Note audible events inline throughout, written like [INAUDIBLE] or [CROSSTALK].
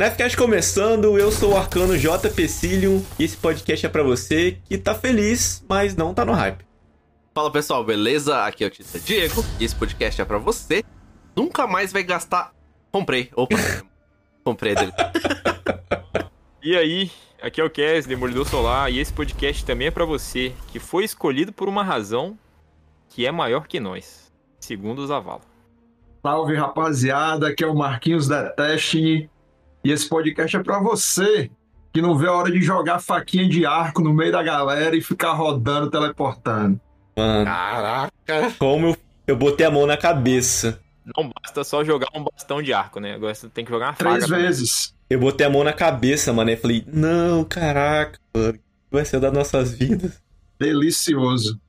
Nefcast começando, eu sou o Arcano J. Pecilium e esse podcast é para você que tá feliz, mas não tá no hype. Fala pessoal, beleza? Aqui é o Tita Diego e esse podcast é para você. Nunca mais vai gastar. Comprei. Opa, [LAUGHS] comprei dele. [LAUGHS] E aí, aqui é o Kes, Demolidor Solar, e esse podcast também é para você, que foi escolhido por uma razão que é maior que nós, segundo os avalos. Salve rapaziada, aqui é o Marquinhos da Destiny e esse podcast é para você que não vê a hora de jogar faquinha de arco no meio da galera e ficar rodando, teleportando. Mano, Caraca. como eu, eu botei a mão na cabeça. Não basta só jogar um bastão de arco, né? Agora você tem que jogar uma faca. Três também. vezes. Eu botei a mão na cabeça, mano, e falei, não, caraca, mano, o que vai ser das nossas vidas? Delicioso.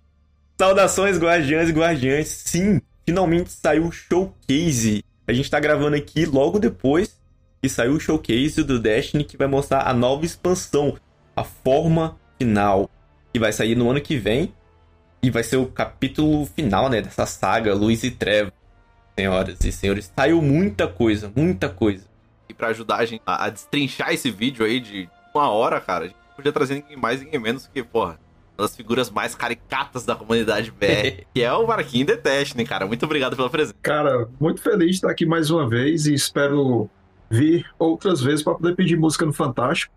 Saudações, guardiãs e guardiães. Sim, finalmente saiu o showcase. A gente tá gravando aqui logo depois que saiu o showcase do Destiny que vai mostrar a nova expansão, a forma final, que vai sair no ano que vem e vai ser o capítulo final, né, dessa saga Luz e Treva. Senhoras e senhores, saiu muita coisa, muita coisa. E pra ajudar a gente a, a destrinchar esse vídeo aí de uma hora, cara, a gente podia trazer ninguém mais, ninguém menos que, porra, uma das figuras mais caricatas da comunidade BR, [LAUGHS] que é o Marquinhos The Destiny, cara. Muito obrigado pela presença. Cara, muito feliz de estar aqui mais uma vez e espero vir outras vezes para poder pedir música no Fantástico.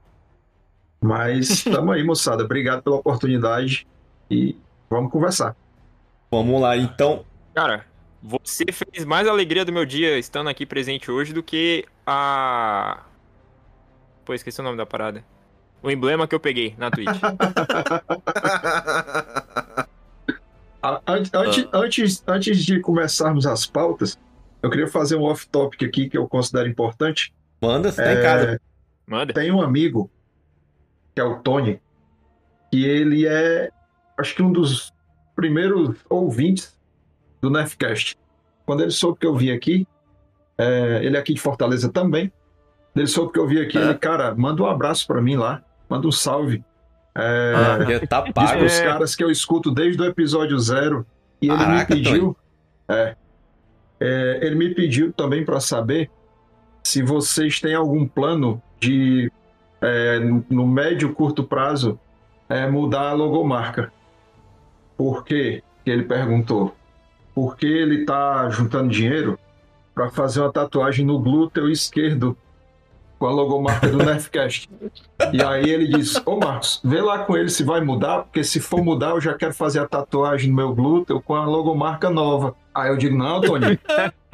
Mas [LAUGHS] tamo aí, moçada. Obrigado pela oportunidade e vamos conversar. Vamos lá, então. Cara, você fez mais alegria do meu dia estando aqui presente hoje do que a. Pô, esqueci o nome da parada. O emblema que eu peguei na Twitch. [LAUGHS] A- an- Antes, antes, antes de começarmos as pautas, eu queria fazer um off-topic aqui que eu considero importante. Manda, você tá em É, casa. Manda. Tem um amigo, que é o Tony, que ele é, acho que um dos primeiros ouvintes do Nefcast. Quando ele soube que eu vim aqui, é, ele é aqui de Fortaleza também, ele soube que eu vim aqui, É. ele, cara, manda um abraço pra mim lá, manda um salve. É, Ah, tá Diz pago. pros É. caras que eu escuto desde o episódio zero. E ele Caraca, me pediu. É, É, ele me pediu também para saber se vocês têm algum plano de, é, no, médio curto prazo, é, mudar a logomarca. Por quê? Que ele perguntou. Porque ele tá juntando dinheiro para fazer uma tatuagem no glúteo esquerdo com a logomarca do [LAUGHS] Nerfcast. E aí ele disse, ô Marcos, vê lá com ele se vai mudar, porque se for mudar eu já quero fazer a tatuagem no meu glúteo com a logomarca nova. Aí eu digo, não, Tony,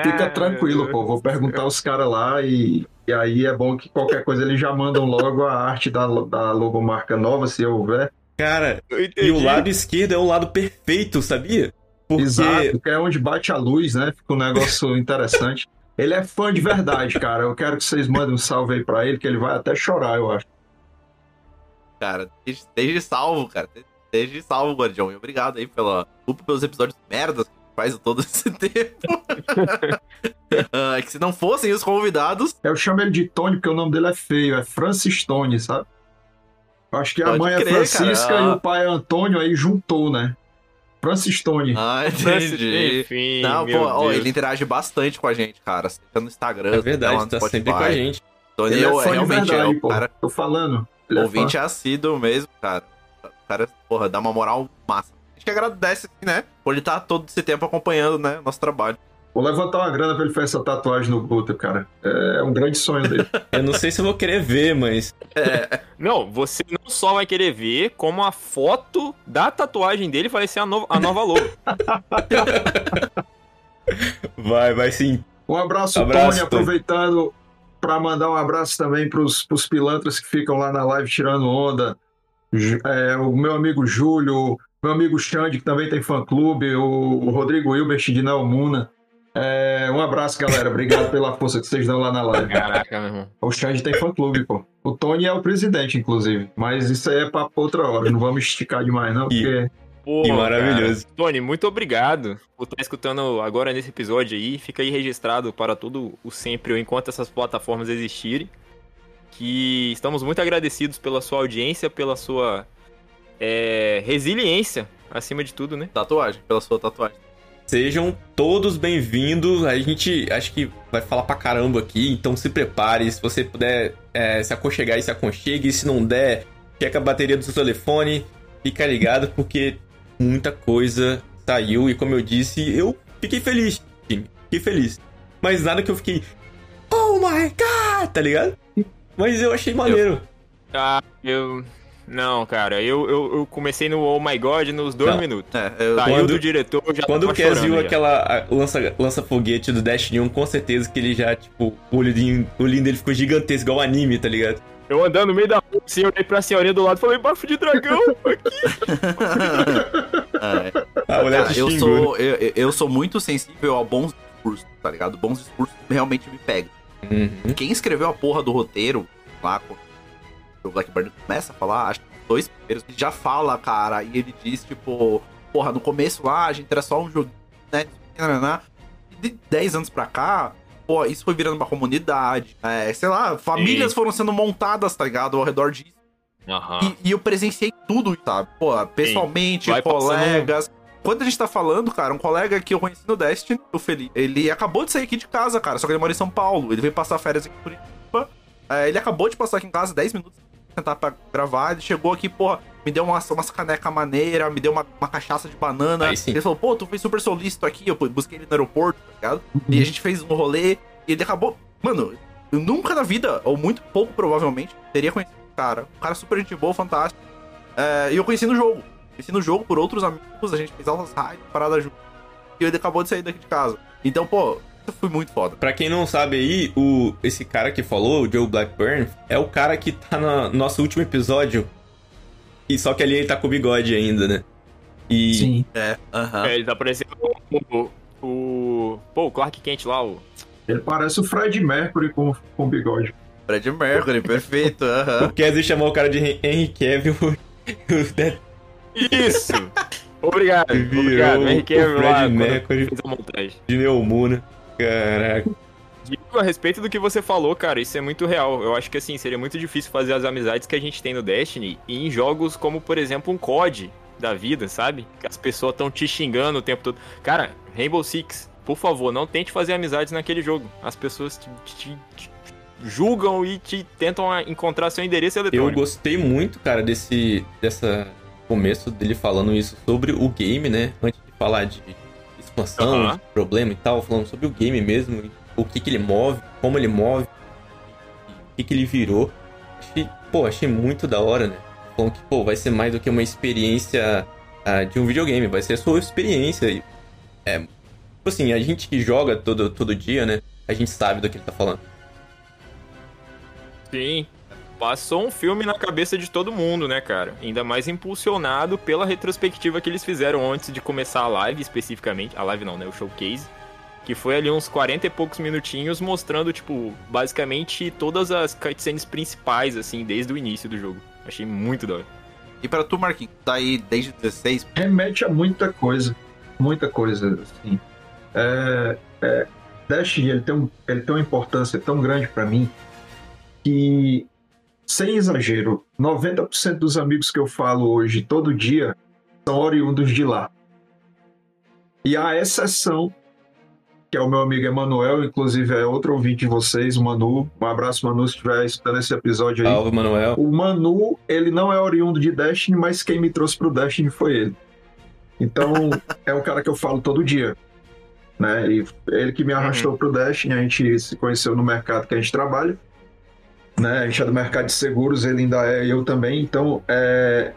fica [LAUGHS] tranquilo, pô, vou perguntar os caras lá e, e aí é bom que qualquer coisa eles já mandam logo a arte da, da logomarca nova, se houver. Cara, e o lado esquerdo é o lado perfeito, sabia? Porque Exato, que é onde bate a luz, né? Fica um negócio [LAUGHS] interessante. Ele é fã de verdade, cara. Eu quero que vocês mandem um salve aí pra ele, que ele vai até chorar, eu acho. Cara, desde, desde salvo, cara. Desde salvo, Guardião. E obrigado aí pela. Desculpa pelos episódios merdas que faz todo esse [LAUGHS] tempo. [LAUGHS] Ah, é que se não fossem os convidados. Eu chamo ele de Tony porque o nome dele é feio, é Francis Tony, sabe? Acho que a Pode mãe é crer, Francisca cara. e o pai é Antônio, aí juntou, né? Francis Tony. Ah, entendi. Enfim, Não, meu pô, ó, ele interage bastante com a gente, cara. Seja no Instagram, é verdade, seja lá no tá sempre com a gente. Tony ele é é, fã realmente é verdade, o pô. cara, Tô falando. Ele é ouvinte fã. assíduo mesmo, cara. O cara, porra, dá uma moral massa. A gente que agradece, né? Por ele estar todo esse tempo acompanhando, né? Nosso trabalho. Vou levantar uma grana pra ele fazer essa tatuagem no Guto, cara. É um grande sonho dele. [LAUGHS] Eu não sei se eu vou querer ver, mas. Não, você não só vai querer ver, como a foto da tatuagem dele vai ser a, no a nova logo. [LAUGHS] Vai, vai sim. Um abraço, Abraço, Tony, Tony. aproveitando para mandar um abraço também pros, pros pilantras que ficam lá na live tirando onda. É, o meu amigo Júlio, meu amigo Xande, que também tem fã-clube, o, o Rodrigo Hilbert de Neomuna. É, um abraço, galera. Obrigado pela força que vocês dão lá na live. Caraca, meu irmão. O Xande tem fã-clube, pô. O Tony é o presidente, inclusive. Mas isso aí é pra outra hora. Não vamos esticar demais, não, E- porque Pô, Que maravilhoso. cara. Tony, muito obrigado por estar escutando agora nesse episódio aí. Fica aí registrado para todo o sempre ou enquanto essas plataformas existirem. Que estamos muito agradecidos pela sua audiência, pela sua é, resiliência, acima de tudo, né? Tatuagem, pela sua tatuagem. Sejam todos bem-vindos. A gente acho que vai falar pra caramba aqui, então se prepare. Se você puder é, se aconchegar e se aconchegue. Se não der, checa a bateria do seu telefone. Fica ligado, porque muita coisa saiu. E como eu disse, eu fiquei feliz, time. Fiquei feliz. Mas nada que eu fiquei. Oh my god! Tá ligado? Mas eu achei maneiro. Ah, eu. Não, cara, eu, eu, eu comecei no Oh My God nos dois Não. minutos. É, eu, Saiu Quando- do diretor, já Quando o chorando viu já. aquela a- lança, lança foguete do Destiny 1, com certeza que ele já, tipo, o olhinho, o olhinho dele ficou gigantesco, igual anime, tá ligado? Eu andando no meio da rua, assim, olhei pra senhorinha do lado e falei, bafo de dragão. é, A mulher cara, te eu xingou, né? sou, eu, eu- sou muito sensível a bons discursos, tá ligado? Bons discursos realmente me pegam. Uhum. Quem escreveu a porra do roteiro, lá, o Blackburn começa a falar, acho que dois primeiros, ele já fala, cara, e ele diz, tipo, porra, no começo lá, a gente era só um jogo, né? E de 10 anos pra cá, pô, isso foi virando uma comunidade, é, sei lá, famílias foram sendo montadas, tá ligado, ao redor disso. Aham. E, e eu presenciei tudo, sabe? Pô, pessoalmente, Vai passando- colegas. Quando a gente tá falando, cara, um colega que eu conheci no Destiny, o Felipe, ele acabou de sair aqui de casa, cara, só que ele mora em São Paulo. Ele veio passar férias aqui em Curitiba. É, ele acabou de passar aqui em casa 10 minutos sentar pra gravar. Ele chegou aqui, porra, me deu umas, umas caneca maneira, me deu uma, uma cachaça de banana. Ele falou, pô, tu fez super solícito aqui. Eu busquei ele no aeroporto, tá ligado? E a gente fez um rolê. E ele acabou. Mano, eu nunca na vida, ou muito pouco provavelmente, teria conhecido esse cara. Um cara super gente boa, fantástico. É, e eu conheci no jogo. Conheci no jogo por outros amigos, a gente fez altas raids, paradas junto. E ele acabou de sair daqui de casa. Então, pô, foi muito foda. Pra quem não sabe aí, o, esse cara que falou, o Joe Blackburn, é o cara que tá no nosso último episódio. E só que ali ele tá com o bigode ainda, né? E sim. É, aham. É, ele tá parecendo o, o. Pô, o Clark Kent lá, o. Ele parece o Fred Mercury com, com bigode. Fred Mercury, perfeito, aham. o Kessie chamou o cara de Hen- Henry Cavill. o Death Isso! Obrigado, Virou obrigado. o Henry Cavill Fred lá, Mercury. fez a montagem. de Neomuna. Caraca. Digo a respeito do que você falou, cara, isso é muito real. Eu acho que assim, seria muito difícil fazer as amizades que a gente tem no Destiny e em jogos como, por exemplo, um COD da vida, sabe? Que as pessoas estão te xingando o tempo todo. Cara, Rainbow Six, por favor, não tente fazer amizades naquele jogo. As pessoas te, te- te julgam e te tentam encontrar seu endereço Eu eletrônico. gostei muito, cara, desse dessa começo dele falando isso sobre o game, né? Antes de falar de expansão, de problema e tal, falando sobre o game mesmo, o que que ele move, como ele move, o que que ele virou. Achei, pô, achei muito da hora, né? Falando que, pô, vai ser mais do que uma experiência ah, de um videogame, vai ser a sua experiência. E, É, tipo assim, a gente que joga todo, todo dia, né? A gente sabe do que ele tá falando. Sim. Passou um filme na cabeça de todo mundo, né, cara? Ainda mais impulsionado pela retrospectiva que eles fizeram antes de começar a live, especificamente. A live não, né? O showcase. Que foi ali uns 40 e poucos minutinhos mostrando, tipo, basicamente todas as cutscenes principais, assim, desde o início do jogo. Achei muito da hora. E pra tu, Marquinhos, tá aí desde 16, remete a muita coisa. Muita coisa, assim. É, é, Destiny, ele tem, um, ele tem uma importância tão grande pra mim que, sem exagero, 90% dos amigos que eu falo hoje, todo dia, são oriundos de lá. E a exceção, que é o meu amigo Emanuel, inclusive é outro ouvinte de vocês, o Manu. Um abraço, Manu, se estiver escutando esse episódio aí. Salve, Manuel. O Manu, ele não é oriundo de Destiny, mas quem me trouxe pro Destiny foi ele. Então, [LAUGHS] é um cara que eu falo todo dia. né? E ele que me arrastou pro Destiny, a gente se conheceu no mercado que a gente trabalha, né? A gente é do mercado de seguros, ele ainda é, eu também, então é,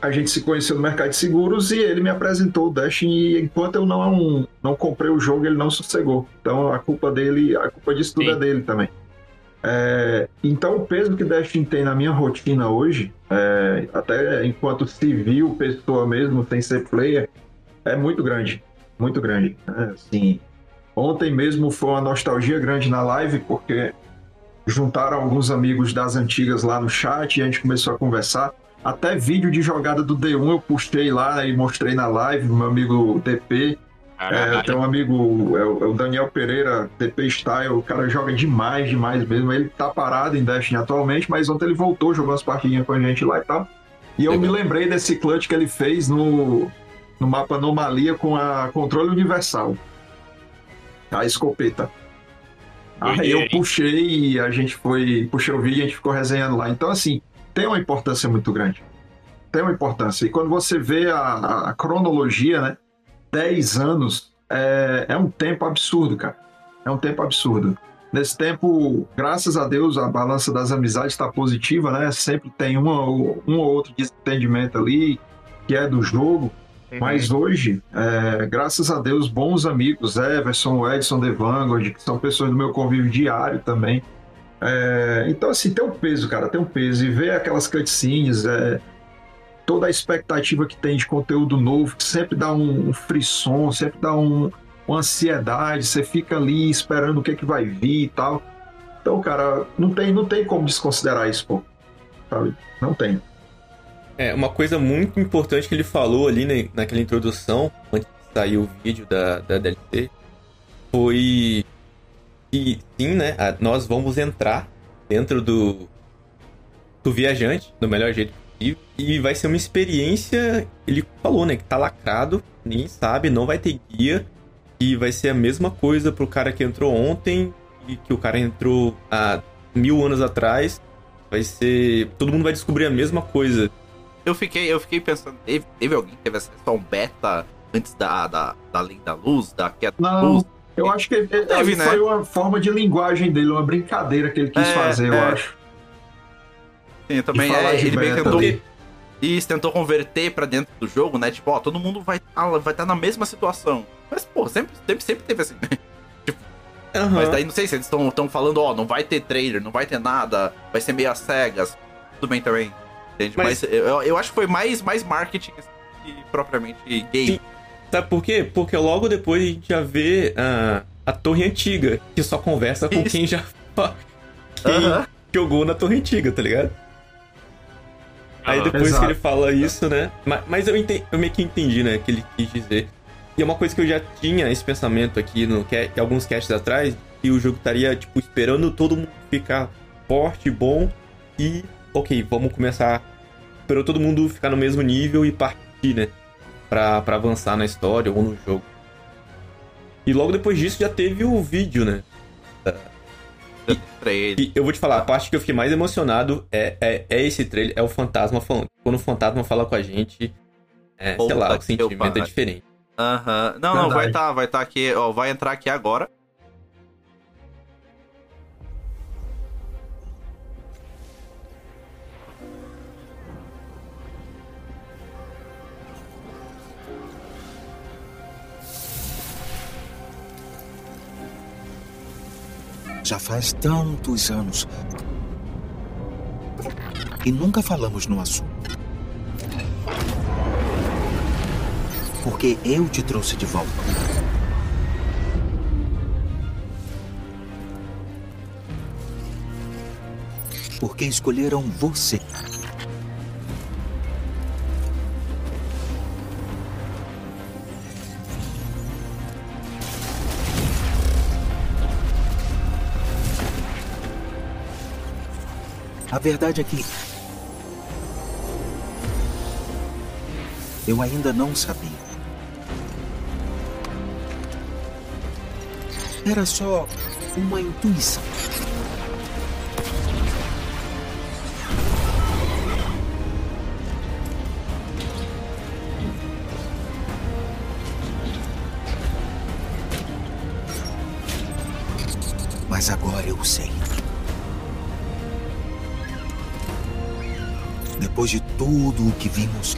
a gente se conheceu no mercado de seguros e ele me apresentou o Destiny e enquanto eu não, não comprei o jogo, ele não sossegou. Então a culpa dele, a culpa disso tudo Sim. é dele também. É, então o peso que Destiny tem na minha rotina hoje, é, até enquanto civil, pessoa mesmo, sem ser player, é muito grande, muito grande. né? Assim, ontem mesmo foi uma nostalgia grande na live, porque juntaram alguns amigos das antigas lá no chat e a gente começou a conversar. Até vídeo de jogada do D1 eu puxei lá e mostrei na live, meu amigo DP. É, eu Caralho. tenho um amigo, é o, é Daniel Pereira, DP Style, o cara joga demais, demais mesmo. Ele tá parado em Destiny atualmente, mas ontem ele voltou, jogou umas partidinhas com a gente lá e tal. E eu Legal. me lembrei desse clutch que ele fez no, no mapa Anomalia com a controle universal. A escopeta. Eu puxei e a gente foi, puxei o vídeo e a gente ficou resenhando lá. Então, assim, tem uma importância muito grande. Tem uma importância. E quando você vê a, a- cronologia, né? 10 anos é, é um tempo absurdo, cara. É um tempo absurdo. Nesse tempo, graças a Deus, a balança das amizades está positiva, né? Sempre tem uma, um ou outro desentendimento ali, que é do jogo. Uhum. Mas hoje, é, graças a Deus, bons amigos, Everson, Edson The Vanguard, que são pessoas do meu convívio diário também. É, então, assim, tem um peso, cara, tem um peso. E ver aquelas cutscenes, é, toda a expectativa que tem de conteúdo novo, que sempre dá um, um frisson, sempre dá um, uma ansiedade, você fica ali esperando o que, é que vai vir e tal. Então, cara, não tem, não tem como desconsiderar isso, pô. Sabe? Não tem. É, uma coisa muito importante que ele falou ali né, naquela introdução, antes de sair o vídeo da, da DLC, foi que sim, né? Nós vamos entrar dentro do, do viajante, do melhor jeito possível, e vai ser uma experiência, ele falou, né? Que tá lacrado, ninguém sabe, não vai ter guia, e vai ser a mesma coisa pro cara que entrou ontem e que o cara entrou há mil anos atrás. Vai ser. Todo mundo vai descobrir a mesma coisa. Eu fiquei, eu fiquei pensando, teve, teve alguém que teve acesso a um beta antes da, da, da lei da luz, da queda da Não, luz? eu acho que ele, Teve, né? foi uma forma de linguagem dele, uma brincadeira que ele quis É, fazer, eu é. acho. Sim, também é, ele meio tentou. Isso, tentou converter pra dentro do jogo, né? Tipo, ó, todo mundo vai estar vai tá na mesma situação. Mas, pô, sempre, sempre, sempre teve assim, [LAUGHS] né? Aham. Mas daí não sei se eles estão falando, ó, não vai ter trailer, não vai ter nada, vai ser meio às cegas. Tudo bem também. Entende? Mas, Mas- eu, eu acho que foi mais, mais marketing assim, que propriamente game. Sim. Sabe por quê? Porque logo depois a gente já vê ah, a torre antiga, que só conversa com Isso. quem já quem Aham. jogou na torre antiga, tá ligado? Aí depois Exato. que ele fala isso, né? Mas, mas eu, ente- eu meio que entendi, né? Que ele quis dizer. E é uma coisa que eu já tinha esse pensamento aqui no ca- em alguns casts atrás, que o jogo estaria, tipo, esperando todo mundo ficar forte, bom, e ok, vamos começar. Esperou todo mundo ficar no mesmo nível e partir, né? Pra, pra avançar na história ou no jogo. E logo depois disso já teve o vídeo, né? Trailer. E eu vou te falar, a parte que eu fiquei mais emocionado é, é, é esse trailer, é o fantasma falando. Quando o fantasma fala com a gente, é, sei lá, o sentimento é diferente. Aham. Não, não, vai estar vai tá aqui, ó, vai entrar aqui agora. Já faz tantos anos. E nunca falamos no assunto. Porque eu te trouxe de volta. Porque escolheram você. Verdade é que. Eu ainda não sabia. Era só uma intuição. Mas agora eu sei. Depois de tudo o que vimos,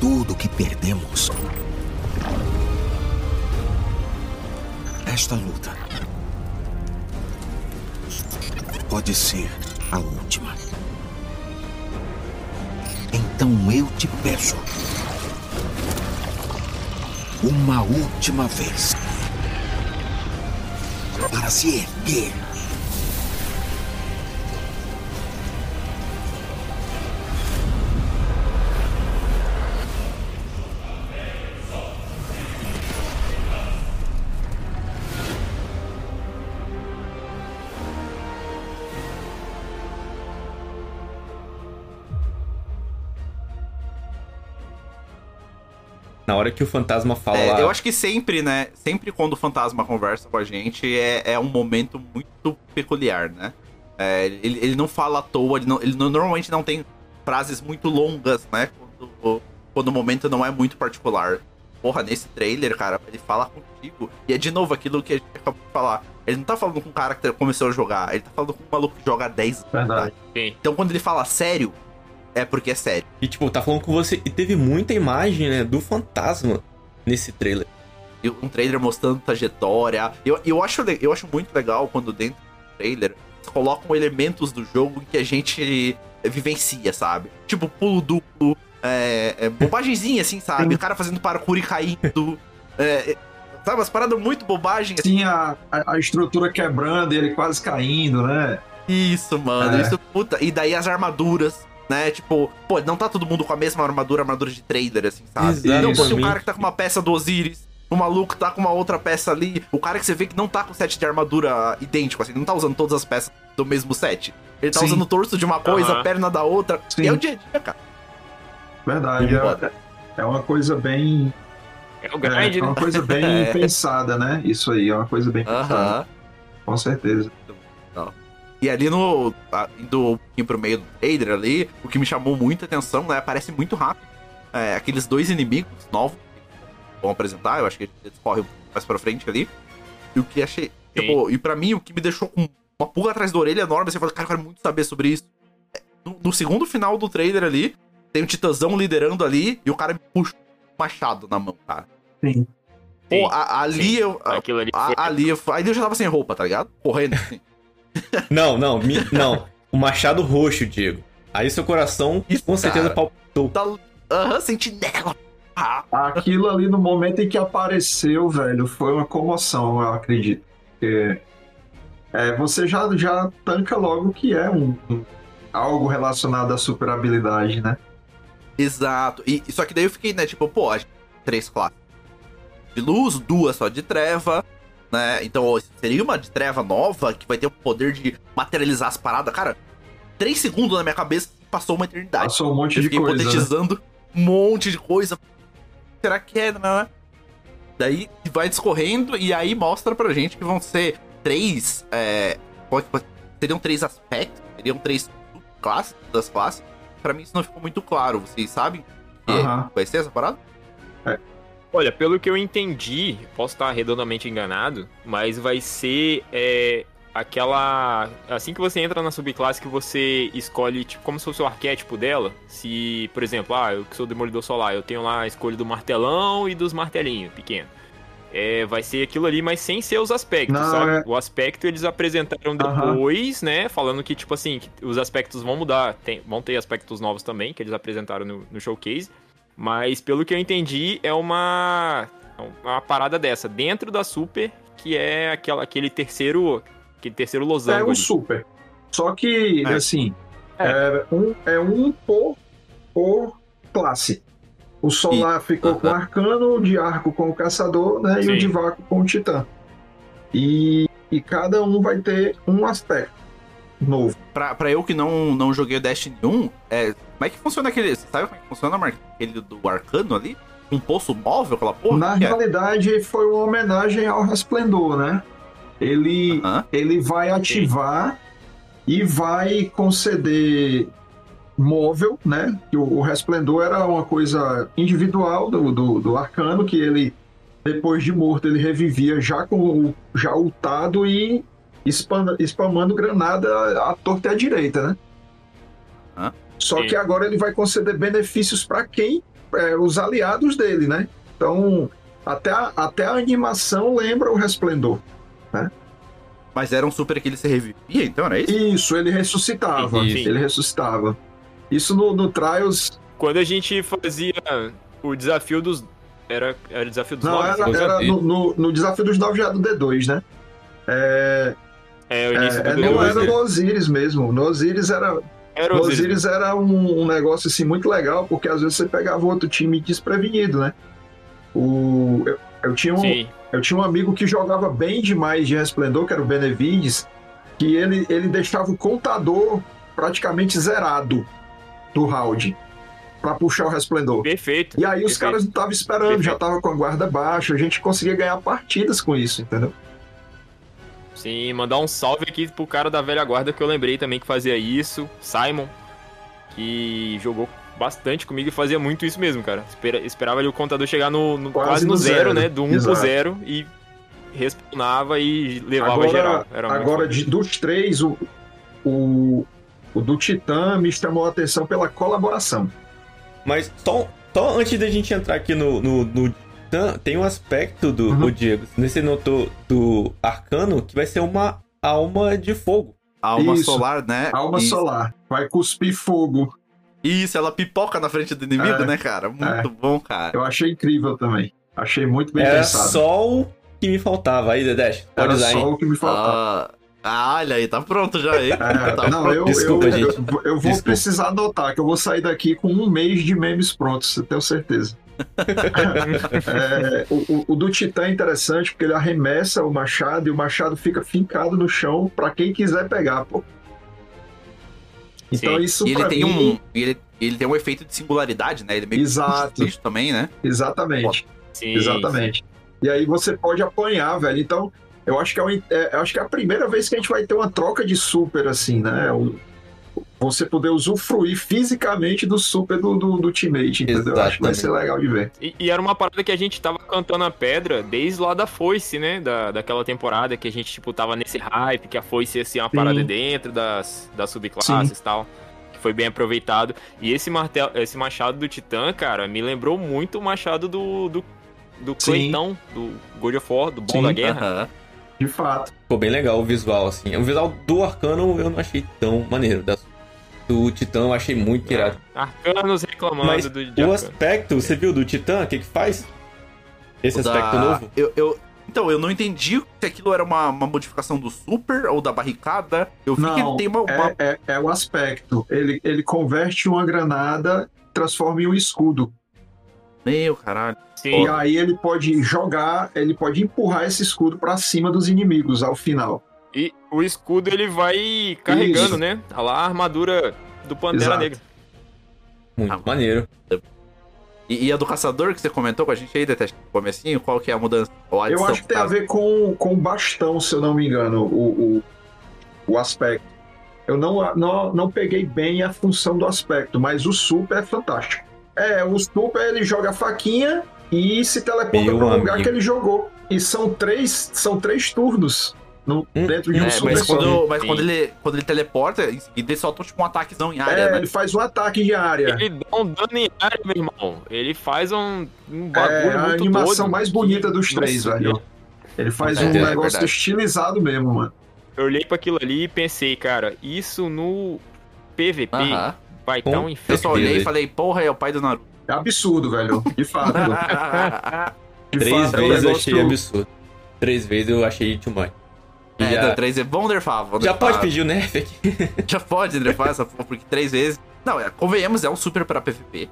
tudo o que perdemos, esta luta pode ser a última. Então eu te peço. Uma última vez. Para se erguer. Hora que o fantasma fala É, lá. eu acho que sempre, né? Sempre quando o fantasma conversa com a gente é, é um momento muito peculiar, né? É, ele, ele não fala à toa, ele, não- ele não- normalmente não tem frases muito longas, né? Quando, quando o momento não é muito particular. Porra, nesse trailer, cara, ele fala contigo. E é de novo aquilo que a gente acabou de falar. Ele não tá falando com um cara que começou a jogar, ele tá falando com um maluco que joga há 10 anos. Verdade. Sim. Então quando ele fala sério, é porque é sério. E, tipo, tá falando com você. E teve muita imagem, né, do fantasma nesse trailer. E um trailer mostrando trajetória. Eu, eu, acho, eu acho muito legal quando dentro do trailer eles colocam elementos do jogo que a gente vivencia, sabe? Tipo, pulo duplo, é, é, bobagemzinha, assim, sabe? O cara fazendo parkour e caindo. é, é, sabe, umas paradas muito bobagens. assim. Sim, a, a, a estrutura quebrando e ele quase caindo, né? Isso, mano. É. Isso, puta. E daí as armaduras. Né, tipo, pô, não tá todo mundo com a mesma armadura, armadura de trader, assim, sabe? Exatamente. Não, pô, tem um cara que tá com uma peça do Osiris, o maluco tá com uma outra peça ali, o cara que você vê que não tá com o set de armadura idêntico, assim, não tá usando todas as peças do mesmo set. Ele tá Sim. usando o torso de uma coisa, a perna da outra. Sim. E é o dia a dia, cara. Verdade. É, é uma coisa bem. É o É, grind, é né? uma coisa bem É. [LAUGHS] pensada, né? Isso aí, é uma coisa bem pensada. Com certeza. E ali no. a- Indo um pouquinho pro meio do trailer ali, o que me chamou muita atenção, né? Parece muito rápido. É, aqueles dois inimigos novos que vão apresentar, eu acho que eles correm um pouco mais pra frente ali. E o que achei. Tipo, e pra mim, o que me deixou com uma pulga atrás da orelha enorme, você fala, cara, eu quero muito saber sobre isso. É, No, no segundo final do trailer ali, tem um titãzão liderando ali e o cara me puxa um machado na mão, cara. Sim. Pô, a- ali sim. eu. a- Aquilo ali a- ali eu. Aí eu já tava sem roupa, tá ligado? Correndo assim. [LAUGHS] Não, não, mi- não. O machado roxo, Diego. Aí seu coração Isso, com certeza cara. palpitou. Tá. Aham, sentinela. Ah, Aquilo ali no momento em que apareceu, velho, foi uma comoção, eu acredito. Porque é, você já, já tanca logo que é um, um- algo relacionado à super habilidade, né? exato. E, só que daí eu fiquei, né, tipo, pô, três classes de luz, duas só de treva, né? Então seria uma de treva nova que vai ter o poder de materializar as paradas. Cara, três segundos na minha cabeça passou uma eternidade. Passou um monte eu de fiquei coisa. né? hipotetizando um monte de coisa. Será que é, né? Daí vai discorrendo e aí mostra pra gente que vão ser três. É, seriam três aspectos, seriam três classes das classes. Pra mim isso não ficou muito claro. Vocês sabem? Aham. Vai ser essa parada? Olha, pelo que eu entendi, posso estar redondamente enganado, mas vai ser é, aquela. Assim que você entra na subclasse que você escolhe, tipo, como se fosse o arquétipo dela. Se, por exemplo, ah, eu que sou Demolidor Solar, eu tenho lá a escolha do martelão e dos martelinhos pequeno. É, vai ser aquilo ali, mas sem ser os aspectos, Não, sabe? é- O aspecto eles apresentaram depois, né? Falando que, tipo assim, que os aspectos vão mudar. Tem- vão ter aspectos novos também, que eles apresentaram no, no showcase. Mas pelo que eu entendi, é uma, é uma parada dessa, dentro da Super, que é aquela, aquele terceiro. Aquele terceiro É losango. um ali. super. Só que, É. assim, é. um, é um por, por classe. O Solar ficou com o. Arcano, o de Arco com o Caçador, né? E Sim. o de Vácuo com o Titã. E, e cada um vai ter um aspecto novo. Pra, pra eu que não, não joguei o Destiny 1, é, como é que funciona aquele. Você sabe como é que funciona, Mark? Aquele do arcano ali? Um poço móvel, aquela porra? Na que é? realidade, foi uma homenagem ao Resplendor, né? Ele, Aham. ele vai ativar e vai conceder móvel, né? O, o Resplendor era uma coisa individual do, do, do Arcano, que ele depois de morto, ele revivia já com o já ultado e spam, spamando granada à torta e à direita, né? Hã? Só Sim. que agora ele vai conceder benefícios para quem? É, os aliados dele, né? Então, até a, até a animação lembra o Resplendor. Mas era um super que ele se revivia, então era isso? Isso, ele ressuscitava. Sim. Ele ressuscitava. Isso no, no Trials. Quando a gente fazia o desafio dos. Era, era o desafio dos Não, nove? era, era no, no- no desafio dos nove já do D2, né? É, É, o início é, do é, D2. não era né? no Osiris mesmo. No Osiris era, Era Osiris. Era um, um negócio assim muito legal, porque às vezes você pegava outro time desprevenido, né? O, eu, eu tinha um, Sim. eu tinha um amigo que jogava bem demais de Resplendor, que era o Benevides, que ele, ele deixava o contador praticamente zerado do round pra puxar o Resplendor. Perfeito. E aí os Perfeito. caras não estavam esperando, Perfeito. já estavam com a guarda baixa, a gente conseguia ganhar partidas com isso, entendeu? Sim, mandar um salve aqui pro cara da velha guarda que eu lembrei também que fazia isso, Simon, que jogou bastante comigo e fazia muito isso mesmo, cara. Espera- esperava ali o contador chegar no, no- Quase quase, no zero, zero. né? Do 1 pro Exato. 0 e respawnava e levava Agora, geral. Era agora de- dos três, o, o, o do Titã me chamou a atenção pela colaboração. Mas só, só antes da gente entrar aqui no, no, no Titã, tem um aspecto do Uhum. o Diego. Você notou do Arcano que vai ser uma alma de fogo. Alma Isso. solar, né? Alma Isso. solar, vai cuspir fogo. Isso, ela pipoca na frente do inimigo, É. né, cara? Muito É. bom, cara. Eu achei incrível também. Achei muito bem Era pensado. só o que me faltava. Aí, Dedesh, pode Era usar, só hein? o que me faltava. Ah, ah, olha aí, tá pronto já, hein? [LAUGHS] É, Tá não, pronto. eu, Desculpa, eu, gente. eu, eu vou Desculpa. precisar anotar que eu vou sair daqui com um mês de memes prontos, eu tenho certeza. [LAUGHS] É, o, o- do Titã é interessante porque ele arremessa o machado e o machado fica fincado no chão pra quem quiser pegar, pô. Então Sim. isso E ele tem mim, um. e Ele, ele tem um efeito de singularidade, né? Ele meio que Exato. bicho também, né? Exatamente. Sim, Exatamente. E aí você pode apanhar, velho. Então, eu acho que é, uma- é, eu acho que é a primeira vez que a gente vai ter uma troca de super, assim, né? O- você poder usufruir fisicamente do super do, do, do teammate, entendeu? Eu acho que vai ser legal de ver. E, e era uma parada que a gente tava cantando a pedra desde lá da foice, né? Da, daquela temporada que a gente, tipo, tava nesse hype, que a foice ia ser uma Sim. parada dentro das, das subclasses e tal. Que foi bem aproveitado. E esse martelo, esse machado do Titã, cara, me lembrou muito o machado do. do do. Cleitão, do God of War, do Bom Sim. da Guerra. Aham. De fato. Ficou bem legal o visual, assim. O visual do Arcano eu não achei tão maneiro. Da- Do Titã eu achei muito irado. Arcanos reclamando Mas do de o aspecto, você viu do Titã? O que que faz? Esse O da- aspecto novo? Eu, eu- Então, eu não entendi se aquilo era uma, uma modificação do super ou da barricada. Eu vi que ele Não, tem uma. uma- é, é, é o aspecto. Ele, ele converte uma granada, transforma em um escudo. Meu caralho. Sim, E aí ele pode jogar, ele pode empurrar esse escudo pra cima dos inimigos ao final. e o escudo ele vai carregando, Isso. né? Olha lá a armadura do Pantera Exato. Negra. Muito Ah, maneiro. E, e a do caçador que você comentou com a gente aí, Deteste, no comecinho, qual que é a mudança? A Eu acho que tem a ver com, com o bastão, se eu não me engano, o, o, o aspecto. Eu não, não, não peguei bem a função do aspecto, mas o super é fantástico. É, o super ele joga a faquinha e se teleporta para o lugar que ele jogou. E são três, são três turnos no- Hum, dentro de um É, super mas só. quando, mas quando, ele, quando ele teleporta, ele solta tipo um ataquezão em área, É, né? ele faz um ataque de área. Ele dá um dano em área, meu irmão. Ele faz um, um bagulho É a animação doido. mais bonita dos Nossa, três, velho. Ele faz É, um é negócio verdade. estilizado mesmo, mano. Eu olhei pra aquilo ali e pensei, cara, isso no PVP Aham. vai Com estar um Eu inferno. só olhei e falei, porra, é o pai do Naruto. É absurdo, velho. De fato. [LAUGHS] De Três fato, é um vezes eu achei absurdo. Três vezes eu achei too much. E é, já, não, três é bom nerfar, já nerfar. pode pedir o nerf aqui. [LAUGHS] Já pode nerfar essa porra, porque três vezes. Não, é, convenhamos, é um super pra PVP.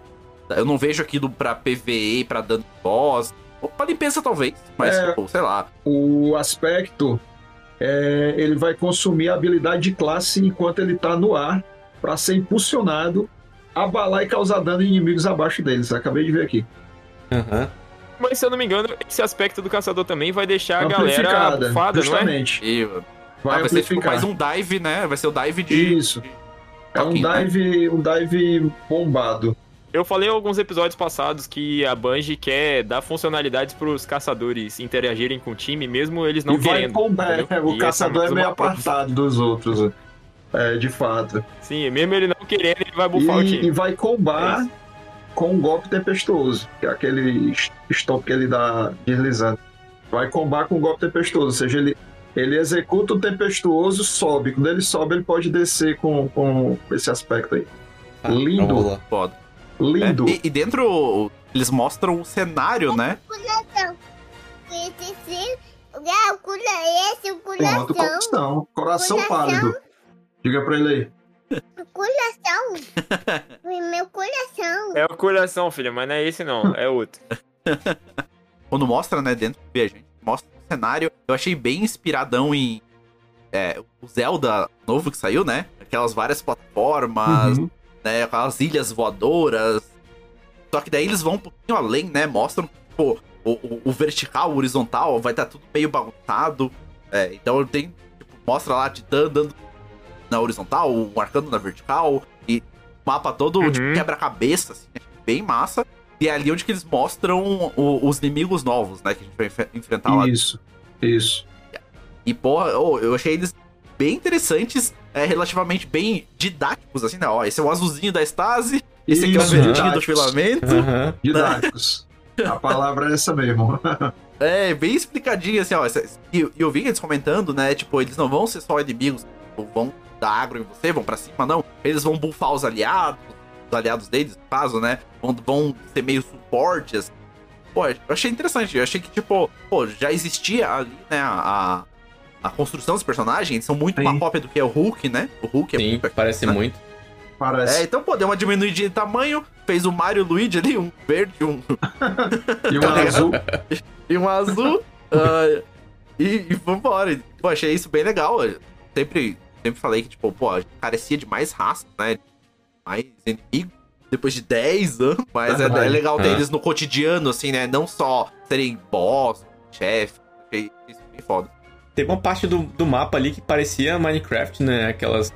Eu não vejo aquilo pra PVE, pra dano de boss. Ou pra limpeza, talvez. Mas, É. pô, sei lá. O aspecto, é, ele vai consumir a habilidade de classe enquanto ele tá no ar pra ser impulsionado, abalar e causar dano em inimigos abaixo deles. Acabei de ver aqui. Aham. Mas se eu não me engano, esse aspecto do caçador também vai deixar a galera Amplificada, bufada, não é? justamente. E, Vai, ah, vai ser tipo amplificar. mais um dive, né? Vai ser o dive de. Isso. É um né? dive, um dive bombado. Eu falei em alguns episódios passados que a Bungie quer dar funcionalidades pros caçadores interagirem com o time, mesmo eles não e vai querendo. combar, entendeu? o E caçador é meio uma- apartado dos outros. É, de fato. Sim, mesmo ele não querendo, ele vai bufar o E, time. e vai combar É com um golpe tempestuoso, que é aquele stop que ele dá deslizando. Vai combar com um golpe tempestuoso, ou seja, ele, ele executa o tempestuoso, sobe. Quando ele sobe, ele pode descer com, com esse aspecto aí. Ah, Lindo. Foda. Lindo. É, E, e dentro eles mostram o cenário, né? Ah, o o Pronto, coração. coração. Coração Coração. pálido. Diga pra ele aí. O coração. [LAUGHS] Meu coração. É o coração, filha, mas não é esse não, é outro. [LAUGHS] Quando mostra, né, dentro do viajante, mostra o cenário. Eu achei bem inspiradão em é, o Zelda novo que saiu, né? Aquelas várias plataformas, Uhum. né? Aquelas ilhas voadoras. Só que daí eles vão um pouquinho além, né? Mostram, pô, o, o- o vertical, o horizontal, vai estar tudo meio bagunçado. É, então tem, tipo, mostra lá Titã andando na horizontal, o Arcano na vertical, e o mapa todo Uhum. tipo, quebra-cabeça, assim, achei bem massa. E é ali onde que eles mostram o- os inimigos novos, né? Que a gente vai enf- enfrentar lá. Isso. Isso. E, porra, ô, eu achei eles bem interessantes, é, relativamente bem didáticos, assim, né? Ó, esse é o azulzinho da Stasi, esse aqui é o verdinho do filamento. Aham. Didáticos. A palavra é essa mesmo. [LAUGHS] É, bem explicadinho, assim, ó. E e eu vi eles comentando, né? Tipo, eles não vão ser só inimigos, vão dar agro em você, vão pra cima, não. Eles vão buffar os aliados, os aliados deles, no caso, né? Vão, vão ser meio suporte, assim. Pô, eu achei interessante. Eu achei que, tipo, pô, já existia ali, né, a, a construção dos personagens. Eles são muito Sim. uma cópia do que é o Hulk, né? O Hulk é Sim, muito parece né? muito. Parece. É, então, pô, deu uma diminuidinha de tamanho, fez o Mario e o Luigi ali, um verde, um [LAUGHS] E um [LAUGHS] tá azul. e um azul. [LAUGHS] ah, e, e vambora. Pô, achei isso bem legal. Eu sempre, sempre falei que, tipo, pô, a gente carecia de mais raça, né? Mais inimigo. Depois de 10 anos. Mas é, é legal ter Ah. eles no cotidiano, assim, né? Não só serem boss, chefe. Achei isso bem foda. Teve uma parte do, do mapa ali que parecia Minecraft, né? Aquelas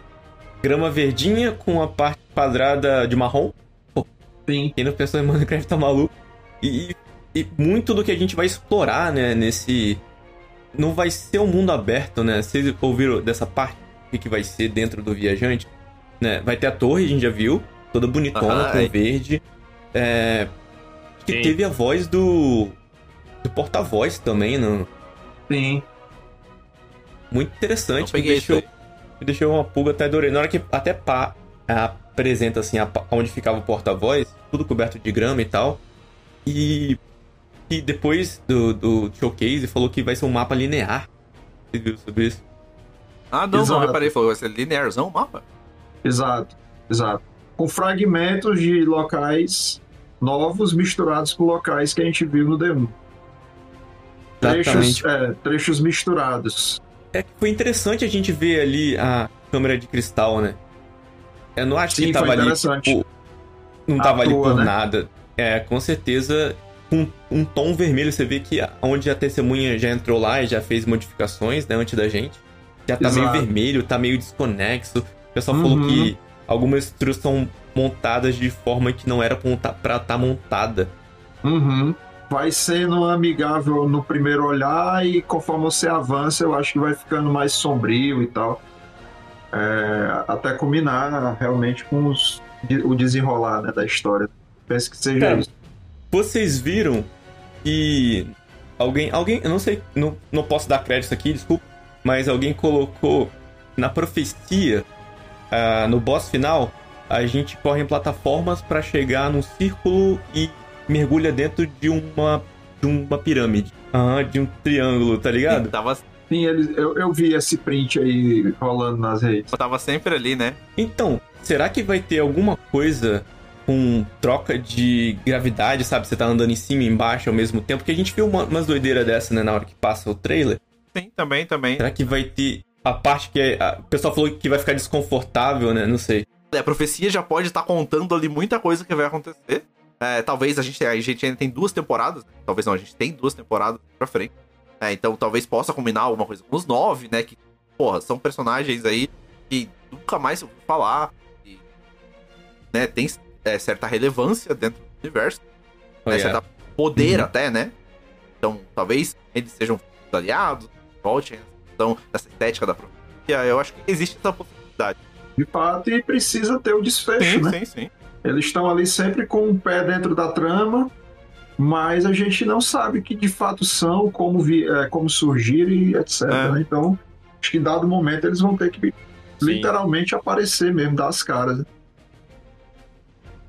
grama verdinha com a parte quadrada de marrom. Sim. Quem não pensou em Minecraft tá maluco. E, e muito do que a gente vai explorar, né, nesse. Não vai ser um mundo aberto, né? Vocês ouviram dessa parte? O que, que vai ser dentro do viajante? Né? Vai ter a torre, a gente já viu, toda bonitona, com é. verde. É. Que Sim. teve a voz do. Do porta-voz também, não? Sim. Muito interessante. Me deixou, isso me deixou uma pulga até adorei. Na hora que até pá, apresenta assim a, onde ficava o porta-voz, tudo coberto de grama e tal. E, e depois do, do showcase falou que vai ser um mapa linear. Você viu sobre isso? Ah, não, não Exato. reparei. Falou, vai ser linearzão o mapa? Exato. Exato. Com fragmentos de locais novos misturados com locais que a gente viu no D1. Trechos, é, trechos misturados. É que foi interessante a gente ver ali a câmera de cristal, né? Eu não acho Sim, que tava foi ali. tipo, não tava ali por né? nada. É, com certeza. Com um tom vermelho, você vê que onde a testemunha já entrou lá e já fez modificações, né, antes da gente. Já tá meio Exato. vermelho, tá meio desconexo. O pessoal Uhum. falou que algumas estruturas são montadas de forma que não era pra estar montada. Uhum. Vai sendo amigável no primeiro olhar e conforme você avança, eu acho que vai ficando mais sombrio e tal. É, até combinar realmente com os- o desenrolar né, da história. Penso que seja Cara, isso. Vocês viram que alguém, alguém, eu não sei, não, não posso dar crédito aqui, desculpa, mas alguém colocou na profecia, ah, no boss final, a gente corre em plataformas pra chegar num círculo e mergulha dentro de uma de uma pirâmide, ah, de um triângulo, tá ligado? Tava, Sim, eles, eu, eu vi esse print aí rolando nas redes. tava sempre ali, né? Então, será que vai ter alguma coisa com troca de gravidade, sabe? Você tá andando em cima e embaixo ao mesmo tempo? Porque a gente viu uma, umas doideiras dessa, né, na hora que passa o trailer. Sim, também, também. Será que vai ter a parte que é, a- o pessoal falou que vai ficar desconfortável, né? Não sei. É, A profecia já pode estar contando ali muita coisa que vai acontecer. É, talvez a gente, a gente ainda tem duas temporadas. né? Talvez não, a gente tem duas temporadas pra frente. É, então talvez possa combinar alguma coisa com os nove, né? Que, porra, são personagens aí que nunca mais eu ouvi falar. E, né, tem é, certa relevância dentro do universo, Oh, né, yeah. certo poder Uhum. até, né? Então, talvez eles sejam aliados, então essa estética da profecia. Eu acho que existe essa possibilidade. De fato, e precisa ter o desfecho, né? sim, sim. Eles estão ali sempre com o pé dentro da trama, mas a gente não sabe que de fato são, como, vi, é, como surgir e etc. É. né? Então, acho que em dado momento eles vão ter que literalmente aparecer mesmo, dar as caras.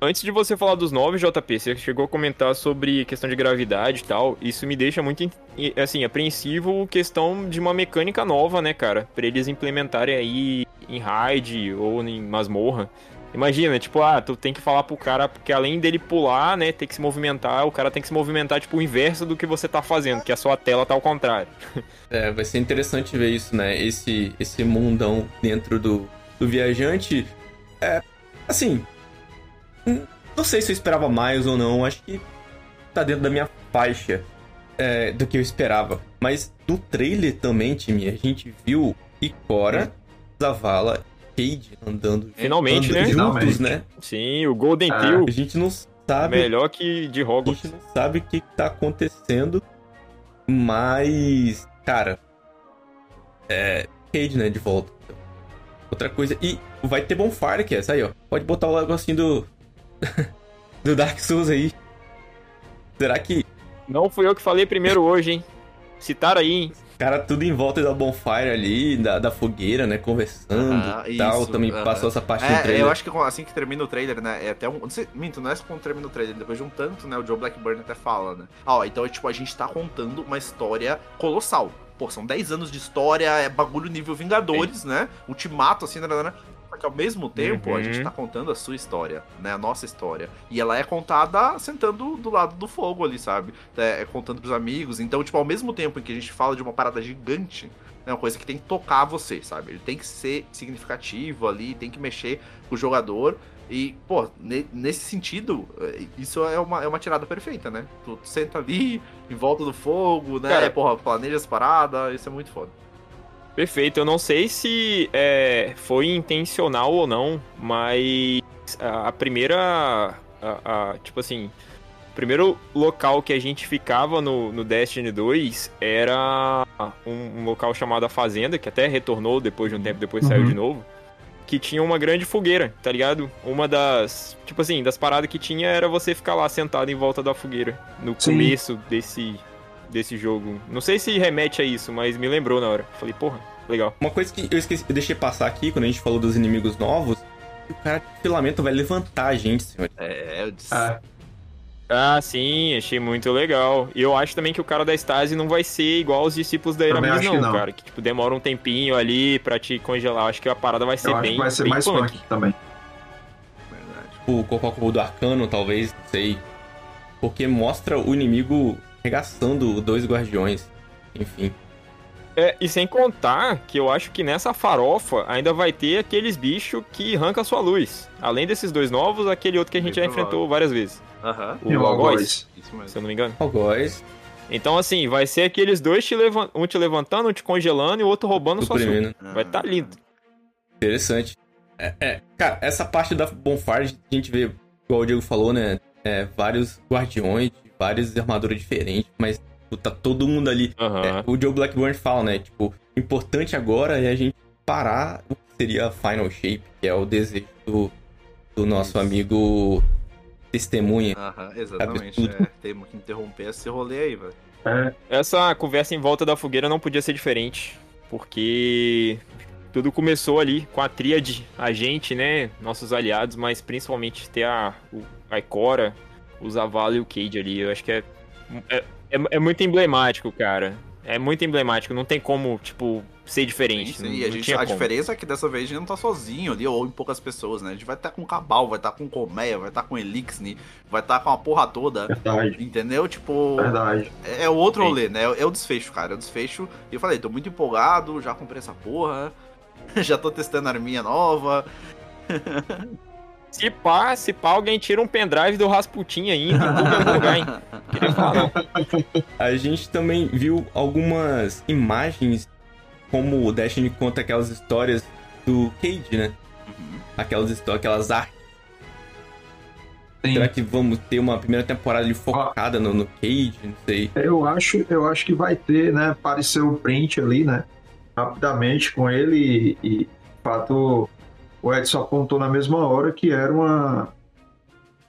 Antes de você falar dos novos, JP, você chegou a comentar sobre questão de gravidade e tal. Isso me deixa muito, assim, apreensivo questão de uma mecânica nova, né, cara? Pra eles implementarem aí em raid ou em masmorra. Imagina, tipo, ah, tu tem que falar pro cara, porque além dele pular, né, ter que se movimentar, o cara tem que se movimentar, tipo, o inverso do que você tá fazendo, que a sua tela tá ao contrário. [LAUGHS] É, vai ser interessante ver isso, né? Esse, esse mundão dentro do, do viajante. É, assim. Não sei se eu esperava mais ou não. Acho que tá dentro da minha faixa é, do que eu esperava. Mas no trailer também, time, a gente viu Ikora, Zavala, Cade andando, Finalmente, andando né? juntos, Finalmente. né? Sim, o Golden Ah, A gente não sabe melhor que de a Hogwarts. gente não sabe o que tá acontecendo, mas, cara, é. Cade, né, de volta. Outra coisa. E vai ter Bonfire, que é essa aí, ó. Pode botar o negocinho do. [LAUGHS] do Dark Souls aí. Será que. Não fui eu que falei primeiro hoje, hein? Citaram aí, hein? Cara, tudo em volta da Bonfire ali, da, da fogueira, né? Conversando Ah, e tal. isso, Também passou essa parte do É, trailer. eu acho que assim que termina o trailer, né? É até um. Não sei, minto, não é quando termina o trailer, depois de um tanto, né? O Joe Blackburn até fala, né? Ó, então é tipo, a gente tá contando uma história colossal. Pô, são 10 anos de história, é bagulho nível Vingadores, né? Ultimato, assim, né? Né, né. Só que ao mesmo tempo, a Uhum. gente tá contando a sua história, né? A nossa história. E ela é contada sentando do lado do fogo ali, sabe? É, é contando pros amigos. Então, tipo, ao mesmo tempo em que a gente fala de uma parada gigante, é uma coisa que tem que tocar você, sabe? Ele tem que ser significativo ali, tem que mexer com o jogador. E, pô, ne- nesse sentido, eh, isso é uma, é uma tirada perfeita, né? Tu, tu senta ali, em volta do fogo, né? Cara- porra, planeja as paradas, isso é muito foda. Perfeito. Eu não sei se é, foi intencional ou não, mas a, a primeira. a- a- tipo assim. O primeiro local que a gente ficava no, no Destiny 2 era um, um local chamado A Fazenda, que até retornou depois de um tempo, depois saiu Uhum. de novo. Que tinha uma grande fogueira, tá ligado? Uma das. Tipo assim, das paradas que tinha era você ficar lá sentado em volta da fogueira. No Sim. começo desse, desse jogo. Não sei se remete a isso, mas me lembrou na hora. Falei, porra, legal. Uma coisa que eu esqueci, eu deixei passar aqui quando a gente falou dos inimigos novos. O cara de filamento vai levantar a gente, senhor. É, eu disse. É, Ah, sim, achei muito legal. E eu acho também que o cara da Stasi não vai ser igual aos discípulos da Eramis, não, que não. cara. Que, tipo, demora um tempinho ali pra te congelar. Acho que a parada vai ser eu acho bem, que vai ser bem mais punk. punk também. verdade. o corpo a corpo do arcano, talvez, não sei. Porque mostra o inimigo regaçando dois guardiões. Enfim. É, e sem contar que eu acho que nessa farofa ainda vai ter aqueles bichos que arrancam a sua luz. Além desses dois novos, aquele outro que a gente já Bem enfrentou várias vezes. Aham. O E o Algoz, se eu não me engano. Algoz, Então, assim, vai ser aqueles dois te levan- um te levantando, um te congelando e o outro roubando sua sua. Vai tá lindo. Interessante. É, é, cara, essa parte da Bonfire, a gente vê, igual o Diego falou, né? É, vários guardiões, várias armaduras diferentes, mas tipo, tá todo mundo ali. Aham. É, o Joe Blackburn fala, né? Tipo, o importante agora é a gente parar o que seria a Final Shape, que é o desejo do, do nosso Isso. amigo testemunha. Aham, exatamente. É, temos que interromper esse rolê aí, velho. É, Essa conversa em volta da fogueira não podia ser diferente, porque tudo começou ali com a tríade, a gente, né, nossos aliados, mas principalmente ter a, a Ikora, o Zavala e o Cade ali. Eu acho que é, é, é, é muito emblemático, cara. É muito emblemático, não tem como, tipo, ser diferente. Sim, não, sim, e a, não gente, a diferença é que dessa vez a gente não tá sozinho ali, ou em poucas pessoas, né? A gente vai estar com Cabal, vai estar com Colmeia, vai estar com Elixni, vai estar com a porra toda. verdade. Entendeu? Tipo, Verdade. é, é o outro Sim. rolê, né? É o desfecho, cara. É o desfecho. E eu falei, tô muito empolgado, já comprei essa porra. [LAUGHS] já tô testando a arminha nova. [LAUGHS] Se pá, se pá, alguém tira um pendrive do Rasputin ainda, em algum [LAUGHS] lugar, hein? Queria falar. A gente também viu algumas imagens como o Destiny conta aquelas histórias do Cade, né? Aquelas histórias, aquelas artes. Sim. Será que vamos ter uma primeira temporada ali focada no, no Cage? Não sei. Eu acho, eu acho que vai ter, né? Apareceu o print ali, né? Rapidamente com ele e, e de fato, o Edson apontou na mesma hora que era uma,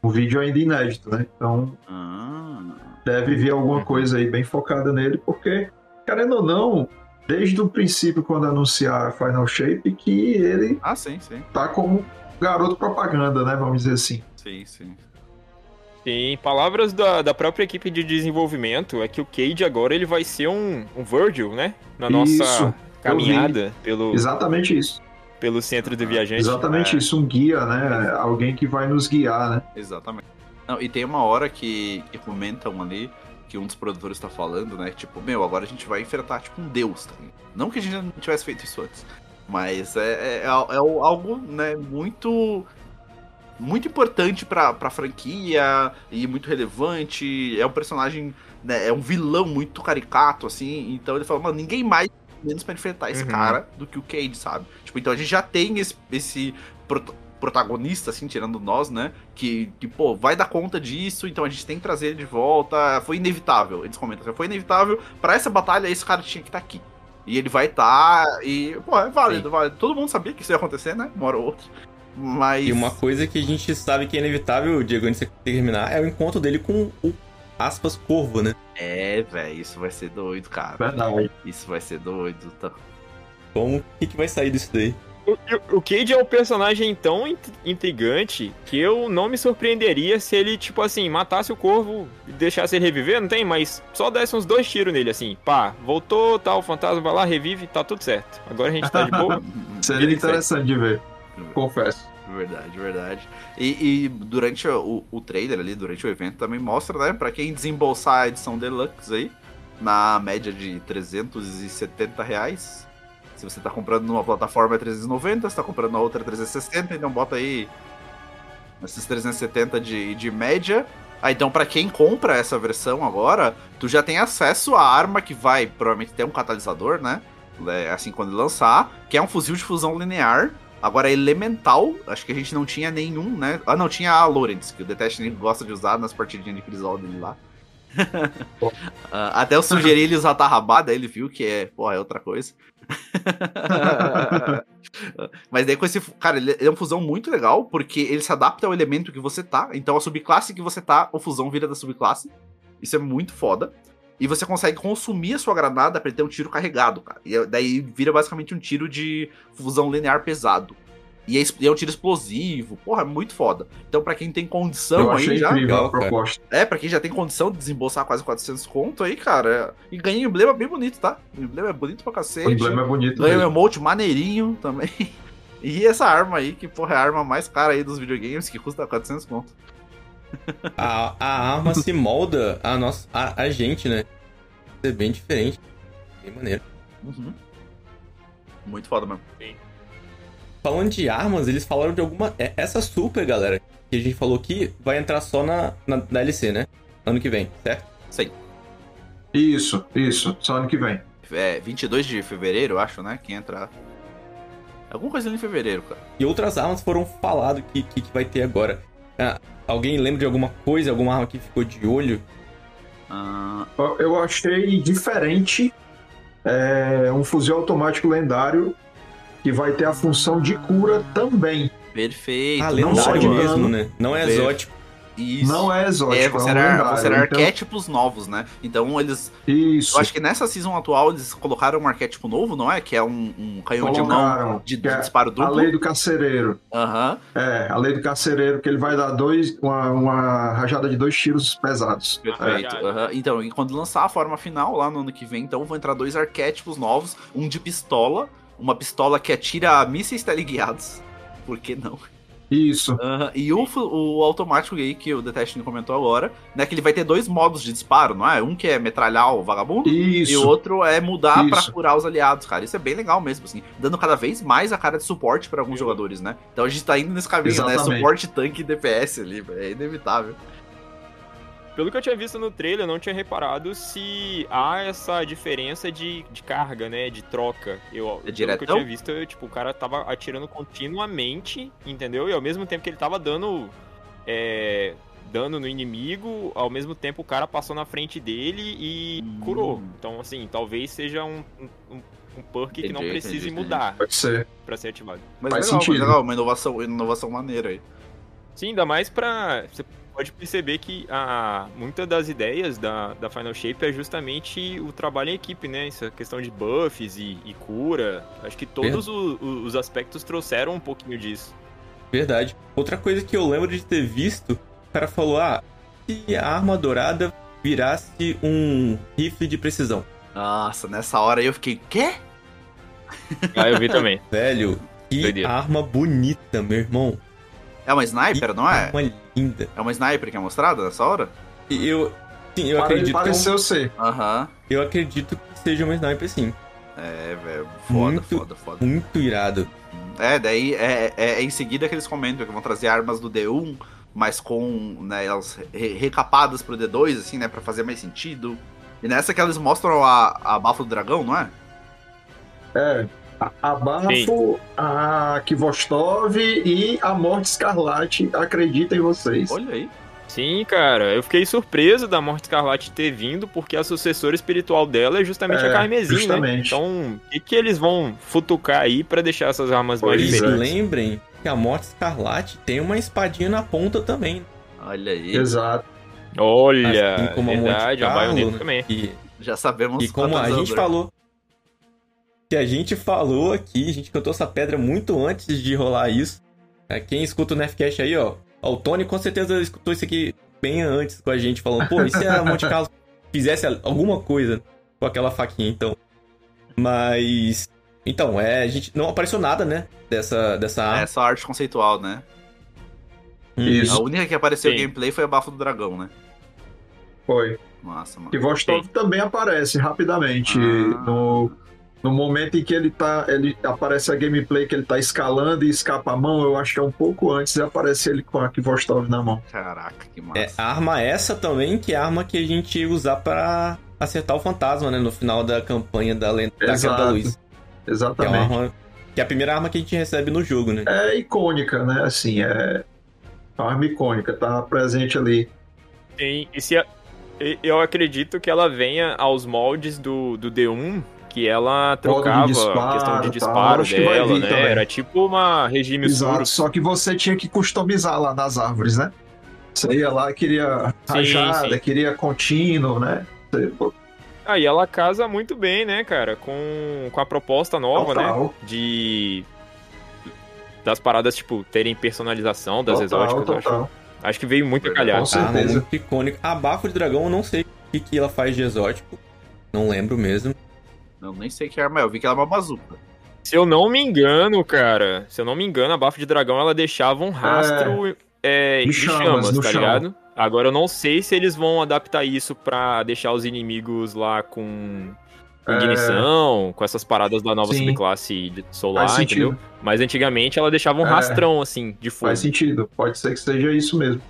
um vídeo ainda inédito, né? Então Ah, deve vir alguma coisa aí bem focada nele, porque, querendo ou não, desde o princípio, quando anunciaram a Final Shape, que ele ah sim, sim. tá como garoto propaganda, né? Vamos dizer assim. Sim, sim. Sim, palavras da, da própria equipe de desenvolvimento é que o Cade agora ele vai ser um, um Virgil, né? Na nossa Isso, caminhada pelo, Exatamente isso. Pelo centro do viajante. Exatamente É. isso, um guia, né? Alguém que vai nos guiar, né? Exatamente. Não, e tem uma hora que, que comentam ali que um dos produtores tá falando, né? Tipo, meu, agora a gente vai enfrentar tipo um deus, tá? Não que a gente não tivesse feito isso antes. Mas é, é, é algo, né, muito. Muito importante pra, pra franquia e muito relevante. É um personagem, né, é um vilão muito caricato, assim. Então ele fala, mano, ninguém mais menos pra enfrentar esse Uhum. cara do que o Cade, sabe? Tipo, então a gente já tem esse, esse prota- protagonista, assim, tirando nós, né? Que, que, pô, vai dar conta disso, então a gente tem que trazer ele de volta. Foi inevitável, eles comentam assim, foi inevitável. Pra essa batalha, esse cara tinha que estar aqui. E ele vai estar, e, pô, é válido, válido. Todo mundo sabia que isso ia acontecer, né? Uma hora ou outra. Mas. E uma coisa que a gente sabe que é inevitável, Diego, antes de terminar, é o encontro dele com o aspas corvo, né? É, velho, isso vai ser doido, cara. Verdade. Isso vai ser doido. Tá? Como o que, que vai sair disso daí? O, o Cade é um personagem tão int- intrigante que eu não me surpreenderia se ele, tipo assim, matasse o corvo e deixasse ele reviver, não tem? Mas só desse uns dois tiros nele, assim. Pá, voltou, tal, o fantasma vai lá, revive, tá tudo certo. Agora a gente tá de boa. [LAUGHS] Seria interessante de ver, confesso. Verdade, verdade. E, e durante o, o trailer ali, durante o evento, também mostra, né? Pra quem desembolsar a edição Deluxe aí, na média de 370 reais. Se você tá comprando numa plataforma é 390, se tá comprando na outra é 360, então bota aí esses 370 de, de média. Ah, então pra quem compra essa versão agora, tu já tem acesso à arma que vai provavelmente ter um catalisador, né? É, Assim quando lançar, que é um fuzil de fusão linear. Agora, elemental, acho que a gente não tinha nenhum, né? Ah, não, tinha a Lawrence, que o The Destiny gosta de usar nas partidinhas de crisol dele lá. [LAUGHS] Ah, até eu sugeri ele usar Tarrabada, ele viu que é, porra, é outra coisa. [LAUGHS] Mas daí com esse. Cara, ele é uma fusão muito legal, porque ele se adapta ao elemento que você tá. Então a subclasse que você tá, o fusão vira da subclasse. Isso é muito foda. E você consegue consumir a sua granada pra ele ter um tiro carregado, cara. E daí vira basicamente um tiro de fusão linear pesado. E é, e é um tiro explosivo. Porra, é muito foda. Então, pra quem tem condição Eu aí achei já. incrível Legal, proposta. É, pra quem já tem condição de desembolsar quase 400 conto aí, cara. é- E ganha emblema bem bonito, tá? O emblema é bonito pra cacete. O emblema é bonito Ganha um emote maneirinho também. [LAUGHS] E essa arma aí, que porra é a arma mais cara aí dos videogames, que custa 400 conto. A, a arma se molda a, nossa, a, a gente, né? É bem diferente. Bem maneiro. Uhum. Muito foda mesmo. Falando de armas, eles falaram de alguma. é, Essa super, galera, que a gente falou aqui, vai entrar só na, na DLC, né? Ano que vem, certo? Sei. Isso, isso. Só ano que vem. É 22 de fevereiro, acho, né? Que entra. Alguma coisa ali em fevereiro, cara. E outras armas foram faladas que, que, que vai ter agora. Ah, alguém lembra de alguma coisa, alguma arma que ficou de olho? Ah, Eu- achei diferente é, um fuzil automático lendário que vai ter a função de cura também. perfeito. Ah, não só lendário de mesmo, dano. né? Não é Ver- exótico. Isso. Não é exótico, É, é, um considerar, lendário. considerar Então, arquétipos novos, né? Então eles. Isso. Eu acho que nessa season atual eles colocaram um arquétipo novo, não é? Que é um, um canhão de mão de, que é disparo A duplo. lei do carcereiro. Aham. É, a lei do carcereiro, que ele vai dar dois, uma, uma rajada de dois tiros pesados. Perfeito. É. aham. Então, e quando lançar a forma final lá no ano que vem, então vão entrar dois arquétipos novos, um de pistola, uma pistola que atira mísseis teleguiados. Por que não? Isso. Aham, E o, o automático aí que o Detesting comentou agora, né? Que ele vai ter dois modos de disparo, não é? Um que é metralhar o vagabundo. E o Isso. outro é mudar pra Isso. curar os aliados, cara. Isso é bem legal mesmo, assim. Dando cada vez mais a cara de suporte pra alguns jogadores, né? Então a gente tá indo nesse caminho, né? Exatamente. Suporte, tanque e DPS ali, velho. É inevitável. Pelo que eu tinha visto no trailer, eu não tinha reparado se há essa diferença de, de carga, né? De troca. Eu, pelo que eu tinha visto, eu, tipo, o cara tava atirando continuamente, entendeu? E ao mesmo tempo que ele tava dando é, dano no inimigo, ao mesmo tempo o cara passou na frente dele e curou. Então, assim, talvez seja um, um, um perk que não precise entendi, mudar Pode ser. pra ser ativado. Mas Faz legal, mas sentido. legal, uma inovação, inovação maneira aí. Sim, ainda mais pra. Pode perceber que a, muitas das ideias da, da Final Shape é justamente o trabalho em equipe, né? Essa questão de buffs e, e cura. Acho que todos o- o- os aspectos trouxeram um pouquinho disso. Verdade. Outra coisa que eu lembro de ter visto, o cara falou: ah, se a arma dourada virasse um rifle de precisão. Nossa, nessa hora aí eu fiquei, quê? Ah, eu vi [LAUGHS] também. Velho, que Doideira. arma bonita, meu irmão. É uma sniper, Que não é? Arma linda. É uma sniper que é mostrada nessa hora? Eu. Sim, eu Para acredito, que, pareceu ser. Aham. eu acredito que seja uma sniper sim. É, velho, foda, Muito- foda, foda. Muito irado. É, daí é, é, é em seguida que eles comentam que vão trazer armas do D1, mas com né, elas re- recapadas pro D2, assim, né, pra fazer mais sentido. E nessa que eles mostram a, a bafo do dragão, não é? É. A, a Bafo, a Kivostov e a Morte Escarlate, acredita em vocês. Olha aí. Sim, cara, eu fiquei surpreso da Morte Escarlate ter vindo, porque a sucessora espiritual dela é justamente É, a Carmesim, né? justamente. Então, o que, que eles vão futucar aí pra deixar essas armas mais Pois E é. diferentes? lembrem que a Morte Escarlate tem uma espadinha na ponta também. Olha aí. Exato. Olha, Assim como a Monte a Carlo, baioneta né? também. E, Já sabemos e como a gente falou. Que a gente falou aqui, a gente cantou essa pedra muito antes de rolar isso. É, Quem escuta o Nefcast aí, ó. ó, O Tony com certeza escutou isso aqui bem antes com a gente, falando, pô, e se a Monte Carlo fizesse alguma coisa com aquela faquinha, então. Mas. Então, é, a gente não apareceu nada, né? Dessa, dessa É arma. só arte conceitual, né? Isso. A única que apareceu Sim. gameplay foi a bafo do dragão, né? Foi. Nossa, mano. Kivostov também aparece rapidamente. Ah. No, no momento em que ele tá. Ele aparece a gameplay que ele tá escalando e escapa a mão, eu acho que é um pouco antes e aparece ele com a Kivostov na mão. Caraca, que massa. É, a arma essa também, que é a arma que a gente ia usar pra acertar o fantasma, né? No final da campanha da lenda da Guerra Exato. da Luz. Que é, Exatamente. arma, que é a primeira arma que a gente recebe no jogo, né? É icônica, né? Assim, é. Uma arma icônica, tá presente ali. Sim, e se a- eu acredito que ela venha aos moldes do, do D1, que ela trocava disparo, a questão de tal, disparo acho que vai dela, vir né? também. Era tipo uma regime Exato. suro. Só que você tinha que customizar lá nas árvores, né? Você ia lá, queria rajada, sim. queria contínuo, né? Você- Aí ela casa muito bem, né, cara, com, com a proposta nova, né? Total. De. Das paradas, tipo, terem personalização das Total, exóticas, eu acho. total. Acho que veio muito a calhar. Com A arma certeza. muito icônica. A bafo de dragão, eu não sei o que, que ela faz de exótico. Não lembro mesmo. Eu nem sei que arma é. Eu vi que ela é uma bazuca. Se eu não me engano, cara, se eu não me engano, a bafo de dragão ela deixava um rastro é, de de chamas chamas, tá chão. ligado? Agora eu não sei se eles vão adaptar isso pra deixar os inimigos lá com É. ignição, com essas paradas da nova Sim. subclasse de solar, Faz entendeu? sentido. Mas antigamente ela deixava um É. rastrão, assim, de fogo. Faz sentido. Pode ser que seja isso mesmo.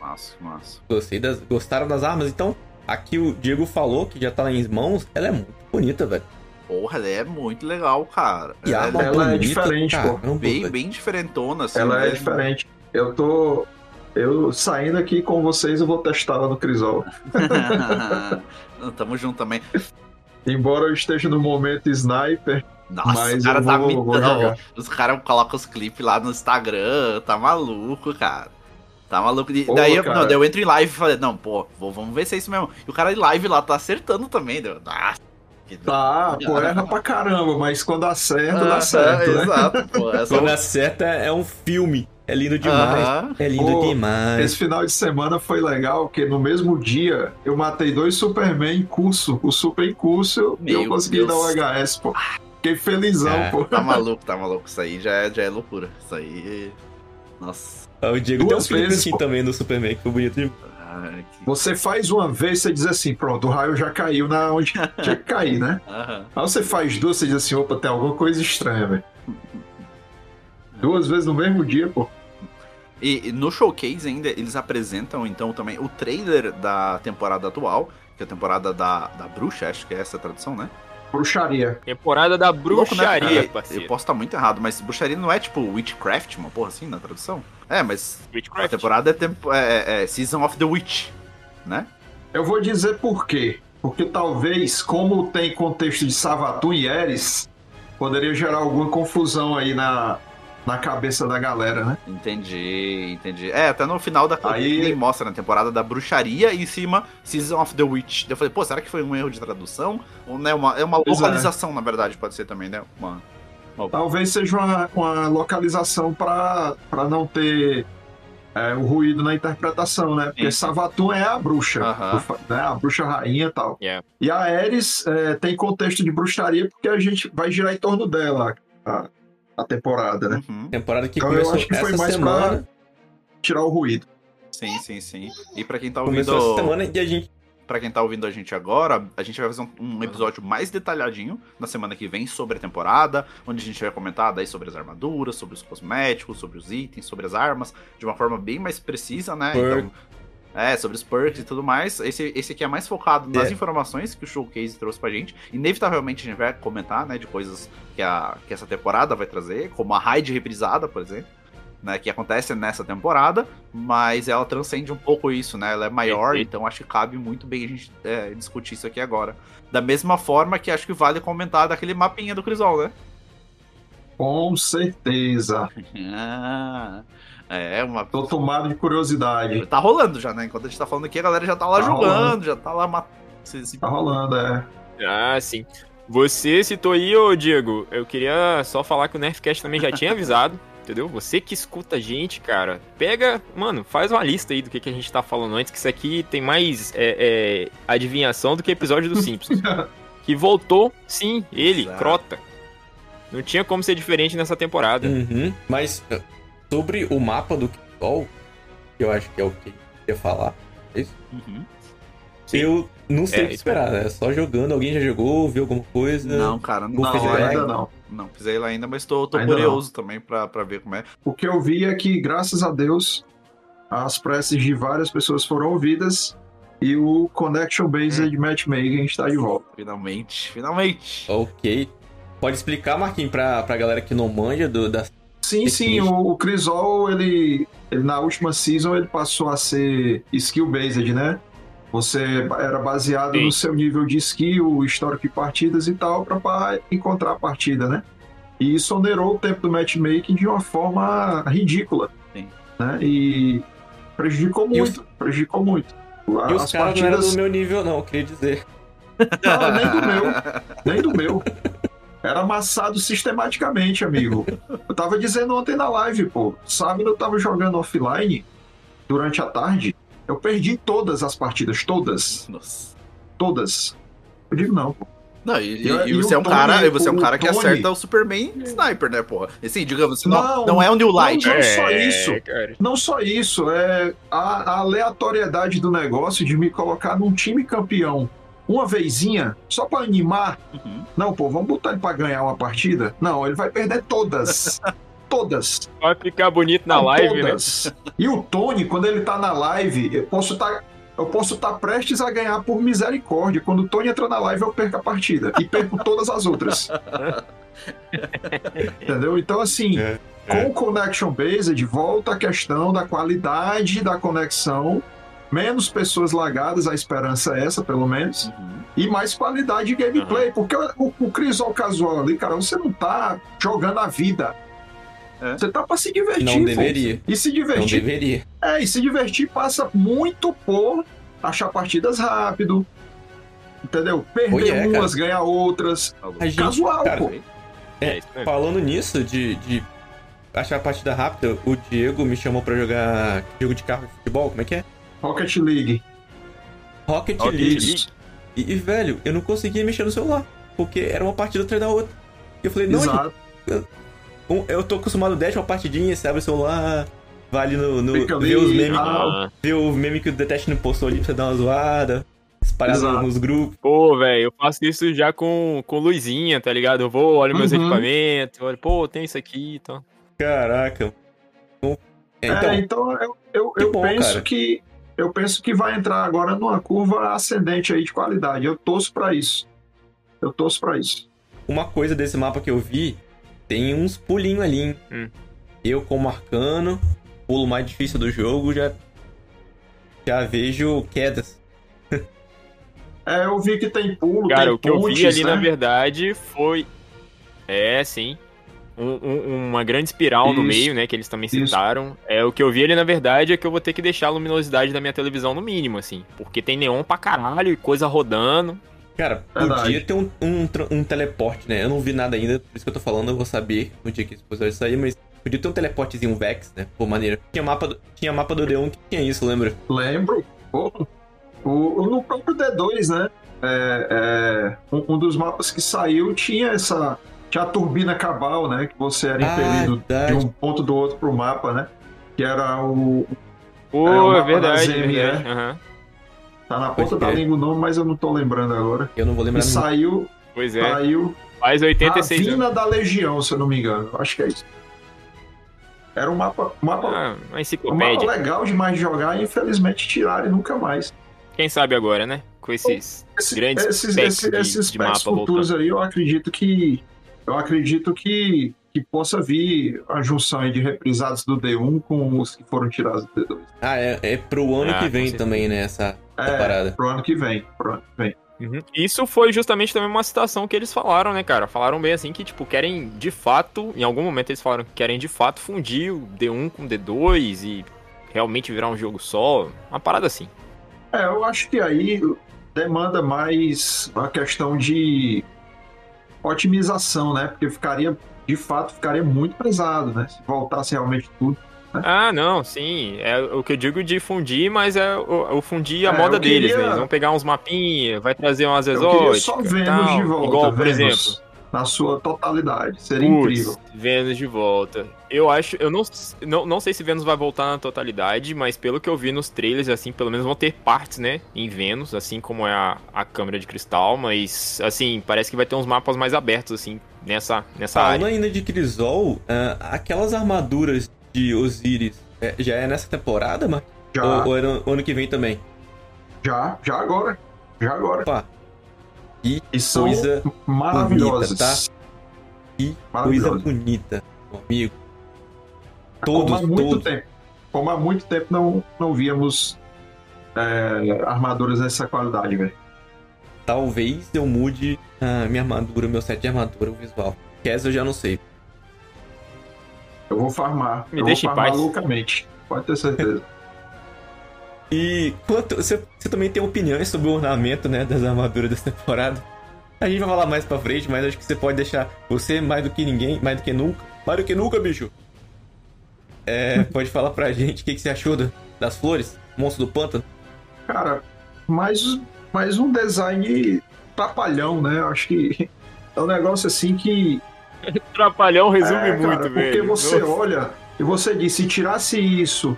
Massa, massa. Gostei das, gostaram das armas? Então, aqui o Diego falou que já tá em mãos. Ela é muito bonita, velho. Porra, ela é muito legal, cara. E a arma ela é bonita, diferente, pô. caramba, bem, bem diferentona, assim. Ela é mesmo. diferente. Eu tô. Eu saindo aqui com vocês, eu vou testar ela no Crisol. [LAUGHS] Tamo junto também. Embora eu esteja no momento sniper, Nossa, Mas o cara eu tá vou-. Os caras colocam os clipes lá no Instagram, tá maluco, cara. Tá maluco. E Pô, daí, eu, não, daí eu entro em live e falei, não, pô, vou- vamos ver se é isso mesmo. E o cara em live lá tá acertando também, deu. Nossa, tá, pô, erra pra caramba, mas quando acerta, Ah, dá certo, né? Exato, pô. Essa... Quando acerta, é um filme. É lindo demais. Aham. É lindo Pô, demais. Esse final de semana foi legal, porque no mesmo dia eu matei dois Superman em curso. O Super em curso e eu Meu consegui Deus. dar o HS, pô. Fiquei felizão, É. pô. Tá maluco, tá maluco. Isso aí já é, já é loucura. Isso aí. Nossa. O Diego Duas deu um vezes, assim pô. também no Superman, que foi bonito demais. Que... Você faz uma vez, você diz assim, pronto, o raio já caiu na onde [LAUGHS] tinha que cair, né? Aham. Aí você faz duas, você diz assim, opa, tem alguma coisa estranha, velho. [LAUGHS] Duas vezes no mesmo dia, pô. E, e no showcase ainda, eles apresentam então também o trailer da temporada atual, que é a temporada da, da bruxa, acho que é essa a tradução, né? Bruxaria. Temporada da bruxaria, É, parceiro. Eu posso estar muito errado, mas bruxaria não é tipo witchcraft, uma porra assim na tradução? É, mas a Witchcraft. temporada é, tempo, é, é Season of the Witch, né? Eu vou dizer por quê. Porque talvez, como tem contexto de Savatun e Eris, poderia gerar alguma confusão aí na, na cabeça da galera, né? Entendi, entendi. É, até no final da Aí- ele mostra na temporada da bruxaria e em cima Season of the Witch. Eu falei, pô, será que foi um erro de tradução? Ou né, uma, é uma Pois é. localização, na verdade, pode ser também, né? Uma, Talvez seja uma, uma localização para não ter é, o ruído na interpretação, né? Porque. Savatun é a bruxa, o fa- né? a bruxa rainha e tal. Yeah. E a Eris é, tem contexto de bruxaria porque a gente vai girar em torno dela a, a temporada, né? Uhum. Temporada que Então eu começou acho que foi essa mais semana. pra tirar o ruído. Sim, sim, sim. E pra quem tá ouvindo. Começou essa semana e a gente. Pra quem tá ouvindo a gente agora, a gente vai fazer um, um episódio mais detalhadinho na semana que vem sobre a temporada, onde a gente vai comentar daí sobre as armaduras, sobre os cosméticos, sobre os itens, sobre as armas, de uma forma bem mais precisa, né? Então, é, sobre os perks e tudo mais. Esse, esse aqui é mais focado nas É. informações que o Showcase trouxe pra gente. Inevitavelmente a gente vai comentar, né, de coisas que, a, que essa temporada vai trazer, como a raid reprisada, por exemplo. Né, que acontece nessa temporada, mas ela transcende um pouco isso, né? Ela é maior, então acho que cabe muito bem a gente é, discutir isso aqui agora. Da mesma forma que acho que vale comentar daquele mapinha do Crisol, né? Com certeza. [LAUGHS] É, uma. Tô tomado de curiosidade. Tá rolando já, né? Enquanto a gente tá falando aqui, a galera já tá lá Tá jogando, rolando. já tá lá matando. Se- Tá rolando, é. Ah, sim. Você citou aí, ô Diego, eu queria só falar que o Nerfcast também já tinha avisado, [LAUGHS] entendeu? Você que escuta a gente, cara, pega, mano, faz uma lista aí do que, que a gente tá falando antes, que isso aqui tem mais é, é, adivinhação do que episódio do Simpsons. [LAUGHS] que voltou, sim, ele, Exato. Crota. Não tinha como ser diferente nessa temporada. Uhum. Mas sobre o mapa do Sol, que eu acho que é o que eu ia falar, Uhum. é eu não sei É, o que isso esperar. É só jogando, alguém já jogou, viu alguma coisa. Não, cara, não, não, Não, ainda não. não fiz ele ainda, mas tô, tô Ainda curioso também pra, pra ver como é. O que eu vi é que, graças a Deus, as preces de várias pessoas foram ouvidas e o Connection Based Matchmaking está de volta. Finalmente, finalmente. Ok. Pode explicar, Marquinhos, pra, pra galera que não manja do, da. Sim, Esse sim, o, o Crisol, ele, ele na última season, ele passou a ser skill-based, né? Você era baseado Sim. no seu nível de skill, histórico de partidas e tal, para encontrar a partida, né? E isso onerou o tempo do matchmaking de uma forma ridícula. Sim. Né? E prejudicou E os- muito, prejudicou muito. E os As caras não eram partidas. do meu nível, não, queria dizer. Não, nem do meu. Nem do meu. [LAUGHS] Era amassado sistematicamente, amigo. Eu tava dizendo ontem na live, pô. Sábado eu tava jogando offline durante a tarde. Eu perdi todas as partidas, todas. Nossa. Todas. Eu digo não, pô. Não, e, E- e você é um cara, Tony- e você é um o cara que Tony- acerta o Superman Sniper, né, porra? Assim, digamos, não, Não, não é o New Light. não, só isso. cara. Não só isso, é a, a aleatoriedade do negócio de me colocar num time campeão uma vezinha, só pra animar. Uhum. Não, pô, vamos botar ele pra ganhar uma partida? Não, ele vai perder todas. [LAUGHS] todas. Vai ficar bonito na Não, live, né? todas. E o Tony, quando ele tá na live, eu posso estar. eu posso estar prestes a ganhar por misericórdia. Quando o Tony entra na live, eu perco a partida. E perco todas as outras. [LAUGHS] Entendeu? Então, assim, É, com o Connection Based, volta a questão da qualidade da conexão. Menos pessoas lagadas, a esperança é essa, pelo menos. Uhum. E mais qualidade de gameplay. Porque o, o Crisol Casual ali, cara, você não tá jogando a vida. É. Você tá pra se divertir. Não pô. deveria. E se Não divertir deveria. é, e se divertir passa muito por achar partidas rápido. Entendeu? Perder Oh, yeah, umas, ganhar outras. A gente, Casual, cara, pô. É, mesmo. Falando nisso, de, de achar a partida rápida, o Diego me chamou pra jogar jogo de carro de futebol, como é que é? Rocket League. Rocket Rocket League. League. E, e, velho, eu não conseguia mexer no celular, porque era uma partida atrás da outra. E eu falei, não, Exato. um- eu tô acostumado a deixar uma partidinha, você abre o celular, vai ali no... no Fica ali, vê os memes, ah, vê o meme que o Detest não postou ali pra você dar uma zoada, espalhado Exato. nos grupos. Pô, velho, eu faço isso já com, com luzinha, tá ligado? Eu vou, olho meus Uhum. equipamentos, olho, pô, tem isso aqui e tal. Caraca. É, Então, então, então eu, eu, que eu bom, penso cara. que eu penso que vai entrar agora numa curva ascendente aí de qualidade. Eu torço pra isso. Eu torço pra isso. Uma coisa desse mapa que eu vi, tem uns pulinhos ali, hein? Hum. Eu, como arcano, pulo mais difícil do jogo, já, já vejo quedas. [LAUGHS] É, eu vi que tem pulo, Cara, tem o que eu vi pontes, ali, né? na verdade, foi. É, sim. Um- um- uma grande espiral no Isso, meio, né? Que eles também isso. citaram. É, o que eu vi ali, na verdade, é que eu vou ter que deixar a luminosidade da minha televisão no mínimo, assim. Porque tem neon pra caralho e coisa rodando. Cara, Verdade. podia ter um, um, um teleporte, né? Eu não vi nada ainda, por isso que eu tô falando, eu vou saber no dia que esse episódio sair, mas podia ter um teleportezinho Vex, né? Por maneira. Tinha mapa do, tinha mapa do D1 que tinha isso, lembra? Lembro. Pô, o, o- no próprio D2, né? É, é, um, um dos mapas que saiu tinha essa. Tinha a turbina cabal, né? Que você era Ah, impelido de verdade. um ponto do outro pro mapa, né? Que era o. Pô, É, o é, mapa verdade, da é ZME. verdade. aham. Tá na ponta da crer. língua o nome, mas eu não tô lembrando agora. Eu não vou lembrar E saiu, Pois é. saiu Faz 86 anos. Ravina da Legião, se eu não me engano. Acho que é isso. Era um mapa, um mapa, Ah, uma um mapa enciclopédia. legal demais de jogar e infelizmente tiraram e nunca mais. Quem sabe agora, né? Com esses Esse- grandes esses, packs esses, de- esses de packs mapa futuros voltando. aí, eu acredito que eu acredito que, que possa vir a junção aí de reprisados do D1 com os que foram tirados do D2. Ah, é, é pro ano Ah, que vem também, né? Essa, essa É, parada. pro ano que vem, pro ano que vem. Uhum. Isso foi justamente também uma citação que eles falaram, né, cara? Falaram bem assim que, tipo, querem de fato, em algum momento eles falaram que querem de fato fundir o D1 com o D2 e realmente virar um jogo só. Uma parada assim. É, eu acho que aí demanda mais uma questão de otimização, né? Porque ficaria, de fato, ficaria muito pesado, né? Se voltasse realmente tudo. Ah, não, sim. É o que eu digo de fundir, mas é o, o fundir a É, moda queria- deles, né? Eles vão pegar uns mapinhas, vai trazer umas exóticas. só Vênus de volta, Igual, por Vênus, exemplo. Na sua totalidade. Seria Putz, incrível. Vênus de volta. Eu acho, eu não, não, não sei se Vênus vai voltar na totalidade, mas pelo que eu vi nos trailers, assim, pelo menos vão ter partes, né, em Vênus, assim como é a, a câmera de cristal, mas, assim, parece que vai ter uns mapas mais abertos, assim, nessa, nessa Falando área. ainda de Crisol, ah, aquelas armaduras de Osiris, é, já é nessa temporada, Mark? Já, Ou, ou é no ano que vem também? já, já agora. Já agora. Opa, que E são coisa maravilhosas. bonita, tá? que coisa bonita, amigo. Como Todos, há muito todos. tempo. Como há muito tempo não, não víamos é, armaduras dessa qualidade, velho. Talvez eu mude a minha armadura, meu set de armadura, o visual. Que essa eu já não sei. Eu vou farmar. Me eu deixa em vou farmar paz. loucamente. Pode ter certeza. [LAUGHS] E quanto você, você também tem opiniões sobre o ornamento, né, das armaduras dessa temporada? A gente vai falar mais pra frente, mas acho que você pode deixar você mais do que ninguém, mais do que nunca, mais do que nunca, bicho. É, [LAUGHS] pode falar pra gente o que, que você achou do- das flores, monstro do pântano. Cara, mais, mais um design trapalhão, né? Eu acho que é um negócio assim que. Trapalhão resume É, muito, cara, Porque velho. você Nossa. olha e você diz, se tirasse isso,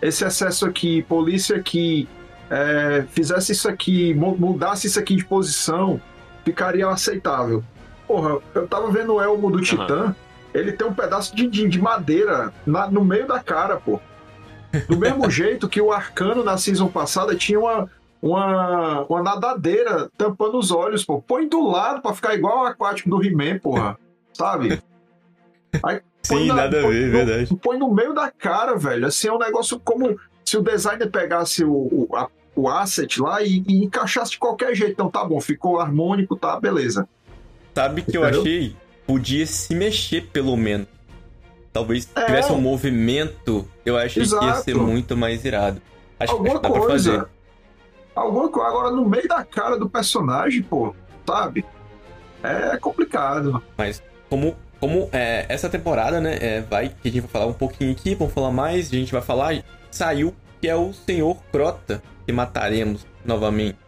esse excesso aqui, polícia aqui, é, fizesse isso aqui, mu- mudasse isso aqui de posição, ficaria aceitável. Porra, eu tava vendo o elmo do Titã, ele tem um pedaço de, de, de madeira na- no meio da cara, pô. Do mesmo [LAUGHS] jeito que o Arcano na season passada tinha uma, uma, uma nadadeira tampando os olhos, pô. Põe do lado pra ficar igual o aquático do He-Man, porra. Sabe? Aí [LAUGHS] Sim, na- nada a põe ver, no- verdade. Põe no meio da cara, velho. Assim, é um negócio como se o designer pegasse o, o, a- o asset lá e, e encaixasse de qualquer jeito. Então tá bom, ficou harmônico, tá, beleza. Sabe que eu achei? Podia se mexer pelo menos. Talvez É. tivesse um movimento, eu achei que ia ser muito mais irado. Acho, acho Alguma que dá pra fazer. coisa. Alguma coisa. Agora, no meio da cara do personagem, pô, sabe? É complicado. Mas como, como é, essa temporada, né, é, vai, que a gente vai falar um pouquinho aqui, vamos falar mais, a gente vai falar, saiu que é o Senhor Crota que mataremos novamente.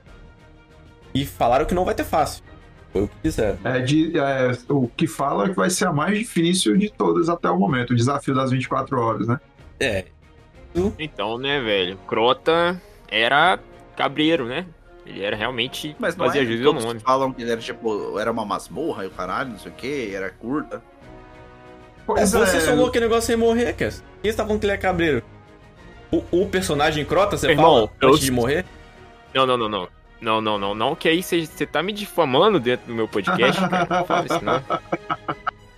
E falaram que não vai ter fácil. Foi o que disseram. É de, é, o que fala é que vai ser a mais difícil de todas até o momento. O desafio das 24 horas, né? É, Então, né, velho? Crota era cabreiro, né? Ele era realmente. Mas não fazia é jus todos nome. falam que ele era tipo, era uma masmorra e o caralho, não sei o que, era curta. é Pois você é, falou que o negócio ia morrer, Cass. Quem está falando que ele é cabreiro? O, o personagem Crota, você Irmão, fala eu- antes de morrer? Não, não, não, não. Não, não, não, não, que aí você tá me difamando dentro do meu podcast, cara. Não fala isso, não.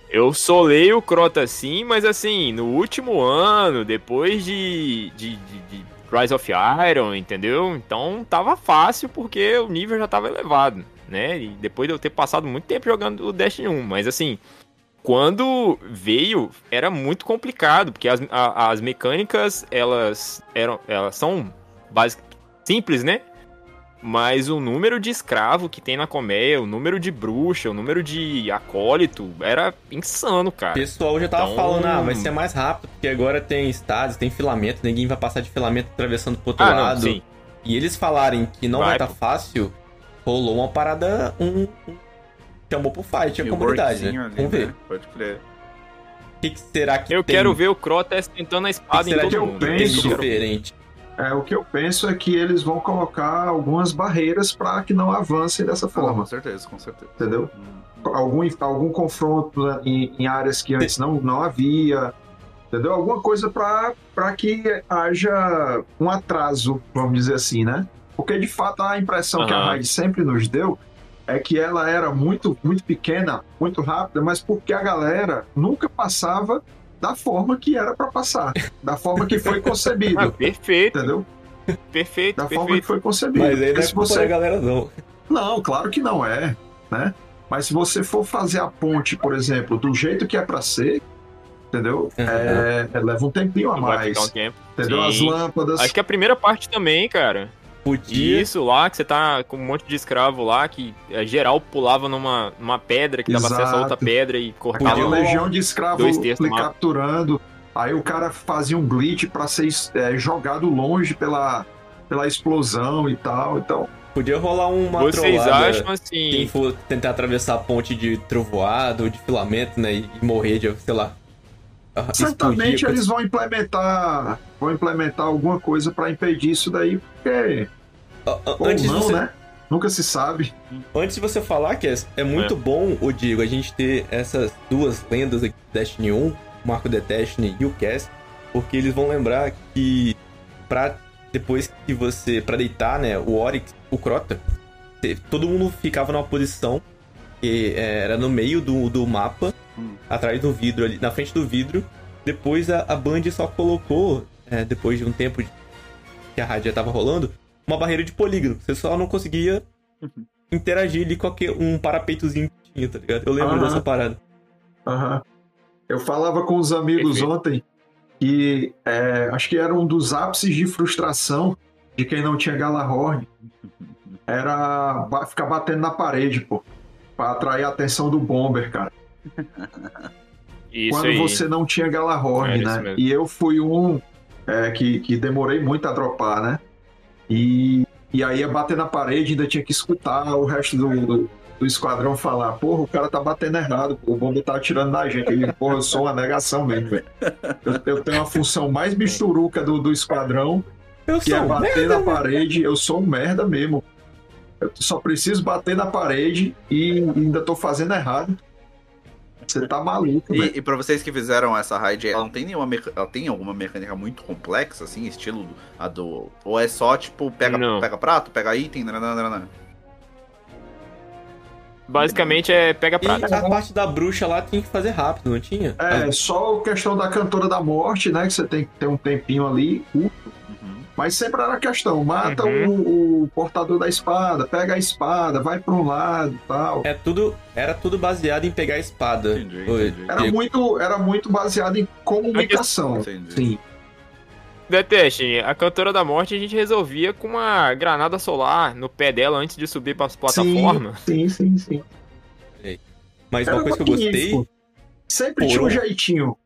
Eu solei o Crota sim, mas assim, no último ano, depois de, de, de, de Rise of Iron, entendeu? Então tava fácil porque o nível já tava elevado, né? E depois de eu ter passado muito tempo jogando o Destiny 1, mas assim, quando veio era muito complicado, porque as, a- as mecânicas elas eram elas são básicas simples, né? Mas o número de escravo que tem na colmeia, o número de bruxa, o número de acólito, era insano, O cara. pessoal já tava Então- falando, ah, vai ser mais rápido, porque agora tem estádios, tem filamento, ninguém vai passar de filamento atravessando pro outro Ah, não, lado. sim. E eles falarem que não vai Vai, estar pô. fácil, rolou uma parada, um, chamou pro fight a o comunidade, né? ali, Vamos ver. né? Pode crer. O que, que será que Eu tem quero ver o Crotas tentando a espada em todo que eu mundo. penso? tem Isso de que eu ver. diferente? É, o que eu penso é que eles vão colocar algumas barreiras para que não avancem dessa Ah, forma, com certeza, com certeza. entendeu? Hum. Algum, algum confronto né, em, em áreas que antes não, não havia, entendeu? Alguma coisa para que haja um atraso, vamos dizer assim, né? Porque de fato a impressão que a. Raid sempre nos deu é que ela era muito, muito pequena, muito rápida, mas porque a galera nunca passava da forma que era para passar, da forma que foi Ah, concebido, perfeito, entendeu? perfeito, Da forma que perfeito. foi concebido. Mas aí não é se você da galera, não. não, claro que não é, né? Mas se você for fazer a ponte, por exemplo, do jeito que é pra ser, entendeu? Uhum. É, leva um tempinho a mais, um tempo. entendeu? As Sim. lâmpadas. Acho que a primeira parte também, cara. Podia. Isso lá, que você tá com um monte de escravo lá, que é, geral pulava numa, numa pedra, que dava acesso a outra Exato. pedra e cortava. Podia legião de terços lhe capturando. Aí o cara fazia um glitch pra ser é, jogado longe pela, pela explosão e tal. Então, Podia rolar uma Vocês trollada. acham Quem assim. for tentar atravessar a ponte de trovoado ou de filamento, né? E morrer de, sei lá. Ah, certamente explodir, eles vão implementar, vão implementar alguma coisa pra impedir isso daí, porque Ah, ah, ou Antes de não, você né? Nunca se sabe. Antes de você falar, Cass, é muito É. bom, o Diego, a gente ter essas duas lendas aqui do Destiny 1, o Marco The Destiny e o Cass, porque eles vão lembrar que pra depois que você, pra deitar, né, o Oryx, o Crota, todo mundo ficava numa posição que é, era no meio do, do mapa. Atrás do vidro ali, na frente do vidro. Depois a, a Band só colocou, é, depois de um tempo de- que a rádio já tava rolando, uma barreira de polígono. Você só não conseguia interagir ali com aquele- um parapeitozinho que tinha, tá ligado? Eu lembro Aham. dessa parada. Aham. Eu falava com os amigos Perfeito. ontem que é, acho que era um dos ápices de frustração de quem não tinha Galahorn. Era ba- ficar batendo na parede, pô. Pra atrair a atenção do Bomber, cara. Isso Quando aí. você não tinha Galahorn, isso né? E eu fui um é, que, que demorei muito a dropar, né? E, e aí ia bater na parede, ainda tinha que escutar o resto do, do, do esquadrão falar, porra, o cara tá batendo errado, pô, o bomba tá atirando na gente. Ele, porra, eu sou uma negação mesmo, velho. Eu, eu tenho a função mais bichuruca do, do esquadrão, Eu que é sou bater merda, na parede, eu sou um merda mesmo. Eu só preciso bater na parede e ainda tô fazendo errado. Você tá maluco, velho. E, e pra vocês que fizeram essa raid, ela não tem nenhuma meca- ela tem alguma mecânica muito complexa, assim, estilo a do. Ou é só, tipo, pega, Não. pega prato, pega item, nananana. Basicamente é pega E prata. a parte da bruxa lá tinha que fazer rápido, não tinha? É, só a questão da cantora da morte, né? Que você tem que ter um tempinho ali, curto. Mas sempre era a questão: mata Uhum. o, o portador da espada, pega a espada, vai para um lado e tal. É tudo, era tudo baseado em pegar a espada. Entendi, entendi. Era Diego. muito, era muito baseado em comunicação. Entendi. Sim. Deteste, a cantora da morte a gente resolvia com uma granada solar no pé dela antes de subir para as plataformas. Sim, sim, sim. Mas Era uma coisa que eu gostei. Sempre Foram tinha um jeitinho.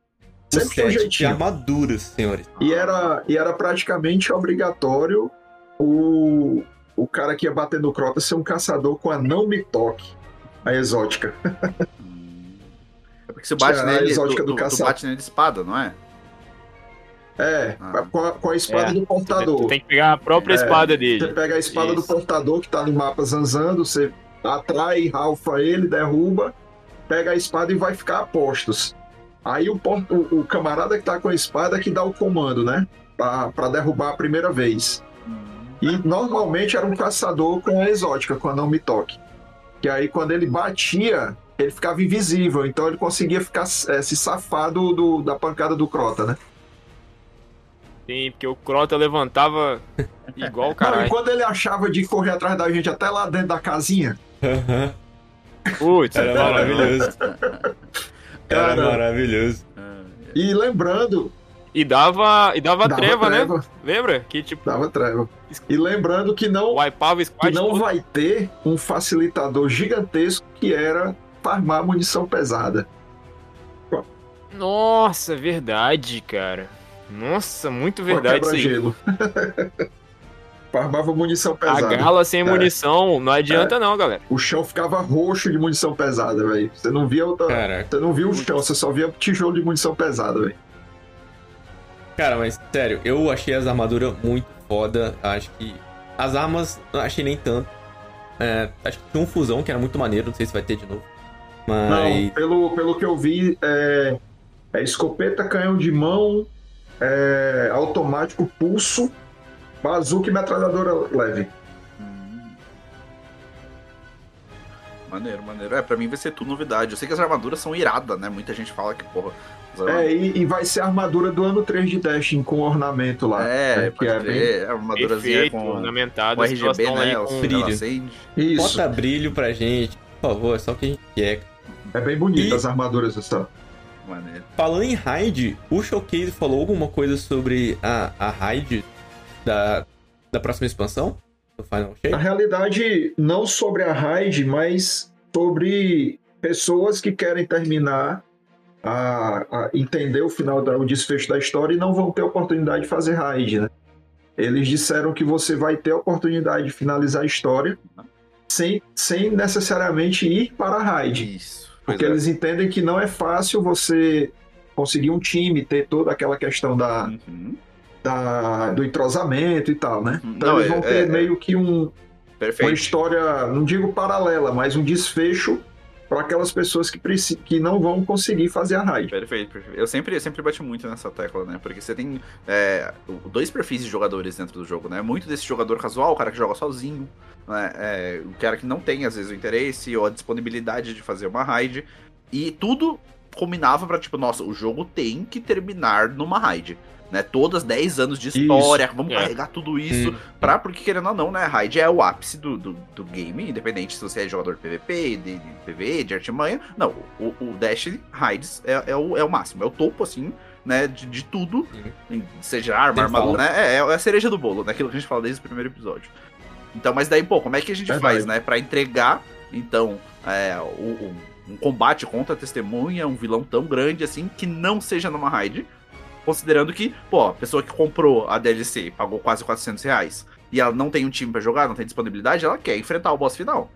Sempre tinha um jeitinho. armaduras, senhores. E era, e era praticamente obrigatório o, o cara que ia bater no Crota ser um caçador com a não me toque, a exótica. É porque você bate a nele, exótica tu, do tu, tu bate nele de espada, não é? É, Ah. com, a, com a espada É, do Tu portador. tem que pegar a própria É, espada Você dele. pega a espada do Isso. portador que tá no mapa zanzando, você atrai, ralfa ele, derruba, pega a espada e vai ficar a postos. Aí o, o, o camarada que tá com a espada que dá o comando, né? Pra, pra derrubar a primeira vez. E normalmente era um caçador com a exótica, com a não me toque. Que aí quando ele batia, ele ficava invisível, então ele conseguia ficar é, se safar do, do- da pancada do Crota, né? Sim, porque o Crota levantava [LAUGHS] igual o Não, e quando ele achava de correr atrás da gente até lá dentro da casinha, Aham. Putz, Era mano. [LAUGHS] maravilhoso. Era Cara. maravilhoso. e lembrando, E dava, e dava, dava treva, né? treva, Lembra? Que tipo, dava treva. E lembrando que não, que não todo. vai ter um facilitador gigantesco que era farmar munição pesada. Nossa, verdade, cara. Nossa, muito verdade isso aí. quebra-gelo. [LAUGHS] Farmava munição A pesada. gala sem É. munição não adianta não, galera. O chão ficava roxo de munição pesada, velho. Você não via outra. Caraca. Você não via o chão, você só via tijolo de munição pesada, velho. Cara, mas sério, eu achei as armaduras muito foda. Acho que as armas não achei nem tanto. É, acho que tinha um fusão que era muito maneiro, não sei se vai ter de novo. Não, Mas. pelo, pelo que eu vi, é, é escopeta, canhão de mão, é, automático, pulso, bazuca e metralhadora leve. Hum. Maneiro, maneiro. É, pra mim vai ser tudo novidade. Eu sei que as armaduras são iradas, né? Muita gente fala que, porra. É, e, e vai ser a armadura do ano 3 de Destiny com ornamento lá. É, né, que é bem... armadurazinha Perfeito, com, ornamentado. com RGB, né? com- brilho. Isso, Bota brilho pra gente, por favor, é só o que a gente quer. é bem bonito E- as armaduras essa. Maneiro. Falando em raid, o Showcase falou alguma coisa sobre a, a raid da, da próxima expansão? Do Final Na Shape? realidade, não sobre a raid, mas sobre pessoas que querem terminar a, a entender o final da, o desfecho da história e não vão ter oportunidade de fazer raid, né? Eles disseram que você vai ter a oportunidade de finalizar a história sem, sem necessariamente ir para a raid. Isso. Porque é. eles entendem que não é fácil você conseguir um time, ter toda aquela questão da, Uhum. Da- do entrosamento e tal, né? Então Não, eles é- vão ter é- meio que um, uma Perfeito. história, não digo paralela, mas um desfecho para aquelas pessoas que, que não vão conseguir fazer a raid. Perfeito, perfeito. Eu sempre, eu sempre bati muito nessa tecla, né? Porque você tem é, dois perfis de jogadores dentro do jogo, né? Muito desse jogador casual, o cara que joga sozinho, né? É, o cara que não tem, às vezes, o interesse ou a disponibilidade de fazer uma raid. E tudo combinava pra, tipo, nossa, o jogo tem que terminar numa raid. Né? Todas 10 anos de Isso. história, vamos É. carregar tudo isso Hum. pra, porque querendo ou não, né, Raid é o ápice do, do, do game, independente se você é jogador de PVP, de, de PVE, de artimanha. Não, o, o Destiny Raids é, é, o, é o máximo, é o topo, assim, né, de, de tudo, seja arma, armadura, né, é, é a cereja do bolo, daquilo que a gente fala desde o primeiro episódio. Então, mas daí, pô, como é que a gente Verdade. faz, né, pra entregar, então, é, o, o- um combate contra a testemunha, um vilão tão grande, assim, que não seja numa raid, considerando que, pô, a pessoa que comprou a DLC pagou quase 400 reais e ela não tem um time pra jogar, não tem disponibilidade, ela quer enfrentar o boss final.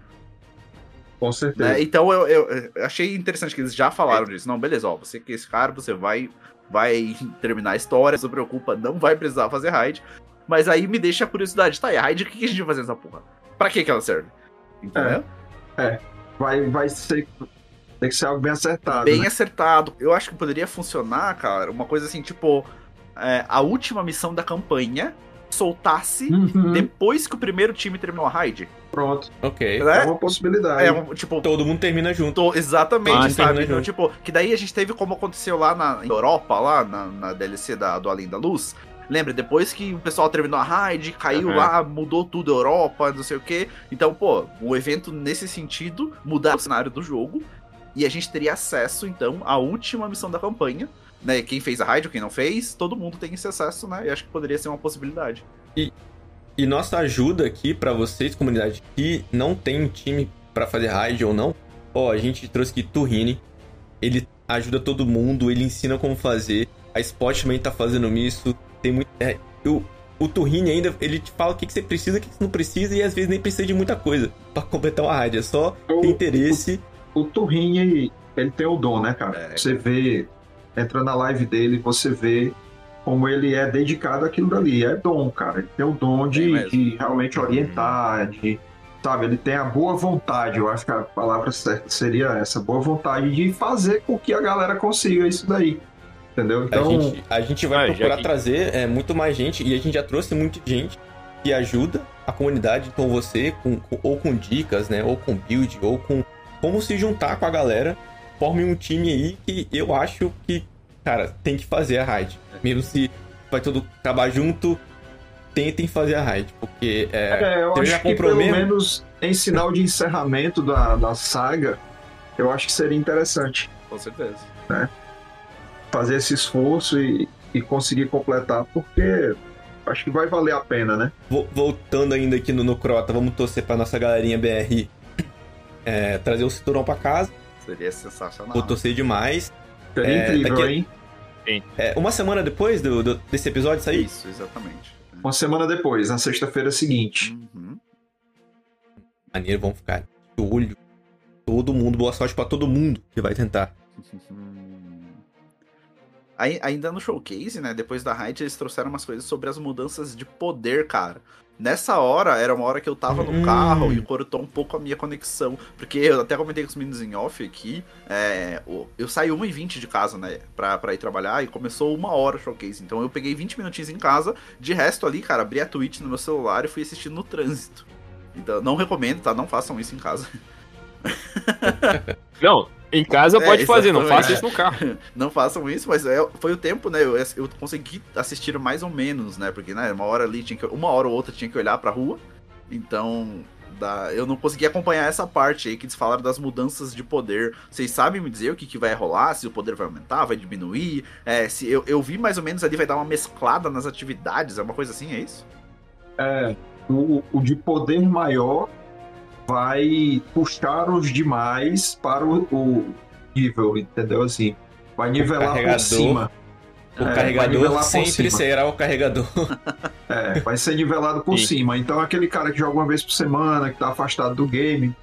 Com certeza. Né? Então eu, eu- eu achei interessante que eles já falaram disso. Não, beleza, ó, você que é esse cara, você vai, vai [LAUGHS] terminar a história, não se preocupa, não vai precisar fazer raid. Mas aí me deixa a curiosidade, tá, e a raid, o que que a gente vai fazer nessa porra? Pra que que ela serve? Entendeu? Vai, vai ser. Tem que ser algo bem acertado. Bem né? acertado. Eu acho que poderia funcionar, cara, uma coisa assim, tipo, é, a última missão da campanha soltasse Uhum, depois que o primeiro time terminou a raid. Pronto. Ok. Né? É uma possibilidade. É, um, tipo, Todo mundo termina junto. Exatamente, Ah, sabe? Então, tipo, que daí a gente teve como aconteceu lá na Europa, lá na, na DLC da, do Além da Luz. Lembra, depois que o pessoal terminou a raid, caiu Uhum. lá, mudou tudo a Europa, não sei o quê. Então, pô, o evento nesse sentido mudar o cenário do jogo. E a gente teria acesso, então, à última missão da campanha. Né? Quem fez a raid ou quem não fez, todo mundo tem esse acesso, né? E acho que poderia ser uma possibilidade. E nossa ajuda aqui pra vocês, comunidade, que não tem um time pra fazer raid ou não, ó, a gente trouxe aqui Turrini. Ele ajuda todo mundo, ele ensina como fazer. A Spot também tá fazendo isso. Tem muito. É, o, o Turrini ainda, ele te fala o que, que você precisa, o que, que você não precisa, e às vezes nem precisa de muita coisa pra completar uma raid. É só O- ter interesse. O Turrinha, ele tem o dom, né, cara? É. Você vê, entra na live dele, você vê como ele é dedicado àquilo dali. É dom, cara. Ele tem o dom Tem de, de realmente orientar, de. Sabe, ele tem a boa vontade, eu acho que a palavra certa seria essa, boa vontade de fazer com que a galera consiga isso daí. Entendeu? A Então, gente, a gente vai Ah, procurar que- trazer é, muito mais gente, e a gente já trouxe muita gente. que ajuda a comunidade, então você, com, com- ou com dicas, né? Ou com build, ou com como se juntar com a galera, forme um time aí que eu acho que, cara, tem que fazer a raid. Mesmo se vai todo acabar junto, tentem fazer a raid, porque é, É, eu acho que pelo menos em sinal de encerramento da, da saga, eu acho que seria interessante Com certeza. fazer esse esforço e, e conseguir completar, porque acho que vai valer a pena, né? Vo- Voltando ainda aqui no, no Crota, vamos torcer pra nossa galerinha BR é, trazer o cinturão pra casa. Seria sensacional. Vou torcer demais. Seria É, incrível, daqui- hein? É, uma semana depois do, do- desse episódio sair, Isso, exatamente. Uma semana depois, na sexta-feira seguinte. Uhum. maneiro, vamos ficar de olho. Todo mundo, boa sorte pra todo mundo que vai tentar. Aí- Ainda no showcase, né? Depois da Raid, eles trouxeram umas coisas sobre as mudanças de poder, cara. Nessa hora, era uma hora que eu tava no Hum. carro e cortou um pouco a minha conexão. Porque eu até comentei com os meninos em off aqui. é, eu saí 1h20 de casa, né? Pra, pra ir trabalhar e começou uma hora o showcase. Então eu peguei 20 minutinhos em casa. De resto ali, cara, abri a Twitch no meu celular e fui assistindo no trânsito. Então, não recomendo, tá? Não façam isso em casa. [LAUGHS] Não, em casa É, pode fazer, não faça isso no carro. [LAUGHS] Não façam isso, mas é- foi o tempo, né? Eu, eu consegui assistir mais ou menos, né? Porque, né, uma hora ali tinha que. Uma hora ou outra tinha que olhar pra rua. Então. Da, eu não consegui acompanhar essa parte aí que eles falaram das mudanças de poder. Vocês sabem me dizer o que, que vai rolar? Se o poder vai aumentar, vai diminuir? É, se eu, eu vi mais ou menos ali vai dar uma mesclada nas atividades, é uma coisa assim, é isso? É, o, o de poder maior vai puxar os demais para o, o nível, entendeu? Assim, vai nivelar por cima. O É, carregador sempre será o carregador. É, vai ser nivelado por Sim. cima. Então, aquele cara que joga uma vez por semana, que tá afastado do game,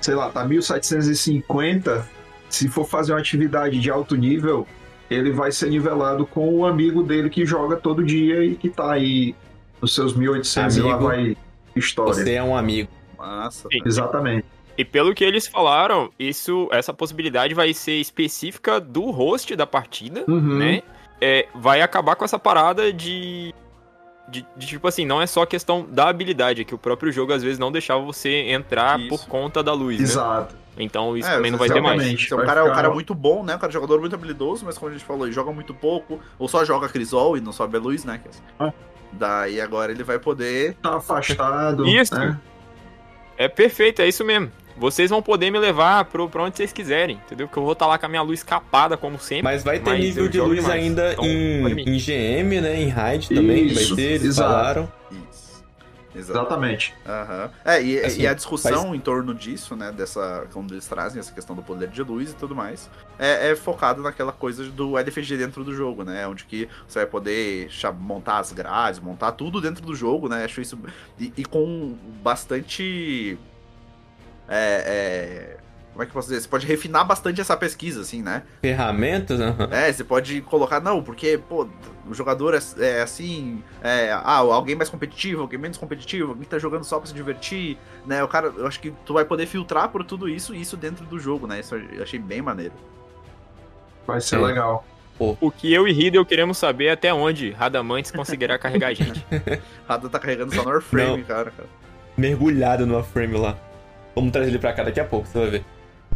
sei lá, tá 1750, se for fazer uma atividade de alto nível, ele vai ser nivelado com o amigo dele que joga todo dia e que tá aí nos seus 1800 e lá Amigo. vai história. Você é um amigo. Massa. Sim. Exatamente. E pelo que eles falaram, isso, essa possibilidade vai ser específica do host da partida, Uhum. né? É, vai acabar com essa parada de, de, de, tipo assim, não é só questão da habilidade, é que o próprio jogo às vezes não deixava você entrar Isso. por conta da luz, né? Exato. Então isso É, também não vai ter mais. exatamente. Então, o Vai cara, o ficar- cara é muito bom, né? O cara é jogador muito habilidoso, mas como a gente falou, ele joga muito pouco, ou só joga Crisol e não sobe a luz, né? Ah. Daí agora ele vai poder. Tá afastado. Isso. né? É perfeito, é isso mesmo. Vocês vão poder me levar pro, pra onde vocês quiserem, entendeu? Porque eu vou estar lá com a minha luz capada, como sempre. Mas vai ter Mas nível de luz demais. ainda Então, em, em GM, né? Em raid também Isso, vai ter, eles exato. falaram. Exatamente. Aham. É, e, Assim, e a discussão em torno disso, né? Dessa. Quando eles trazem essa questão do poder de luz e tudo mais, é, é focado naquela coisa do LFG dentro do jogo, né? Onde que você vai poder montar as grades, montar tudo dentro do jogo, né? Acho isso. E, e com bastante. É, é, Como é que eu posso dizer? Você pode refinar bastante essa pesquisa, assim, né? Ferramentas, aham. É, você pode colocar, não, porque, pô, o jogador é, é assim, é, ah, alguém mais competitivo, alguém menos competitivo, alguém tá jogando só pra se divertir, né? O cara, eu acho que tu vai poder filtrar por tudo isso e isso dentro do jogo, né? Isso eu achei bem maneiro. Vai ser É. legal. O que eu e Riddle queremos saber é até onde Radamantes conseguirá carregar a gente. [LAUGHS] Rada tá carregando só no Warframe, Não. cara, cara. Mergulhado no frame lá. Vamos trazer ele pra cá daqui a pouco, você vai ver.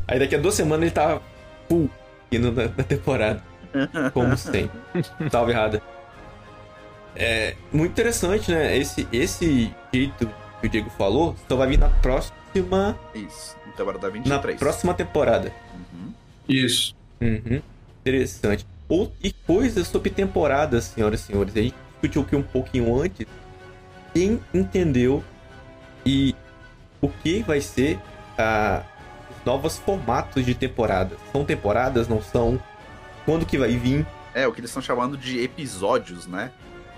Aí daqui a duas semanas ele tá full indo na, na temporada. Como sempre. [LAUGHS] Salve, Rada. É muito interessante, né? Esse, esse jeito que o Diego falou só vai vir na próxima, Isso, temporada na 23. próxima temporada. Uhum. Isso. Uhum. Interessante. Ou, e coisas sobre temporadas, senhoras e senhores. A gente discutiu aqui um pouquinho antes. Quem entendeu e o que vai ser a, os novos formatos de temporadas? São temporadas, não são? Quando que vai vir? É, o que eles estão chamando de episódios, né?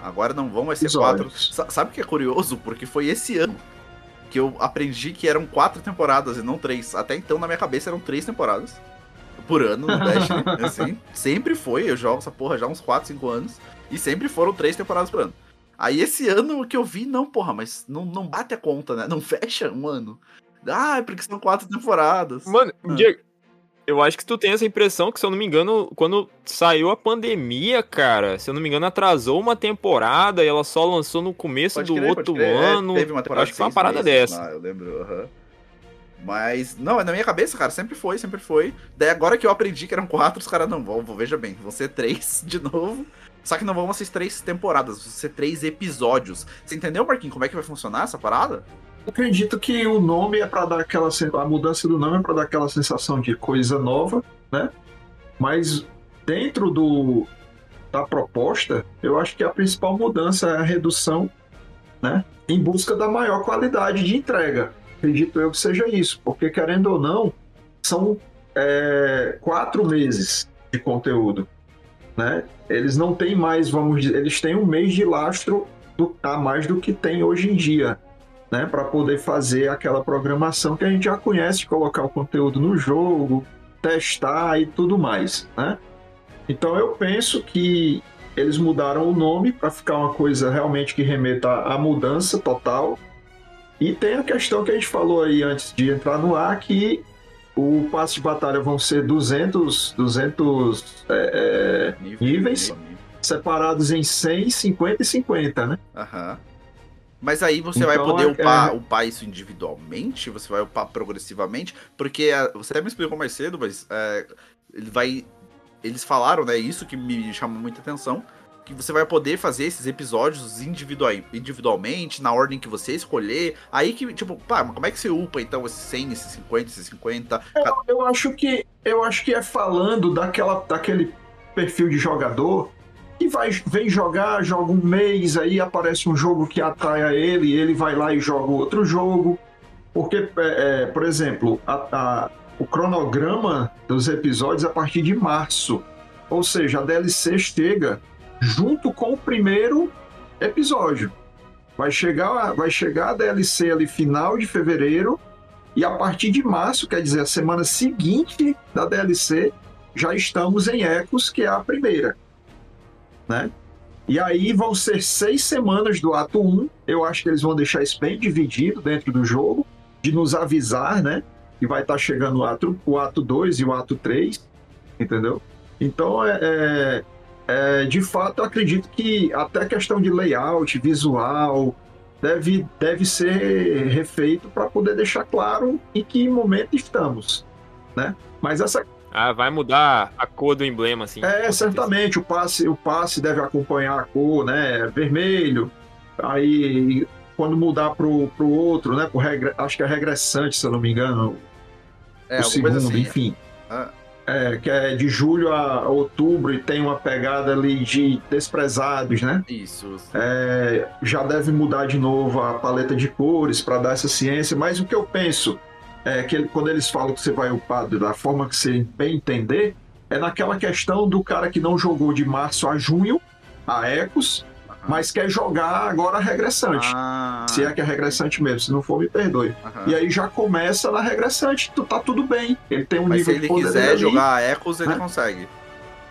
Agora não vão mais ser Episódios. quatro. Sa- Sabe o que é curioso? Porque foi esse ano que eu aprendi que eram quatro temporadas e não três. Até então, na minha cabeça, eram três temporadas por ano [LAUGHS] no Destiny. assim, sempre foi. Eu jogo essa porra já há uns 4, 5 anos. E sempre foram três temporadas por ano. Aí esse ano que eu vi, não, porra, mas não, não bate a conta, né? Não [LAUGHS] fecha um ano. Ah, é porque são quatro temporadas. Mano, Ah. Diego, Eu acho que tu tem essa impressão que, se eu não me engano, quando saiu a pandemia, cara, se eu não me engano, atrasou uma temporada e ela só lançou no começo Pode do crer, outro. É, ano. teve uma temporada acho que foi uma parada meses dessa. lá, eu lembro, aham. Mas, não, é na minha cabeça, cara, sempre foi, sempre foi. Daí agora que eu aprendi que eram quatro, os caras não vão, veja bem, vão ser três [LAUGHS] de novo. Só que não vão ser três temporadas, vão ser três episódios. Você entendeu, Marquinhos, como é que vai funcionar essa parada? Acredito que o nome é para dar aquela a mudança do nome é para dar aquela sensação de coisa nova, né? Mas dentro do da proposta, eu acho que a principal mudança é a redução, né? Em busca da maior qualidade de entrega. Acredito eu que seja isso, porque querendo ou não, são é, quatro meses de conteúdo, né? Eles não têm mais, vamos dizer, eles têm um mês de lastro do, a mais do que tem hoje em dia né, para poder fazer aquela programação que a gente já conhece, colocar o conteúdo no jogo, testar e tudo mais, né? Então eu penso que eles mudaram o nome para ficar uma coisa realmente que remeta à mudança total. E tem a questão que a gente falou aí antes de entrar no ar que o passe de batalha vão ser 200, 200 é, é, Níveis? separados em 100, 50 e 50, né? Aham. Mas aí você vai Então, poder é- upar, upar isso individualmente? Você vai upar progressivamente? Porque ah, você até me explicou mais cedo, mas é, ele vai. Eles falaram, né? Isso que me chamou muita atenção. Que você vai poder fazer esses episódios individual, individualmente, na ordem que você escolher. Aí que, tipo, pá, mas como é que você upa então esses 100, esses 50, esses 50? Ca- Eu acho que eu acho que é falando daquela, daquele perfil de jogador que vai, vem jogar, joga um mês, aí aparece um jogo que atrai a ele, ele vai lá e joga outro jogo. Porque, é, é, por exemplo, a- a- o cronograma dos episódios é a partir de março. Ou seja, a DLC chega junto com o primeiro episódio. Vai chegar, vai chegar a DLC ali final de fevereiro e a partir de março, quer dizer, a semana seguinte da DLC, já estamos em Ecos, que é a primeira. Né? E aí vão ser seis semanas do ato 1. Eu acho que eles vão deixar isso bem dividido dentro do jogo, de nos avisar, né? Que vai estar chegando o ato, o ato 2 e o ato 3, entendeu? Então, é, é- é, de fato, eu acredito que até questão de layout, visual, deve, deve ser refeito para poder deixar claro em que momento estamos, né? Mas essa Ah, vai mudar a cor do emblema, assim. é certamente o passe, o passe deve acompanhar a cor, né? Vermelho. Aí quando mudar pro, pro outro, né? Pro regre... acho que é regressante, se eu não me engano, É, o segundo, assim. enfim. Ah. É, que é de julho a outubro e tem uma pegada ali de desprezados, né? Isso. É, já deve mudar de novo a paleta de cores para dar essa ciência, mas o que eu penso é que ele- quando eles falam que você vai upar da forma que você bem entender, é naquela questão do cara que não jogou de março a junho, a Ecos, mas quer jogar agora regressante. Ah, Se é que é regressante mesmo, se não for, me perdoe. aham. E aí já começa na regressante, tu tá tudo bem. Ele tem um Mas se nível ele de poder quiser ali, jogar a Ecos, ele né? consegue.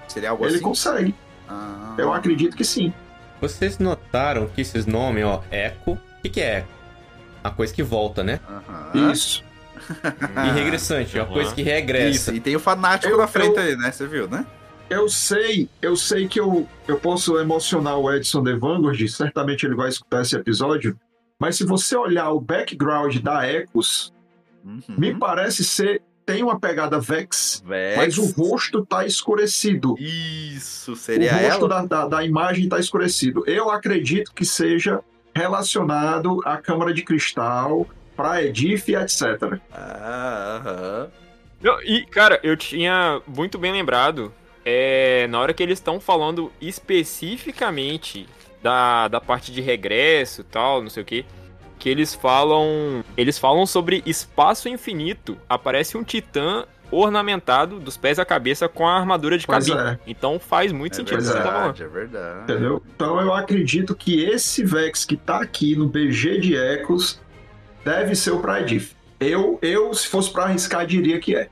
Seria algo ele assim? consegue. Ah. Eu acredito que sim. Vocês notaram que esses nomes, ó, Echo, o que, que é? A coisa que volta, né? Aham. Isso. [LAUGHS] E regressante, é uma Aham. coisa que regressa. Isso, e tem o fanático Eu- na frente eu- aí, né? Você viu, né? Eu sei, eu sei que eu, eu posso emocionar o Edson The Vanguard, certamente ele vai escutar esse episódio, mas se você olhar o background da Ecos, Uhum. me parece ser. Tem uma pegada Vex, Vex. mas o rosto tá escurecido. Isso, O seria rosto ela? da, da, da imagem tá escurecido. Eu acredito que seja relacionado à Câmara de Cristal, pra Edith e etc. Ah, aham. Não, e, cara, eu tinha muito bem lembrado, é, na hora que eles estão falando especificamente da, da parte de regresso e tal, não sei o que, que eles falam. Eles falam sobre espaço infinito. Aparece um titã ornamentado dos pés à cabeça com a armadura de Pois cabine. é. Então faz muito É sentido o que você tá falando. verdade, é verdade. Entendeu? Então eu acredito que esse Vex que tá aqui no BG de Ecos deve ser o Pradif. Eu, eu, se fosse pra arriscar, diria que é.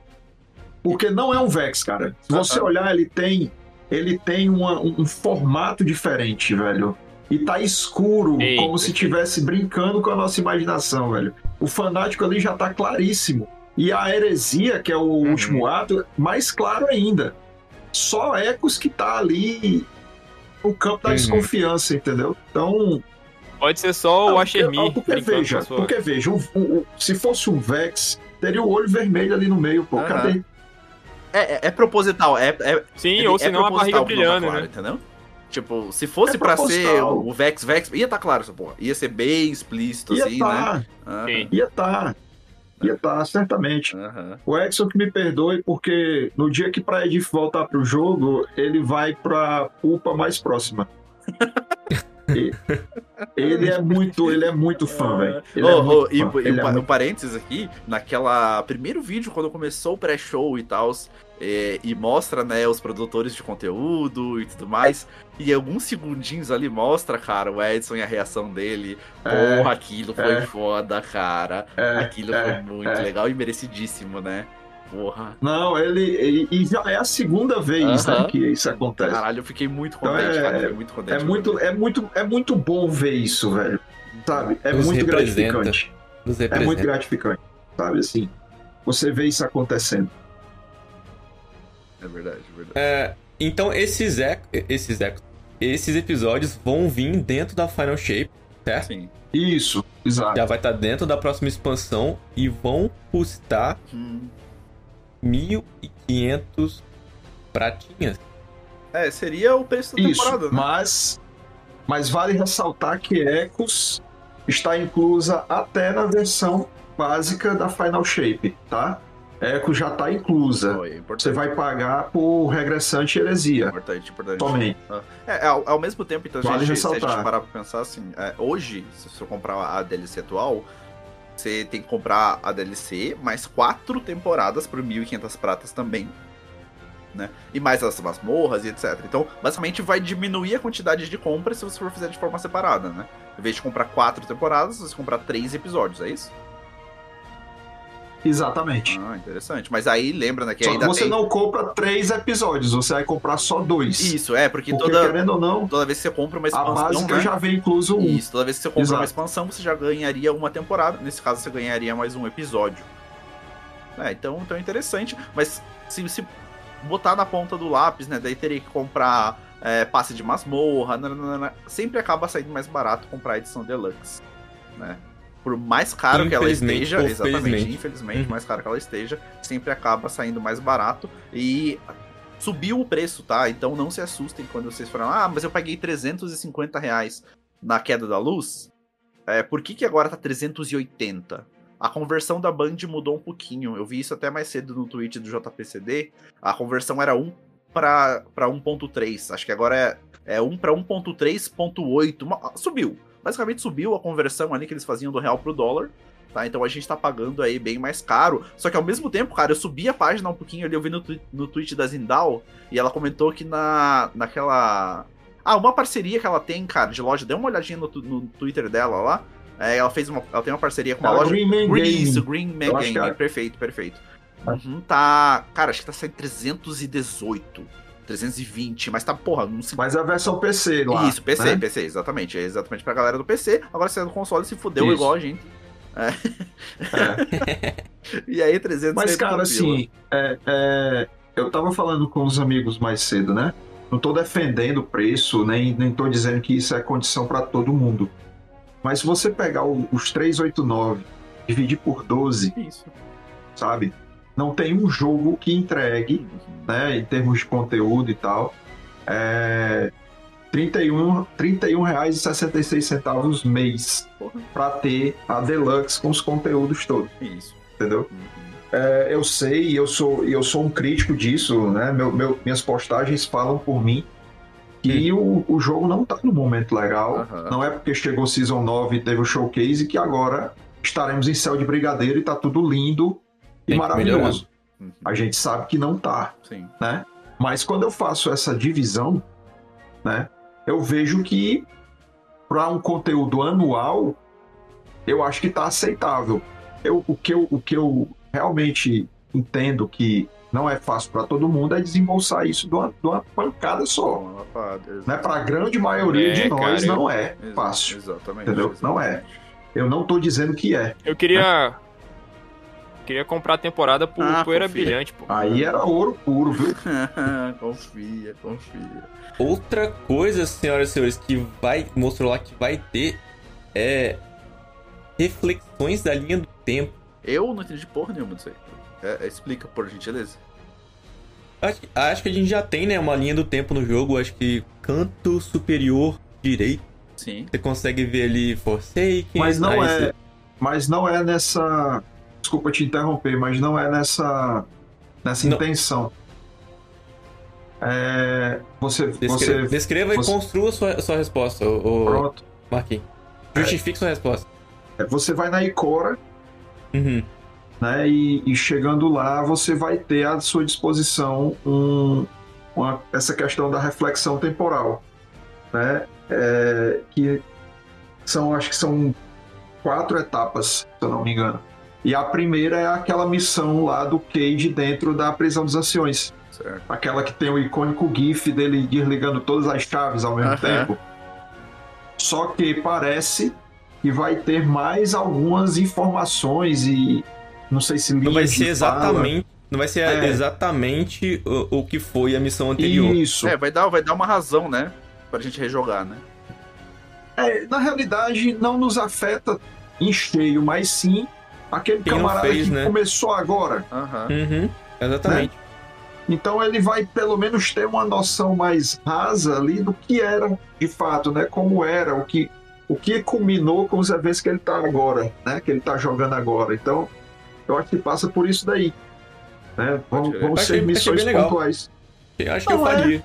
Porque não é um Vex, cara. Se você olhar, ele tem. Ele tem uma- um, um formato diferente, velho. E tá escuro, Eita. como se estivesse brincando com a nossa imaginação, velho. O fanático ali já tá claríssimo. E a heresia, que é o Uhum. último ato, mais claro ainda. Só Ecos que tá ali no campo da Uhum. desconfiança, entendeu? Então. Pode ser só o Não, Asher porque, Me porque brincando veja, porque veja, o- o- o- se fosse um Vex, teria o olho vermelho ali no meio, pô. Cadê? É, é, é proposital, é, é, Sim, é- ou é senão a barriga tá brilhando, claro, né? Entendeu? Tipo, se fosse É pra ser o Vex Vex, ia tá claro essa porra. Ia ser bem explícito, Ia assim, tá, né? Sim. ia tá. Ia tá, certamente. aham. O Exxon que me perdoe, porque no dia que pra Edith voltar pro jogo, ele vai pra UPA mais próxima. [LAUGHS] E- ele é muito, ele é muito fã, velho. É ô, muito e e um é pa- um muito- parênteses aqui, naquela primeiro vídeo, quando começou o pré-show e tal, e mostra, né, os produtores de conteúdo e tudo mais, e alguns segundinhos ali mostra, cara, o Edson e a reação dele. É, Porra, aquilo foi é. foda, cara. é, Aquilo é, foi muito é. legal e merecidíssimo, né? Porra. Não, ele. E, e já é a segunda vez Aham. né, que isso acontece. Caralho, eu fiquei muito Então contente, é- cara. Fiquei muito contente. É muito, é, muito, é muito bom ver isso, velho. Sabe? É Nos muito representa. gratificante. É muito gratificante. Sabe assim? Você vê isso acontecendo. É verdade, é verdade. É, então esses ec- esses ec- esses episódios vão vir dentro da Final Shape, certo? Sim. Isso, exato. Já vai estar dentro da próxima expansão e vão custar Hum. 1.500 pratinhas. É, seria o preço da Isso, temporada, né? mas, mas vale ressaltar que Ecos está inclusa até na versão básica da Final Shape, tá? Ecos já está inclusa. Foi, é. Você vai pagar por regressante e heresia. Importante, importante. Somente. É, é, ao, ao mesmo tempo, então, Vale gente, se a ressaltar. gente parar pra pensar assim, é, hoje, se você comprar a DLC atual, você tem que comprar a DLC mais quatro temporadas por 1.500 pratas também. Né? E mais as masmorras e etc. Então, basicamente, vai diminuir a quantidade de compras se você for fazer de forma separada, né? Em vez de comprar quatro temporadas, você comprar três episódios, é isso? Exatamente. Ah, interessante. Mas aí lembra, né, que Só que você tem... não compra três episódios, você vai comprar só dois. Isso, é, porque, Porque, toda, querendo ou não, toda vez que você compra uma a expansão, básica né? já vem incluso um. Isso, toda vez que você compra Exato. uma expansão, você já ganharia uma temporada. Nesse caso, você ganharia mais um episódio. É, então, então é interessante. Mas se, se botar na ponta do lápis, né? Daí teria que comprar é, passe de masmorra. nananana, sempre acaba saindo mais barato comprar a edição deluxe. Né? Por mais caro que ela esteja, exatamente, felizmente. infelizmente, Uhum. mais caro que ela esteja, sempre acaba saindo mais barato. E subiu o preço, tá? Então não se assustem quando vocês falam, ah, mas eu paguei 350 reais na queda da luz. É, por que, que agora tá 380? A conversão da Band mudou um pouquinho. Eu vi isso até mais cedo no tweet do JPCD. A conversão era 1 para 1.3. Acho que agora é, é 1 para 1.3.8. Uma- Subiu. Basicamente subiu a conversão ali que eles faziam do real pro dólar. Tá? Então a gente tá pagando aí bem mais caro. Só que ao mesmo tempo, cara, eu subi a página um pouquinho ali, eu vi no, no tweet da Zindal, e ela comentou que na, naquela. Ah, uma parceria que ela tem, cara, de loja, dê uma olhadinha no, no Twitter dela lá. É, ela fez uma. Ela tem uma parceria com uma a loja. Green Man Green, Gaming. isso, Green Man Gaming. é. Perfeito, perfeito. Uhum, tá. Cara, acho que tá saindo 318. 320, mas tá, porra, não se Mas é a versão PC lá. isso, PC, né? PC, exatamente. É exatamente pra galera do PC. Agora você é do console se fudeu Isso. igual a gente. É. [LAUGHS] E aí, 300 Mas, cara, assim, é, é, eu tava falando com os amigos mais cedo, né? Não tô defendendo o preço, nem, nem tô dizendo que isso é condição para todo mundo. Mas se você pegar o- os 389, dividir por 12, Isso. sabe? Não tem um jogo que entregue, né, em termos de conteúdo e tal, é, 31, R$ 31,66 mês para ter a Deluxe com os conteúdos todos, Isso. entendeu? Uhum. É, eu sei, e eu sou, eu sou um crítico disso, né? Meu, meu- minhas postagens falam por mim que o, o jogo não tá no momento legal. Aham. Não é porque chegou Season 9 e teve o showcase que agora estaremos em céu de brigadeiro e tá tudo lindo e maravilhoso. Uhum. A gente sabe que não tá, Sim. né? Mas quando eu faço essa divisão, né? Eu vejo que para um conteúdo anual, eu acho que tá aceitável. Eu, o, que eu, o que eu realmente entendo que não é fácil para todo mundo é desembolsar isso de uma, de uma pancada só. Né? Para a grande maioria É, de nós cara, não é fácil. Exatamente. Entendeu? Não é. Eu não tô dizendo que é. Eu queria. Queria comprar a temporada por Ah, poeira confia. brilhante, pô. Aí era ouro puro, viu? [LAUGHS] confia, confia. Outra coisa, senhoras e senhores, que vai mostrou lá que vai ter é reflexões da linha do tempo. Eu não entendi porra nenhuma disso aí. É, é, explica, por gentileza. Acho, que- acho que a gente já tem, né, uma linha do tempo no jogo. Acho que canto superior direito. Sim. Você consegue ver ali Forsaken. Mas não é. você- Mas não é nessa. Desculpa te interromper, mas não é nessa. Nessa Não. intenção. É, você. Descreva, você descreva e você- construa sua, sua resposta, ô, ô pronto. Marquinhos. Justifique sua resposta. É, Você vai na Icora, Uhum. né? E, e chegando lá, você vai ter à sua disposição um, uma- essa questão da reflexão temporal, né? É, que são, acho que são quatro etapas, se eu não me engano. E a primeira é aquela missão lá do Cage dentro da prisão dos anciões. Certo. Aquela que tem o icônico GIF dele desligando todas as chaves ao mesmo tempo. Só que parece que vai ter mais algumas informações e não sei se Não vai ser fala. exatamente. Não vai ser É. exatamente o, o que foi a missão anterior. Isso. É, vai dar, vai dar uma razão, né? Pra gente rejogar, né? É, na realidade, não nos afeta em cheio, mas sim aquele Quem não camarada fez, que né? começou agora. Aham. Uhum, exatamente. Então ele vai pelo menos ter uma noção mais rasa ali do que era de fato, né? Como era, o que o que culminou com os eventos que ele tá agora, né? Que ele tá jogando agora. Então, eu acho que passa por isso daí. Né? Vão Achei- ser achei missões legal. pontuais. Eu Acho que eu Não, é. faria.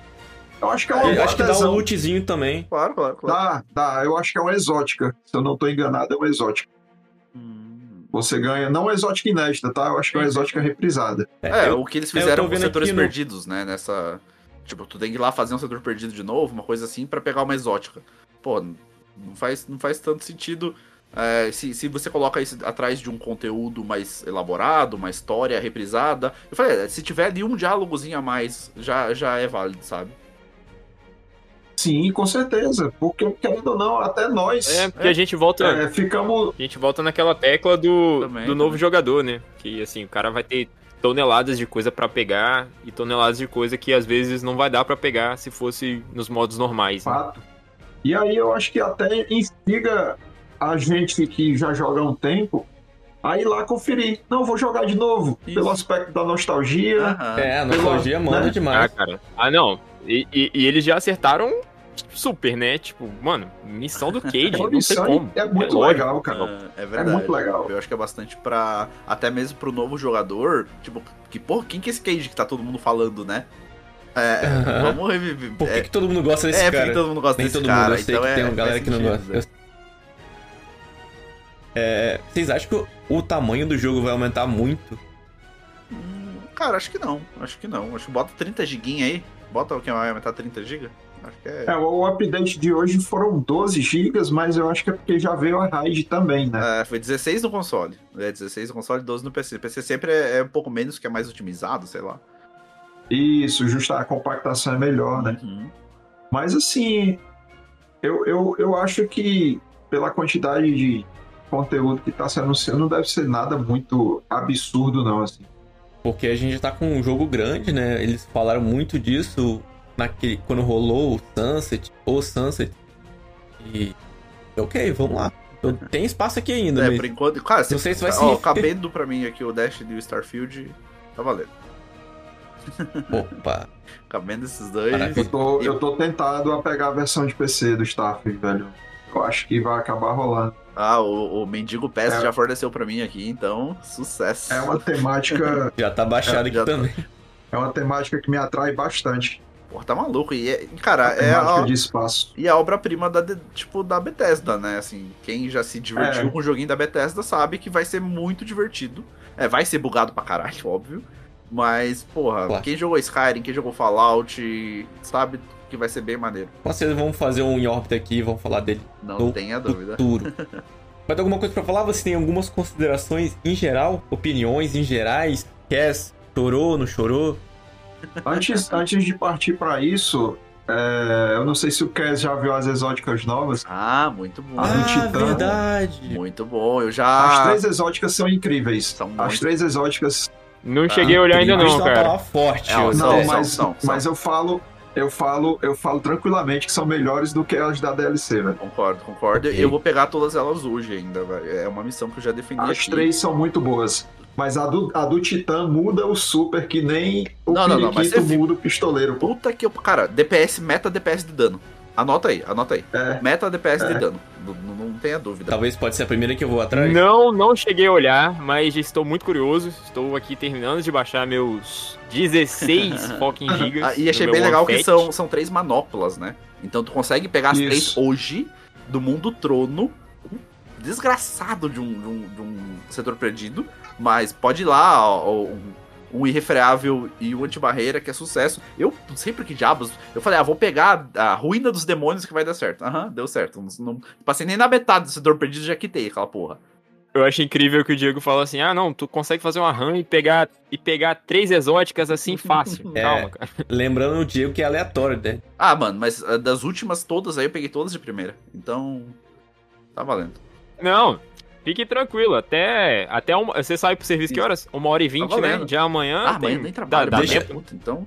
Eu acho que é uma acho que dá um lootzinho também. Claro, claro, claro. Dá, dá. Eu acho que é uma exótica. Se eu não tô enganado, é uma exótica. Hum. Você ganha, não uma exótica inédita, tá? Eu acho que é uma exótica reprisada. É, eu- o que eles é, fizeram com setores aqui no- perdidos, né? Nessa. Tipo, tu tem que ir lá fazer um setor perdido de novo, uma coisa assim, pra pegar uma exótica. Pô, não faz, não faz tanto sentido. é, se, se você coloca isso atrás de um conteúdo mais elaborado, uma história reprisada. Eu falei, é, se tiver ali um diálogozinho a mais, já, já é válido, sabe? Sim, com certeza. Porque, querendo ou não, até nós É, porque a gente volta. é, ficamos. A gente volta naquela tecla do, Também, do novo também. jogador, né? Que assim, o cara vai ter toneladas de coisa pra pegar e toneladas de coisa que às vezes não vai dar pra pegar se fosse nos modos normais. Né? Fato. E aí eu acho que até instiga a gente que já joga há um tempo a ir lá conferir. Não, vou jogar de novo. Isso. Pelo aspecto da nostalgia. Aham. É, a nostalgia Pelo- manda né? Ah, demais. cara. Ah, não. E, e- e eles já acertaram super, né? Tipo, mano, missão do Cade, [LAUGHS] É não missão como. é muito lógico. legal, cara. É, é É verdade. muito legal. Eu acho que é bastante pra. Até mesmo pro novo jogador. Tipo, que porra, quem que é esse Cage que tá todo mundo falando, né? É, [LAUGHS] Aham. vamos reviver. Por que, é, que todo mundo gosta desse é, cara? porque todo mundo gosta Nem desse todo cara. mundo, eu sei então que é, tem uma galera que não gosta. né? É, vocês acham que o, tamanho do jogo vai aumentar muito? Hum, Cara, acho que não. Acho que não. Acho que bota 30 giguinha aí. Bota o que vai aumentar 30 GB. Acho que é. É, o update de hoje foram 12 GB, mas eu acho que é porque já veio a RAID também, né? É, foi 16 no console. É 16 no console e 12 no PC. PC sempre é, é um pouco menos, que é mais otimizado, sei lá. Isso, justa a compactação é melhor, né? Uhum. Mas assim, eu, eu, eu acho que pela quantidade de conteúdo que está se anunciando, não deve ser nada muito absurdo, não, assim. Porque a gente já tá com um jogo grande, né? Eles falaram muito disso naquele, quando rolou o Sunset, ou Sunset. E. Ok, vamos lá. Eu- Tem espaço aqui ainda, É, mas por enquanto. Cara, Não sei se vai ó, ser- cabendo pra mim aqui o Dash e o Starfield, tá valendo. [LAUGHS] Opa. Cabendo esses dois. Eu tô, eu tô tentado a pegar a versão de PC do Starfield, velho. Eu acho que vai acabar rolando. Ah, o, o Mendigo PES É. já forneceu pra mim aqui, então, sucesso. É uma temática, [LAUGHS] Já tá baixado É, aqui já tá. também. é uma temática que me atrai bastante. Porra, tá maluco. E, é- cara, é a, de espaço. e a obra-prima da, tipo, da Bethesda, né? Assim, quem já se divertiu É. com o joguinho da Bethesda sabe que vai ser muito divertido. É, vai ser bugado pra caralho, [LAUGHS] óbvio. Mas, porra, Claro. quem jogou Skyrim, quem jogou Fallout, sabe que vai ser bem maneiro. Vocês vão fazer um em órbita aqui e vão falar dele Não no tenha dúvida. futuro. [LAUGHS] Vai ter alguma coisa pra falar? Você tem algumas considerações em geral? Opiniões em gerais? Quer? Chorou, não chorou? Antes, antes de partir para isso, é, eu não sei se o Kes já viu as exóticas novas. Ah, muito bom. Ah, Ah, Titã. verdade. Muito bom. Eu As já. três exóticas são incríveis. São As muito- três exóticas. Não cheguei a olhar ainda Incrível não, cara. forte. É, não, mas, são, são. mas eu falo, eu falo, eu falo tranquilamente que são melhores do que as da DLC, velho. Concordo, concordo. Ok. Eu vou pegar todas elas hoje ainda, velho. É uma missão que eu já defini As aqui. três são muito boas. Mas a do, a do Titã muda o super que nem o Não, não, não, mas muda o pistoleiro, pô. Puta que. Cara, DPS, meta DPS de dano. Anota aí, anota aí. É. Meta DPS de É. dano. Não, não- tenha dúvida. Talvez pode ser a primeira que eu vou atrás. Não, não cheguei a olhar, mas estou muito curioso. Estou aqui terminando de baixar meus 16 [LAUGHS] fucking gigas. Ah, e achei bem legal que são, são três manoplas, né? Então tu consegue pegar as Isso. três hoje do mundo trono. Desgraçado de um, de um, de um setor perdido. Mas pode ir lá, ó, ó, um, irrefreável e um antibarreira, que é sucesso. Eu não sei por que diabos. Eu falei, ah, vou pegar a ruína dos demônios que vai dar certo. Aham, deu certo. Não, não passei nem na metade do setor perdido, já quitei aquela porra. Eu acho incrível que o Diego fala assim: ah, não, tu consegue fazer uma run e pegar, e pegar três exóticas assim fácil. [LAUGHS] É. Calma, cara. Lembrando o Diego que é aleatório, né? Ah, mano, mas ah, das últimas todas aí eu peguei todas de primeira. Então. Tá valendo. Não, fique tranquilo. Até, até uma, você sai pro serviço que horas? Uma hora e vinte, Tá né? valendo. Já amanhã. Ah, tem- amanhã nem trabalho. Dá, dá deixa... tempo. Então.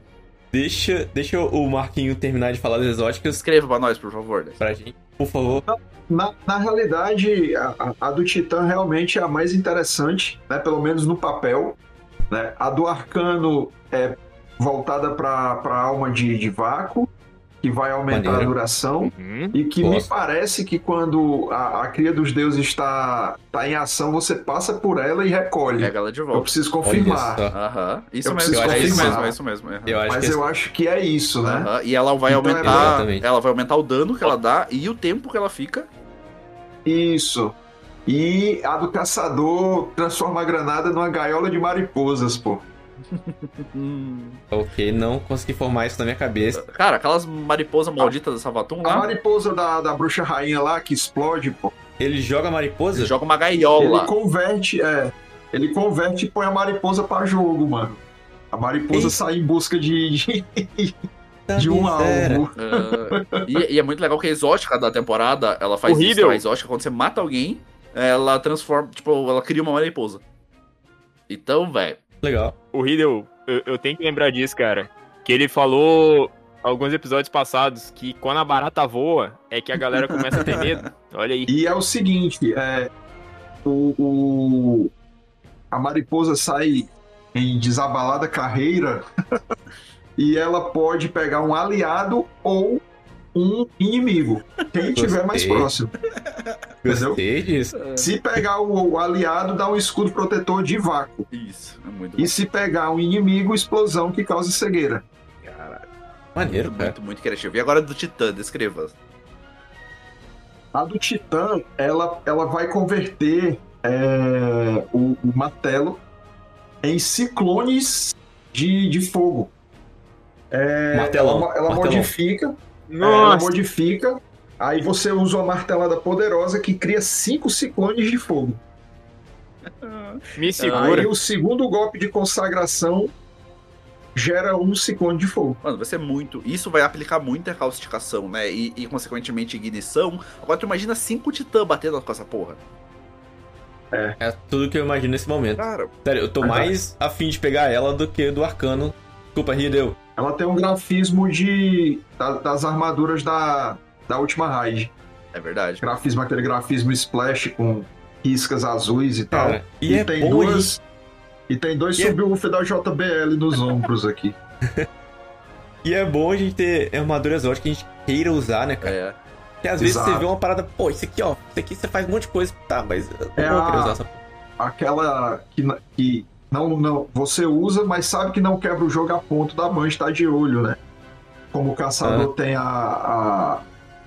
Deixa, deixa o Marquinho terminar de falar das exóticas Escreva pra nós, por favor. Dex. pra gente, por favor. Na, na realidade, a, a- do Titã realmente é a mais interessante, né? Pelo menos no papel. Né? A do Arcano é voltada para a alma de, de vácuo, que vai aumentar Maneiro. a duração. Uhum. E que me Gosto. parece que quando a, a cria dos deuses está, está em ação, você passa por ela e recolhe. Pega ela de Eu volta. preciso Olha confirmar. Aham. Isso Eu mesmo, preciso é isso mesmo, é isso mesmo. aham. Eu acho Mas que eu acho que é isso, né? E ela vai Então é aumentar. exatamente. ela vai aumentar o dano que ela dá e o tempo que ela fica. Isso. E a do caçador transforma a granada numa gaiola de mariposas, pô. [LAUGHS] Ok, não consegui formar isso na minha cabeça. Cara, aquelas mariposas malditas da Savatum A lá. mariposa da, da bruxa rainha lá que explode, pô. Ele joga mariposa? Você joga uma Ele gaiola. converte, é. Ele converte e põe a mariposa pra jogo, mano. A mariposa Ei. sai em busca de, de, Da [LAUGHS] de um alvo. Ah, e, e é muito legal que a exótica da temporada, ela faz O isso. A exótica, quando você mata alguém, ela transforma. Tipo, ela cria uma mariposa. Então, velho. Legal. O Riddle, eu, eu tenho que lembrar disso, cara. Que ele falou alguns episódios passados que quando a barata voa é que a galera começa a ter medo. [LAUGHS] Olha aí. E é o seguinte, é, o, o- a mariposa sai em desabalada carreira [LAUGHS] e ela pode pegar um aliado ou um inimigo. Quem tiver mais próximo. Entendeu? Disso. Se pegar o, o aliado, dá um escudo protetor de vácuo. Isso, é muito bom. E se pegar um inimigo, explosão que causa cegueira. Caralho. Maneiro, cara. Muito, muito criativo. E agora do Titã, descreva. A do Titã, ela, ela vai converter é, o, o martelo em ciclones de, de fogo. É, Martelão, Ela, ela martelão. modifica, é, ela Nossa, modifica, aí você usa uma martelada poderosa que cria cinco ciclones de fogo. [LAUGHS] me segura. Aí o segundo golpe de consagração gera um ciclone de fogo. Mano, vai ser muito. Isso vai aplicar muita causticação, né? E, e, consequentemente, ignição. Agora tu imagina cinco titã batendo com essa porra. É tudo que eu imagino nesse momento. Cara, Sério, eu tô mais afim de pegar ela do que do arcano. Desculpa, Hideo. Ela tem um grafismo de da- das armaduras da, da última raid. é verdade. grafismo, aquele grafismo splash com riscas azuis e tal. Cara, e, é tem bom duas. E tem dois E é- subwoofer da JBL nos ombros aqui. [LAUGHS] E é bom a gente ter armadura exótica que a gente queira usar, né, cara? É. Porque às vezes Exato. você vê uma parada, pô, isso aqui, ó, isso aqui você faz um monte de coisa, tá, mas eu não É vou querer usar essa porra. Aquela que, que não, não, você usa, mas sabe que não quebra o jogo a ponto da mãe estar de olho, né? Como o caçador tem a, a-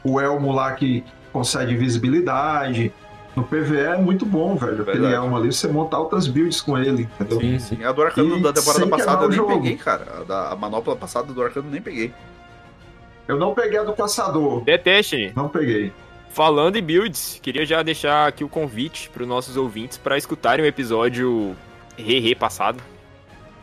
o elmo lá que concede visibilidade. No PVE é muito bom, velho. Aquele Verdade. elmo ali, você monta altas builds com ele, entendeu? Sim, Sim, a do Arcano E da temporada passada eu nem jogo. peguei, cara. A, da, a manopla passada do Arcano eu nem peguei. Eu não peguei a do caçador. Deteste. Não peguei. Falando em builds, queria já deixar aqui o convite para os nossos ouvintes para escutarem o episódio Re-Re passado.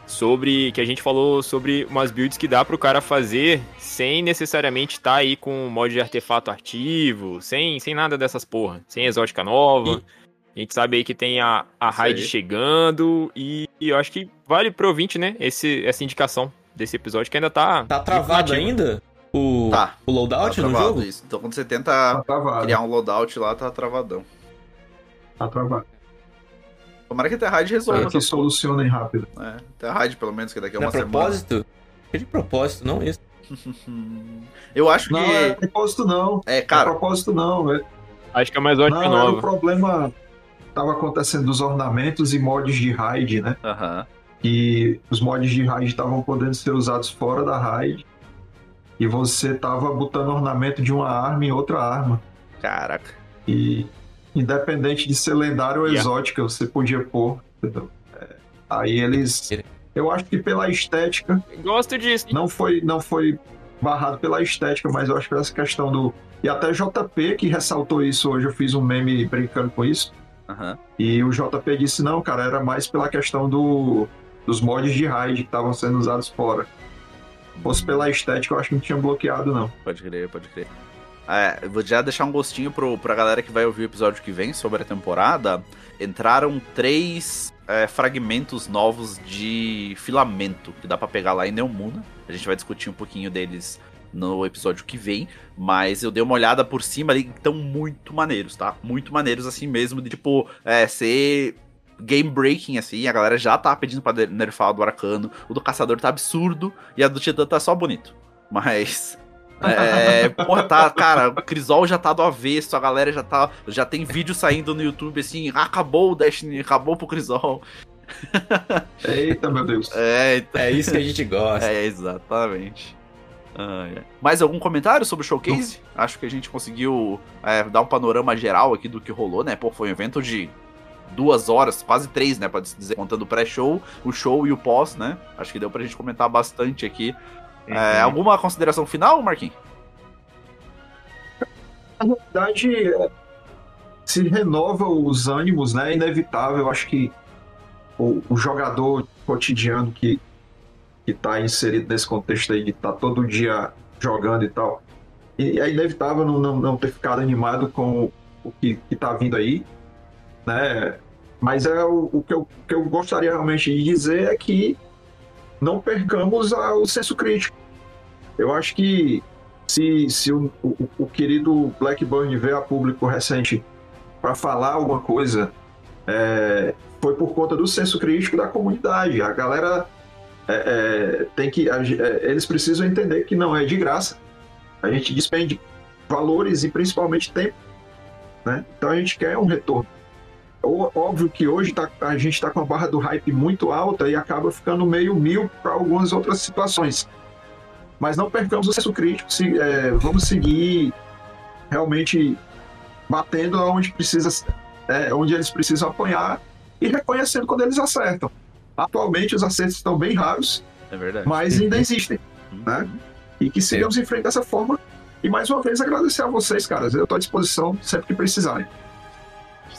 sobre que a gente falou sobre umas builds que dá pro cara fazer sem necessariamente estar tá aí com mod de artefato ativo, sem, sem nada dessas porra, sem exótica nova. E... A gente sabe aí que tem a, a raid chegando e, e, eu acho que vale pro ouvinte, né, esse, essa indicação desse episódio que ainda tá... Tá travado ainda? O, tá. o loadout tá no jogo? Isso. Então quando você tenta Tá criar um loadout lá, tá travadão. Tá travado. Tomara que a Terraide resolva. Espero que solucionem rápido. É, Terraide pelo menos, que daqui a Não uma é propósito? É de propósito, não isso. semana. [LAUGHS] Eu acho Não que. é propósito, não. É, É cara. propósito, não. É, Acho que é mais ótima não, era o nova. problema tava acontecendo dos ornamentos e mods de raid, né? Aham. que os mods de raid estavam podendo ser usados fora da raid e você tava botando ornamento de uma arma em outra arma. Caraca. E independente de ser lendário ou Yeah. exótica, você podia pôr. entendeu? É, aí eles. Eu acho que pela estética, Gosto disso. não foi, não foi barrado pela estética, mas eu acho que essa questão do. E até JP que ressaltou isso hoje, eu fiz um meme brincando com isso. Aham. E o JP disse, não, cara, era mais pela questão do, dos mods de raid que estavam sendo usados fora. Se fosse pela estética, eu acho que não tinha bloqueado, não. Pode crer, pode crer. É, vou já deixar um gostinho pro, pra galera que vai ouvir o episódio que vem sobre a temporada. Entraram três é, fragmentos novos de filamento que dá pra pegar lá em Neomuna. A gente vai discutir um pouquinho deles no episódio que vem, mas eu dei uma olhada por cima ali, estão muito maneiros, tá? Muito maneiros assim mesmo, de tipo, é, ser game breaking assim, a galera já tá pedindo pra nerfar o do Arcano, o do Caçador tá absurdo e a do Titã tá só bonito. [LAUGHS] Mas é, porra, tá, cara, o Crisol já tá do avesso, a galera já tá, já tem vídeo saindo no YouTube assim, "Ah, acabou o Destiny, acabou pro Crisol. Eita, meu Deus. É, então- É isso que a gente gosta. é, exatamente. Ah, é. Mais algum comentário sobre o showcase? Acho que a gente conseguiu é, dar um panorama geral aqui do que rolou, né? Pô, foi um evento de duas horas, quase três, né? Pode se dizer, contando o pré-show, o show e o pós, né? Acho que deu pra gente comentar bastante aqui. É, alguma consideração final, Marquinhos? Na verdade, se renova os ânimos, né? É inevitável. Eu acho que o, o jogador cotidiano que, que tá inserido nesse contexto aí, de estar tá todo dia jogando e tal, e é inevitável não, não, não ter ficado animado com o que, que tá vindo aí, né? Mas é o, o, que eu, o que eu gostaria realmente de dizer é que não percamos a- o senso crítico. Eu acho que se, se o, o, o querido Blackburn veio a público recente para falar alguma coisa, é, foi por conta do senso crítico da comunidade. A galera é, é, tem que. é, eles precisam entender que não é de graça. A gente despende valores e principalmente tempo. Né? Então a gente quer um retorno. Óbvio que hoje tá- a gente está com a barra do hype muito alta e acaba ficando meio mil para algumas outras situações. Mas não percamos o senso crítico, se, é, vamos seguir realmente batendo onde precisa, é, onde eles precisam apanhar e reconhecendo quando eles acertam. Atualmente os acertos estão bem raros, É verdade. mas [LAUGHS] ainda existem. né? E que sigamos em frente dessa forma. E mais uma vez agradecer a vocês, caras. Eu estou à disposição sempre que precisarem.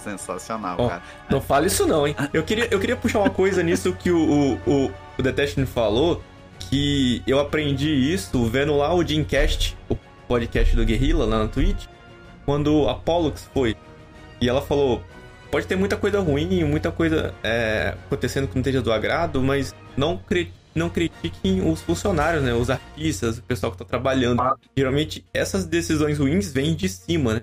Sensacional, cara. Não fala isso não, hein? Eu queria, eu queria puxar uma coisa nisso que o, o, o, The Destiny falou, que eu aprendi isso vendo lá o Dreamcast, o podcast do Guerrilla lá na Twitch, quando a Pollux foi. E ela falou, pode ter muita coisa ruim, muita coisa é, acontecendo que não esteja do agrado, mas não, cri não critiquem os funcionários, né? Os artistas, o pessoal que tá trabalhando. Geralmente, essas decisões ruins vêm de cima, né?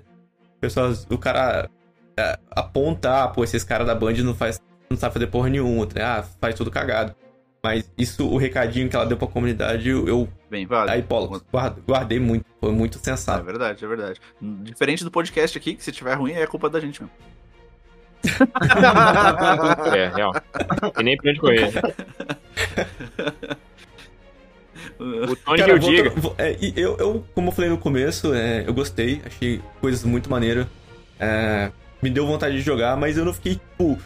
Pessoas, o cara é, aponta, ah, pô, esses caras da Band não faz, não sabe fazer porra nenhuma, né? ah, faz tudo cagado. Mas isso, o recadinho que ela deu pra comunidade, eu, eu Bem, vale. aí, Paulo, guard- guardei muito, foi muito É sensato. verdade, é verdade. Diferente do podcast aqui, que se tiver ruim é culpa da gente mesmo. [LAUGHS] É, real. E nem pra onde correr. [LAUGHS] O Tony que eu diga. é, eu, eu, como eu falei no começo, é, eu gostei, achei coisas muito maneiras. É, me deu vontade de jogar, mas eu não fiquei, tipo,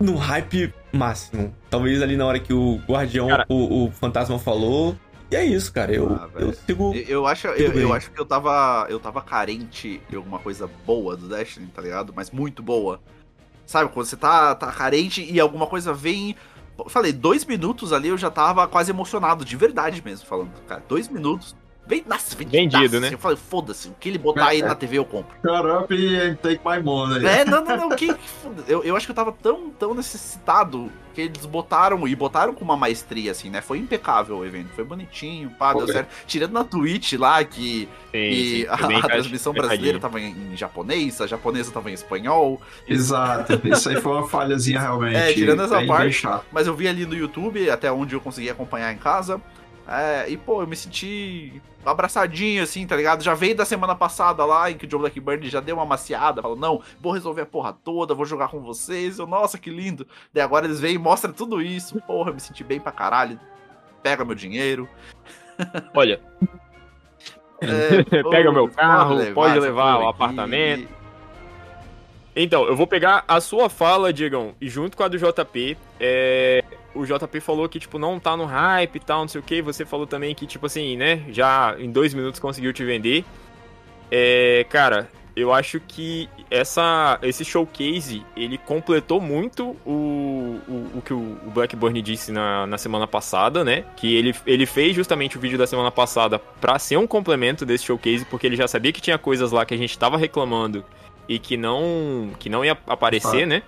no hype máximo. Talvez ali na hora que o Guardião, Cara. o, o Fantasma falou. E é isso, cara. Eu, Ah, eu sigo. Eu- Eu acho, eu, eu acho que eu tava, eu tava carente de alguma coisa boa do Destiny, tá ligado? Mas muito boa. Sabe, quando você tá, tá carente e alguma coisa vem falei, dois minutos ali eu já tava quase emocionado, de verdade mesmo, falando, cara, dois minutos. Nossa, Vendido, né? Eu falei, foda-se, o que ele botar aí na TV eu compro. Shut up and take my money. É, não, não, [LAUGHS] não, que, que eu, eu acho que eu tava tão, tão necessitado que eles botaram, e botaram com uma maestria, assim, né? Foi impecável o evento, foi bonitinho, pá, deu certo. Tirando na Twitch lá, que Sim, e sim, a, a transmissão brasileira tava em, em japonês, a japonesa tava em espanhol, Exato. Isso aí foi uma falhazinha realmente. É, tirando essa parte. Mas eu vi ali no YouTube, até onde eu consegui acompanhar em casa. É, e, pô, eu me senti abraçadinho, assim, tá ligado? Já veio da semana passada lá, em que o Joe Blackburn já deu uma maciada, falou, não, vou resolver a porra toda, vou jogar com vocês. Eu, nossa, que lindo. Daí agora eles vêm e mostram tudo isso. Porra, eu me senti bem pra caralho. Pega meu dinheiro. Olha, [LAUGHS] É, [LAUGHS] Pega pô, meu carro, pode levar porra o aqui. apartamento. Então, eu vou pegar a sua fala, Diegão, e junto com a do JP, é, o JP falou que, tipo, não tá no hype e tal, não sei o que, você falou também que, tipo assim, né, já em dois minutos conseguiu te vender. É, cara, eu acho que essa, esse showcase, ele completou muito o, o, o que o Blackburn disse na, na semana passada, né, que ele, ele fez justamente o vídeo da semana passada pra ser um complemento desse showcase, porque ele já sabia que tinha coisas lá que a gente tava reclamando e que não que não ia aparecer, Ah. né?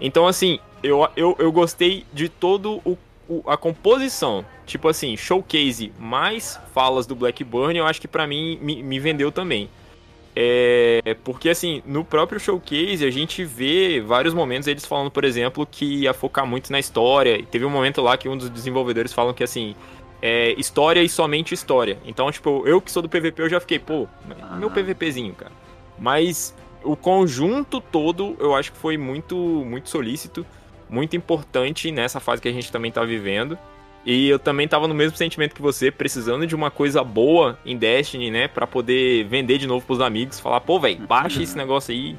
Então, assim, eu, eu, eu gostei de todo o, o- a composição. Tipo assim, showcase mais falas do Blackburn, eu acho que pra mim me, me vendeu também. É, porque assim, no próprio showcase a gente vê vários momentos eles falando, por exemplo, que ia focar muito na história. Teve um momento lá que um dos desenvolvedores falam que assim, é história e somente história. Então, tipo, eu que sou do PVP, eu já fiquei, pô, meu Ah. PVPzinho, cara. Mas o conjunto todo eu acho que foi muito, muito solícito, muito importante nessa fase que a gente também tá vivendo. E eu também tava no mesmo sentimento que você, precisando de uma coisa boa em Destiny, né? Pra poder vender de novo pros amigos, falar, pô, velho, baixa esse negócio aí.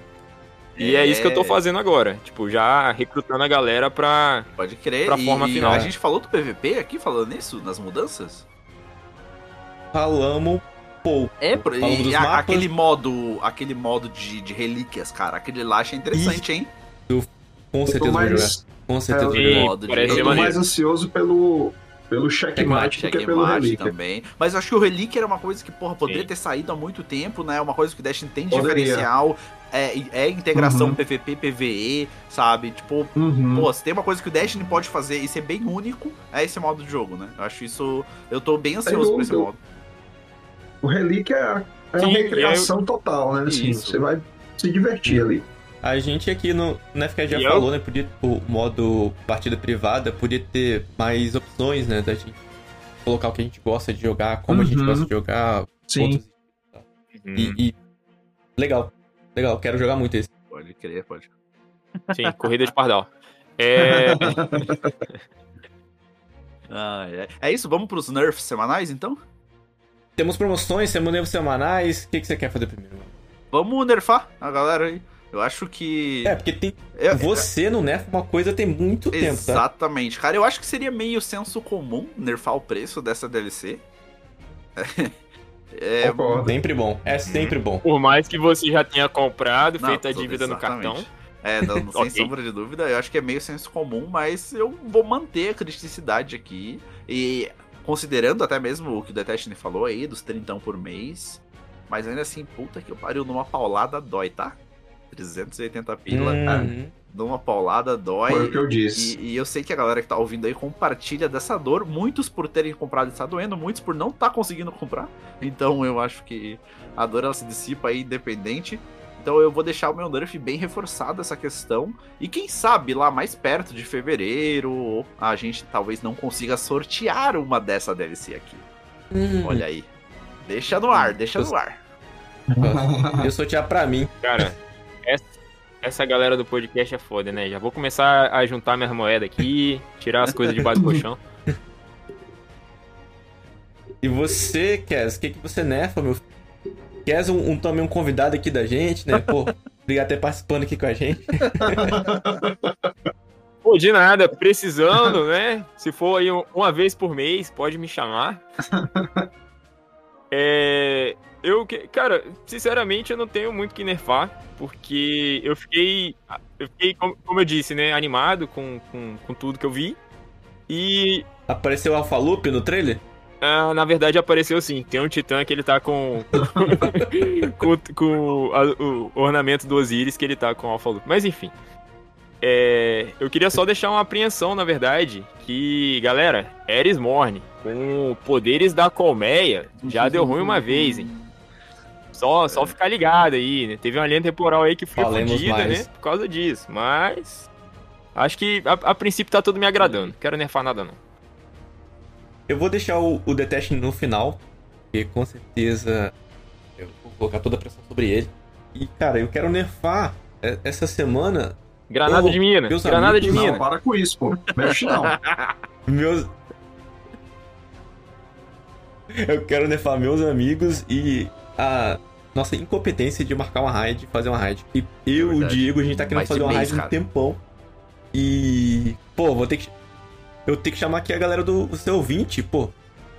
E é. isso que eu tô É. fazendo agora. Tipo, já recrutando a galera pra. Pode crer. Pra forma e final. a gente falou do PVP aqui, falando nisso, nas mudanças? Falamos pouco. É, e a- aquele modo, aquele modo de, de relíquias, cara, aquele lá achei interessante, hein? Com Eu tô certeza vou jogar. mais, Com certeza É, jogar. modo de- eu ser tô maneiro. mais ansioso pelo, pelo checkmate do que pelo Checkmate relíquia. também. Mas eu acho que o Relíquia era uma coisa que, porra, poderia Sim. ter saído há muito tempo, né? Uma coisa que o Destiny tem Poderia. diferencial. É, é integração Uhum. PVP, PVE, sabe? Tipo, Uhum. pô, se tem uma coisa que o Destiny pode fazer e ser bem único, é esse modo de jogo, né? Eu acho isso. Eu tô bem ansioso por esse modo. O relíquia é, é Sim, uma recreação total, né? Assim, Isso. você vai se divertir ali. A gente aqui no, no FK já E eu- falou, né? Podia, o modo partida privada podia ter mais opções, né? Da gente colocar o que a gente gosta de jogar, como a gente Uhum. gosta de jogar. Sim. outros- Hum, E, e- Legal. Legal, quero jogar muito esse. Pode crer, pode. Sim, corrida de pardal. É, [LAUGHS] Ah, é. é isso, vamos pros nerfs semanais então? Temos promoções, semanas semanais. O que, que você quer fazer primeiro? Vamos nerfar a galera aí. Eu acho que. É, porque tem. Eu- Você no Nerf uma coisa tem muito tempo, tá? Exatamente, cara. Eu acho que seria meio senso comum nerfar o preço dessa DLC. [LAUGHS] É, Concordo. Sempre bom. É sempre bom. por mais que você já tenha comprado, Não, feito a dívida no exatamente. cartão. É, não, [LAUGHS] sem Ok. sombra de dúvida, eu acho que é meio senso comum, mas eu vou manter a criticidade aqui. E considerando até mesmo o que o Destiny falou aí, dos 30 por mês. Mas ainda assim, puta que eu pariu, numa paulada dói, tá? 380 pila, Uhum. numa paulada dói. Foi o que eu disse. E, e eu sei que a galera que tá ouvindo aí compartilha dessa dor. Muitos por terem comprado está doendo, muitos por não tá conseguindo comprar. Então eu acho que a dor ela se dissipa aí independente. Então eu vou deixar o meu nerf bem reforçado essa questão. E quem sabe lá mais perto de fevereiro a gente talvez não consiga sortear uma dessa DLC aqui. Hum. Olha aí. Deixa no ar, deixa no ar. [LAUGHS] Eu sortear pra mim. Cara, essa, essa galera do podcast é foda, né? Já vou começar a juntar minhas moedas aqui, tirar as coisas debaixo do colchão. E você, Kes, o que, que você nefa, meu filho? Kes, um, um- também um convidado aqui da gente, né? Pô, [LAUGHS] obrigado por ter participando aqui com a gente. [LAUGHS] Pô, de nada, precisando, né? Se for aí um- uma vez por mês, pode me chamar. [LAUGHS] É, eu, cara, sinceramente eu não tenho muito que nerfar, porque eu fiquei, eu fiquei como, eu disse, né, animado com, com, com tudo que eu vi. E Apareceu o Alphalup no trailer? Ah, na verdade apareceu sim. Tem um titã que ele tá com. [LAUGHS] com, com a- o ornamento do Osiris que ele tá com o Alpha. Mas enfim. É, eu queria só deixar uma apreensão, na verdade, que, galera, Eris Morne, com poderes da colmeia, já deu ruim uma vez, hein? Só, só ficar ligado aí, né? Teve uma linha temporal aí que foi Falemos fodida, mais. né? Por causa disso. Mas. Acho que a, a princípio tá tudo me agradando. Não quero nerfar nada, não. Eu vou deixar o, o no final, porque com certeza eu vou colocar toda a pressão sobre ele. E, cara, eu quero nerfar é, essa semana Granada de mina. meus Granada de amigos, Não, mina. para com isso, pô. Mexe não. [LAUGHS] meus. Eu quero nerfar meus amigos e a nossa incompetência de marcar uma raid, fazer uma raid. E eu, o Verdade. Diego, a gente tá querendo Mais de fazer uma raid um tempão. E. Pô, vou ter que. Eu tenho que chamar aqui a galera do seu ouvinte, pô.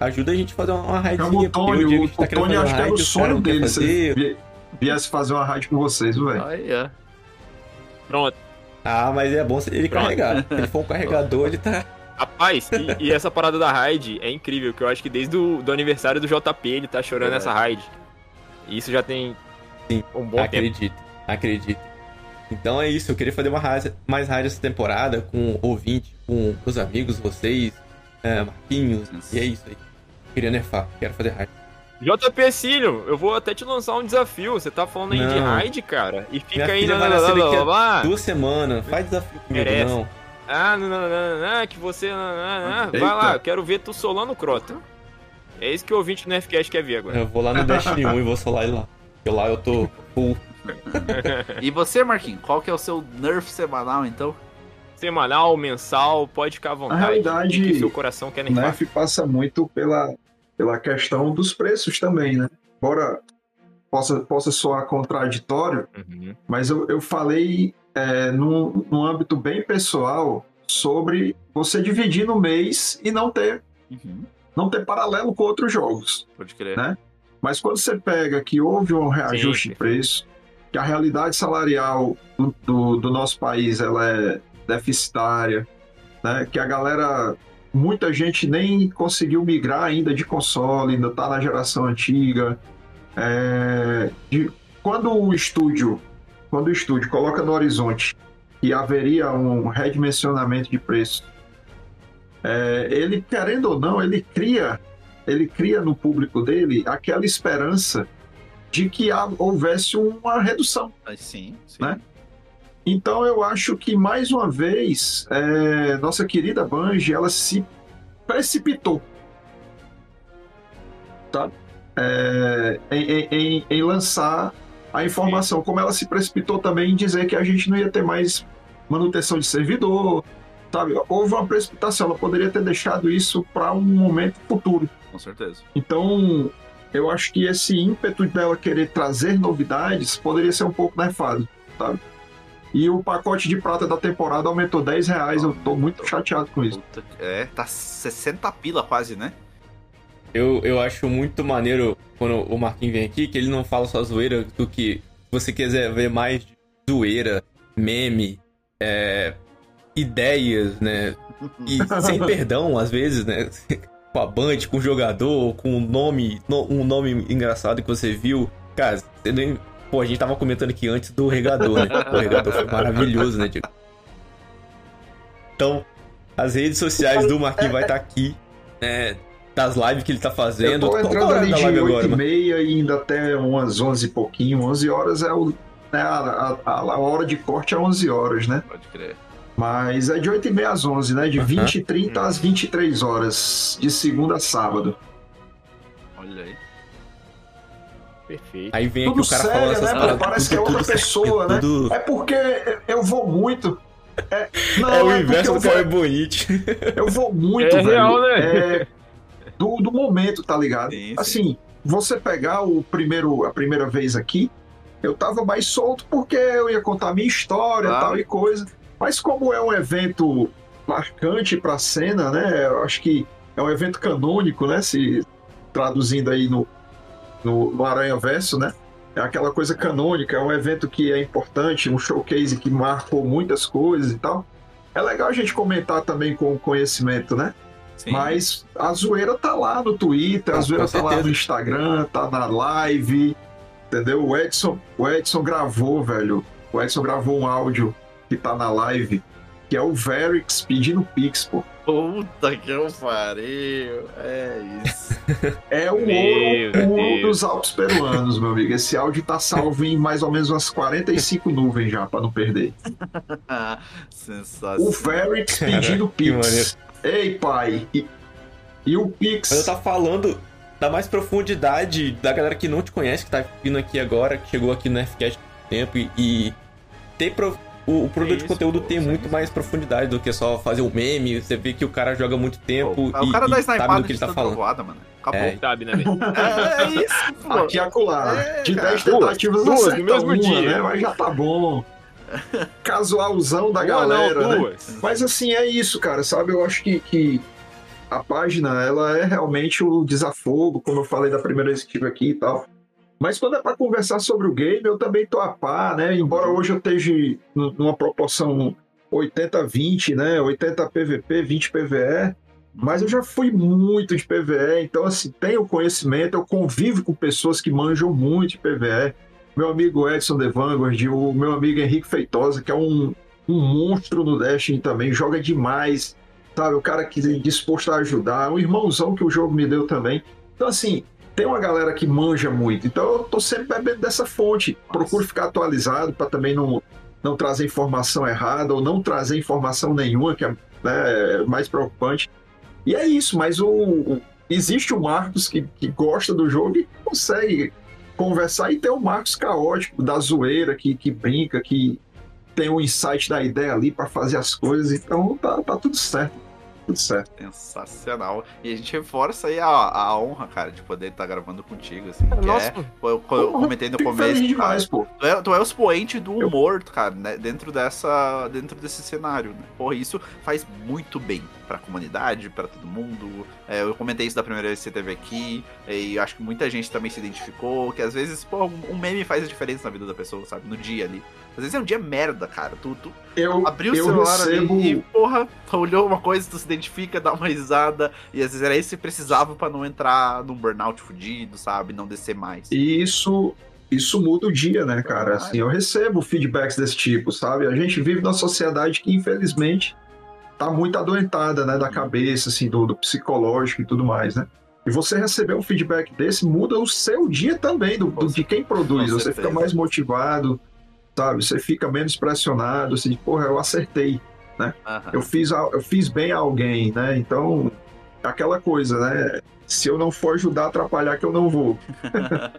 Ajuda a gente a fazer uma raidzinha. Chama o Tony. O, gente tá o Tony fazer acho uma que era o sonho dele. Se viesse fazer uma raid com vocês, velho. Aí, ó. Pronto. Ah, mas é bom se ele Pronto. carregar. Se ele for um carregador, ele tá. Rapaz, e, e essa parada da raid é incrível, que eu acho que desde o do aniversário do JP ele tá chorando Verdade. essa raid. E isso já tem Sim, um bom tempo. acredito, acredito. Então é isso, eu queria fazer uma raid, mais raid essa temporada com ouvinte, com os amigos, vocês, é, Marquinhos, Isso. e é isso aí. Queria nerfar, quero fazer raid. JP Cílio, eu vou até te lançar um desafio. Você tá falando aí de Não. raid, cara, e fica Minha aí na vai daqui a lá. Duas semanas, faz desafio comigo, Merece. não. Ah, não, não, não, não, não, que você. Não, não, não. Vai lá, eu quero ver tu solando o Crota. É isso que o ouvinte no FCast quer ver agora. Eu vou lá no Destiny 1 e vou solar ele lá. Porque lá eu tô full. [LAUGHS] E você, Marquinhos, qual que é o seu nerf semanal, então? Semanal, mensal, pode ficar à vontade. realidade, o que seu coração quer O nerfar. Nerf passa muito pela, pela questão dos preços também, né? Embora possa, possa soar contraditório, Uhum. mas eu, eu falei é, num, num âmbito bem pessoal sobre você dividir no mês e não ter, Uhum. não ter paralelo com outros jogos. Pode crer. Né? Mas quando você pega que houve um reajuste Sim, de preço, que a realidade salarial do, do, do nosso país ela é deficitária, né? que a galera, muita gente nem conseguiu migrar ainda de console, ainda está na geração antiga. É, de- quando o estúdio, quando o estúdio coloca no horizonte que haveria um redimensionamento de preço, é, ele querendo ou não, ele cria ele cria no público dele aquela esperança de que houvesse uma redução. Sim, sim. Né? Então eu acho que mais uma vez é, nossa querida Bungie ela se precipitou, tá? É, em, em- em- lançar a informação, como ela se precipitou também em dizer que a gente não ia ter mais manutenção de servidor, sabe? Houve uma precipitação, ela poderia ter deixado isso para um momento futuro. Com certeza. Então, eu acho que esse ímpeto dela querer trazer novidades poderia ser um pouco nerfado, sabe? E o pacote de prata da temporada aumentou 10 reais, eu tô muito chateado com isso. É, tá 60 pila quase, né? Eu, eu acho muito maneiro quando o Marquinhos vem aqui, que ele não fala só zoeira, do que se você quiser ver mais de zoeira, meme, é, ideias, né? E [LAUGHS] sem perdão, às vezes, né? [LAUGHS] Com a Band, com o jogador, com um nome, no- um nome engraçado que você viu. Cara, você nem. Pô, a gente tava comentando aqui antes do regador, né? O regador foi maravilhoso, né, Diego? Então, as redes sociais do Marquinhos vai estar aqui, né? Das lives que ele tá Eu fazendo. tô Qual- qual entrando é ali de live 8 agora, e meia e indo até umas 11 e pouquinho. 11 horas é o, né, a, a- a hora de corte é 11 horas, né? Pode crer. Mas é de 8 e meia às 11, né? De Aham. 20 e 30 às 23 horas, de segunda a sábado. Olha aí. Perfeito. Aí vem aqui Tudo o cara sério, falando essas né, paradas. Parece que é tudo- outra tudo pessoa, né? tudo- É porque eu vou muito. É, não, É o porque inverso eu do vou- Cauê Bonite. Eu vou muito, É velho. real, né? É, do, do momento, tá ligado? Sim, sim. Assim, você pegar o primeiro, a primeira vez aqui, eu tava mais solto porque eu ia contar minha história Claro. tal e coisa. Mas como é um evento marcante pra cena, né? Eu acho que é um evento canônico, né? Se traduzindo aí no, no, no Aranha Verso, né? É aquela coisa canônica, é um evento que é importante, um showcase que marcou muitas coisas e tal. é legal a gente comentar também com conhecimento, né? Sim. Mas a zoeira tá lá no Twitter, a zoeira tá lá no Instagram, tá na live, entendeu? O Edson, o Edson gravou, velho. O Edson gravou um áudio que tá na live, que é o Verix pedindo Pix, pô. Puta que eu pariu. É isso. [LAUGHS] É o Meu ouro puro dos Alpes peruanos, meu amigo. Esse áudio tá salvo em mais ou menos umas 45 nuvens já, pra não perder. [LAUGHS] O Sensacional. Verix Caraca, [LAUGHS] pedindo. Pix. Ei, pai. E, e o Pix. Mas eu tava falando da mais profundidade da galera que não te conhece, que tá vindo aqui agora, que chegou aqui no FCast há tempo e, e tem pro- o, o produto de Isso, conteúdo pô, tem isso muito mais profundidade do que só fazer um meme. Você vê que o cara joga muito tempo Pô, e, o cara e dá sabe snipada do que de ele tá falando. voada, mano. Acabou. É. Sabe, né, velho? [LAUGHS] É, é isso, [LAUGHS] pô. Aqui acolá. É, de cara. 10 tentativas Duas, acerta no mesmo uma, dia. né? Mas já tá bom. [LAUGHS] Casualzão da galera, não, né? Mas assim, é isso, cara, sabe? Eu acho que, que a página, ela é realmente o desafogo, como eu falei da primeira vez que estive aqui e tal. Mas quando é pra conversar sobre o game, eu também tô a par, né? Embora hoje eu esteja nu- numa proporção 80-20, né? 80 PVP, 20 PVE. Mas eu já fui muito de PVE, então assim, tenho conhecimento, eu convivo com pessoas que manjam muito de PVE. Meu amigo Edson The Vanguard, o meu amigo Henrique Feitosa, que é um, um monstro no Destiny também, joga demais, sabe? O cara que é disposto a ajudar, um irmãozão que o jogo me deu também. Então, assim, tem uma galera que manja muito, então eu tô sempre bebendo dessa fonte. Procuro ficar atualizado para também não, não trazer informação errada ou não trazer informação nenhuma, que é né, mais preocupante. E é isso, mas o, o- existe o Marcos que, que gosta do jogo e consegue conversar, e tem o Marcos caótico, da zoeira, que, que brinca, que tem um insight da ideia ali para fazer as coisas, então tá, tá tudo certo. Tudo certo. Sensacional. E a gente reforça aí a, a honra, cara, de poder estar gravando contigo, assim. que Nossa, é, pô, eu, eu comentei no começo. demais, cara, pô. Tu é, tu é o expoente do humor, cara, né, dentro dessa, dentro desse cenário, né? Porra, isso faz muito bem pra comunidade, pra todo mundo. É, eu comentei isso da primeira vez que você teve aqui, e acho que muita gente também se identificou, que às vezes, pô, um, um meme faz a diferença na vida da pessoa, sabe? No dia ali. Às vezes é um dia merda, cara. Tu, tu Eu, abriu o celular recebo. ali e, porra, tu olhou uma coisa, tu se identifica, dá uma risada, e às vezes era isso que você precisava pra não entrar num burnout fudido, sabe? Não descer mais. E isso, isso muda o dia, né, cara? Assim, eu recebo feedbacks desse tipo, sabe? A gente vive numa sociedade que, infelizmente, tá muito adoentada, né, da cabeça, assim, do, do psicológico e tudo mais, né? E você receber um feedback desse muda o seu dia também, do, do- de quem produz. Você fica mais motivado, sabe? Você fica menos pressionado, assim, porra, eu acertei. Aham. eu fiz, a- eu fiz bem a alguém, né? Então, aquela coisa, né? Se eu não for ajudar a atrapalhar, que eu não vou. [LAUGHS]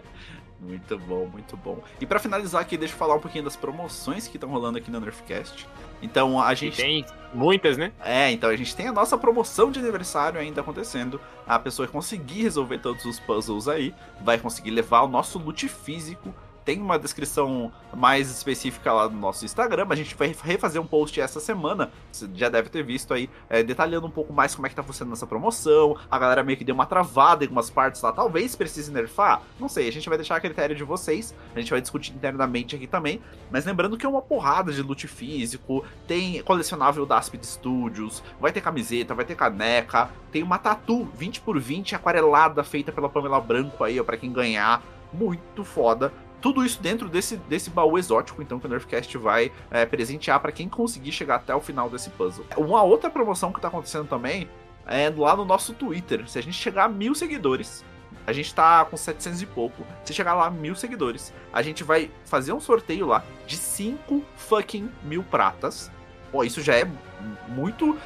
Muito bom, muito bom. E pra finalizar aqui, deixa eu falar um pouquinho das promoções que estão rolando aqui no Nerfcast. Então a E gente tem muitas, né? É, então a gente tem a nossa promoção de aniversário ainda acontecendo. A pessoa que conseguir resolver todos os puzzles aí vai conseguir levar o nosso loot físico. Tem uma descrição mais específica lá no nosso Instagram. A gente vai refazer um post essa semana. Você já deve ter visto aí, é, detalhando um pouco mais como é que tá funcionando essa promoção. A galera meio que deu uma travada em algumas partes lá. Talvez precise nerfar. Não sei, a gente vai deixar a critério de vocês. A gente vai discutir internamente aqui também. Mas lembrando que é uma porrada de loot físico. Tem colecionável da Aspid Studios. Vai ter camiseta, vai ter caneca. Tem uma tatu 20 por 20 aquarelada feita pela Pamela Branco aí, ó, pra quem ganhar. Muito foda. Tudo isso dentro desse, desse baú exótico, então, que o Nerfcast vai é, presentear pra quem conseguir chegar até o final desse puzzle. Uma outra promoção que tá acontecendo também é lá no nosso Twitter. Se a gente chegar a mil seguidores, a gente tá com 700 e pouco. Se chegar lá mil seguidores, a gente vai fazer um sorteio lá de 5 fucking mil pratas. Pô, isso já é muito.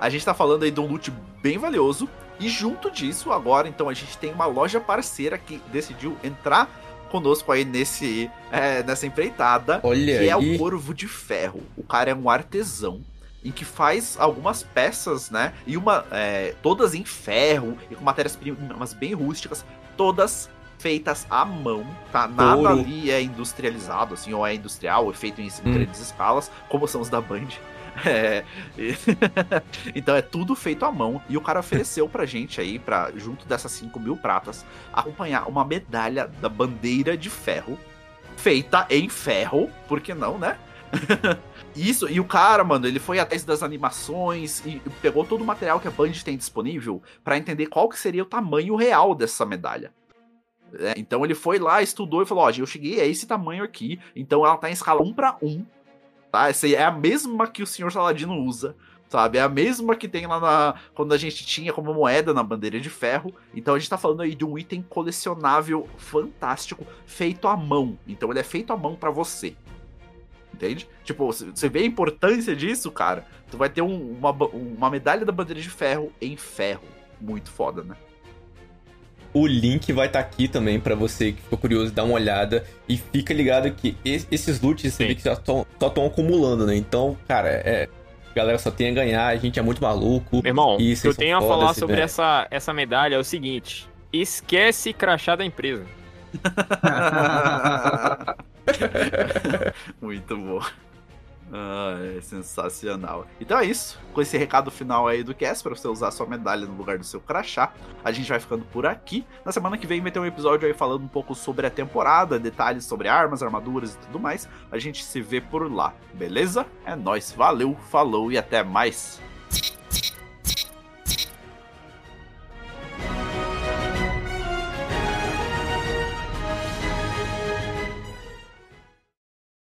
A gente tá falando aí de um loot bem valioso. E junto disso, agora, então, a gente tem uma loja parceira que decidiu entrar conosco aí nesse, é, nessa empreitada. Olha que é aí. o Corvo de Ferro. O cara é um artesão em que faz algumas peças, né? E uma. é, todas em ferro e com matérias-primas bem rústicas, todas feitas à mão, tá? Nada Ouro. ali é industrializado, assim, ou é industrial, ou é feito em Hum. grandes escalas, como são os da Band. [LAUGHS] É, [LAUGHS] então é tudo feito à mão. E o cara ofereceu pra gente aí, pra, junto dessas 5 mil pratas, acompanhar uma medalha da bandeira de ferro, feita em ferro, por que não, né? [LAUGHS] Isso, e o cara, mano, ele foi atrás das animações e pegou todo o material que a Band tem disponível pra entender qual que seria o tamanho real dessa medalha. É, então ele foi lá, estudou e falou: Ó, eu cheguei a esse tamanho aqui, então ela tá em escala 1 para 1. Tá? Essa é a mesma que o senhor Saladino usa. Sabe? É a mesma que tem lá na. Quando a gente tinha como moeda na bandeira de ferro. Então a gente tá falando aí de um item colecionável fantástico, feito à mão. Então ele é feito à mão para você. Entende? Tipo, você vê a importância disso, cara. Tu vai ter um, uma, uma medalha da bandeira de ferro em ferro. Muito foda, né? O link vai estar tá aqui também para você que ficou curioso dar uma olhada. E fica ligado que esses loots você vê que já estão acumulando, né? Então, cara, é. galera só tem a ganhar, a gente é muito maluco. Meu irmão, o que eu tenho a falar sobre essa, essa medalha é o seguinte: esquece crachá da empresa. [LAUGHS] [LAUGHS] muito bom. Ah, é sensacional. Então é isso. Com esse recado final aí do cast, para você usar sua medalha no lugar do seu crachá, a gente vai ficando por aqui. Na semana que vem vai ter um episódio aí falando um pouco sobre a temporada, detalhes sobre armas, armaduras e tudo mais. A gente se vê por lá, beleza? É nóis, valeu, falou e até mais.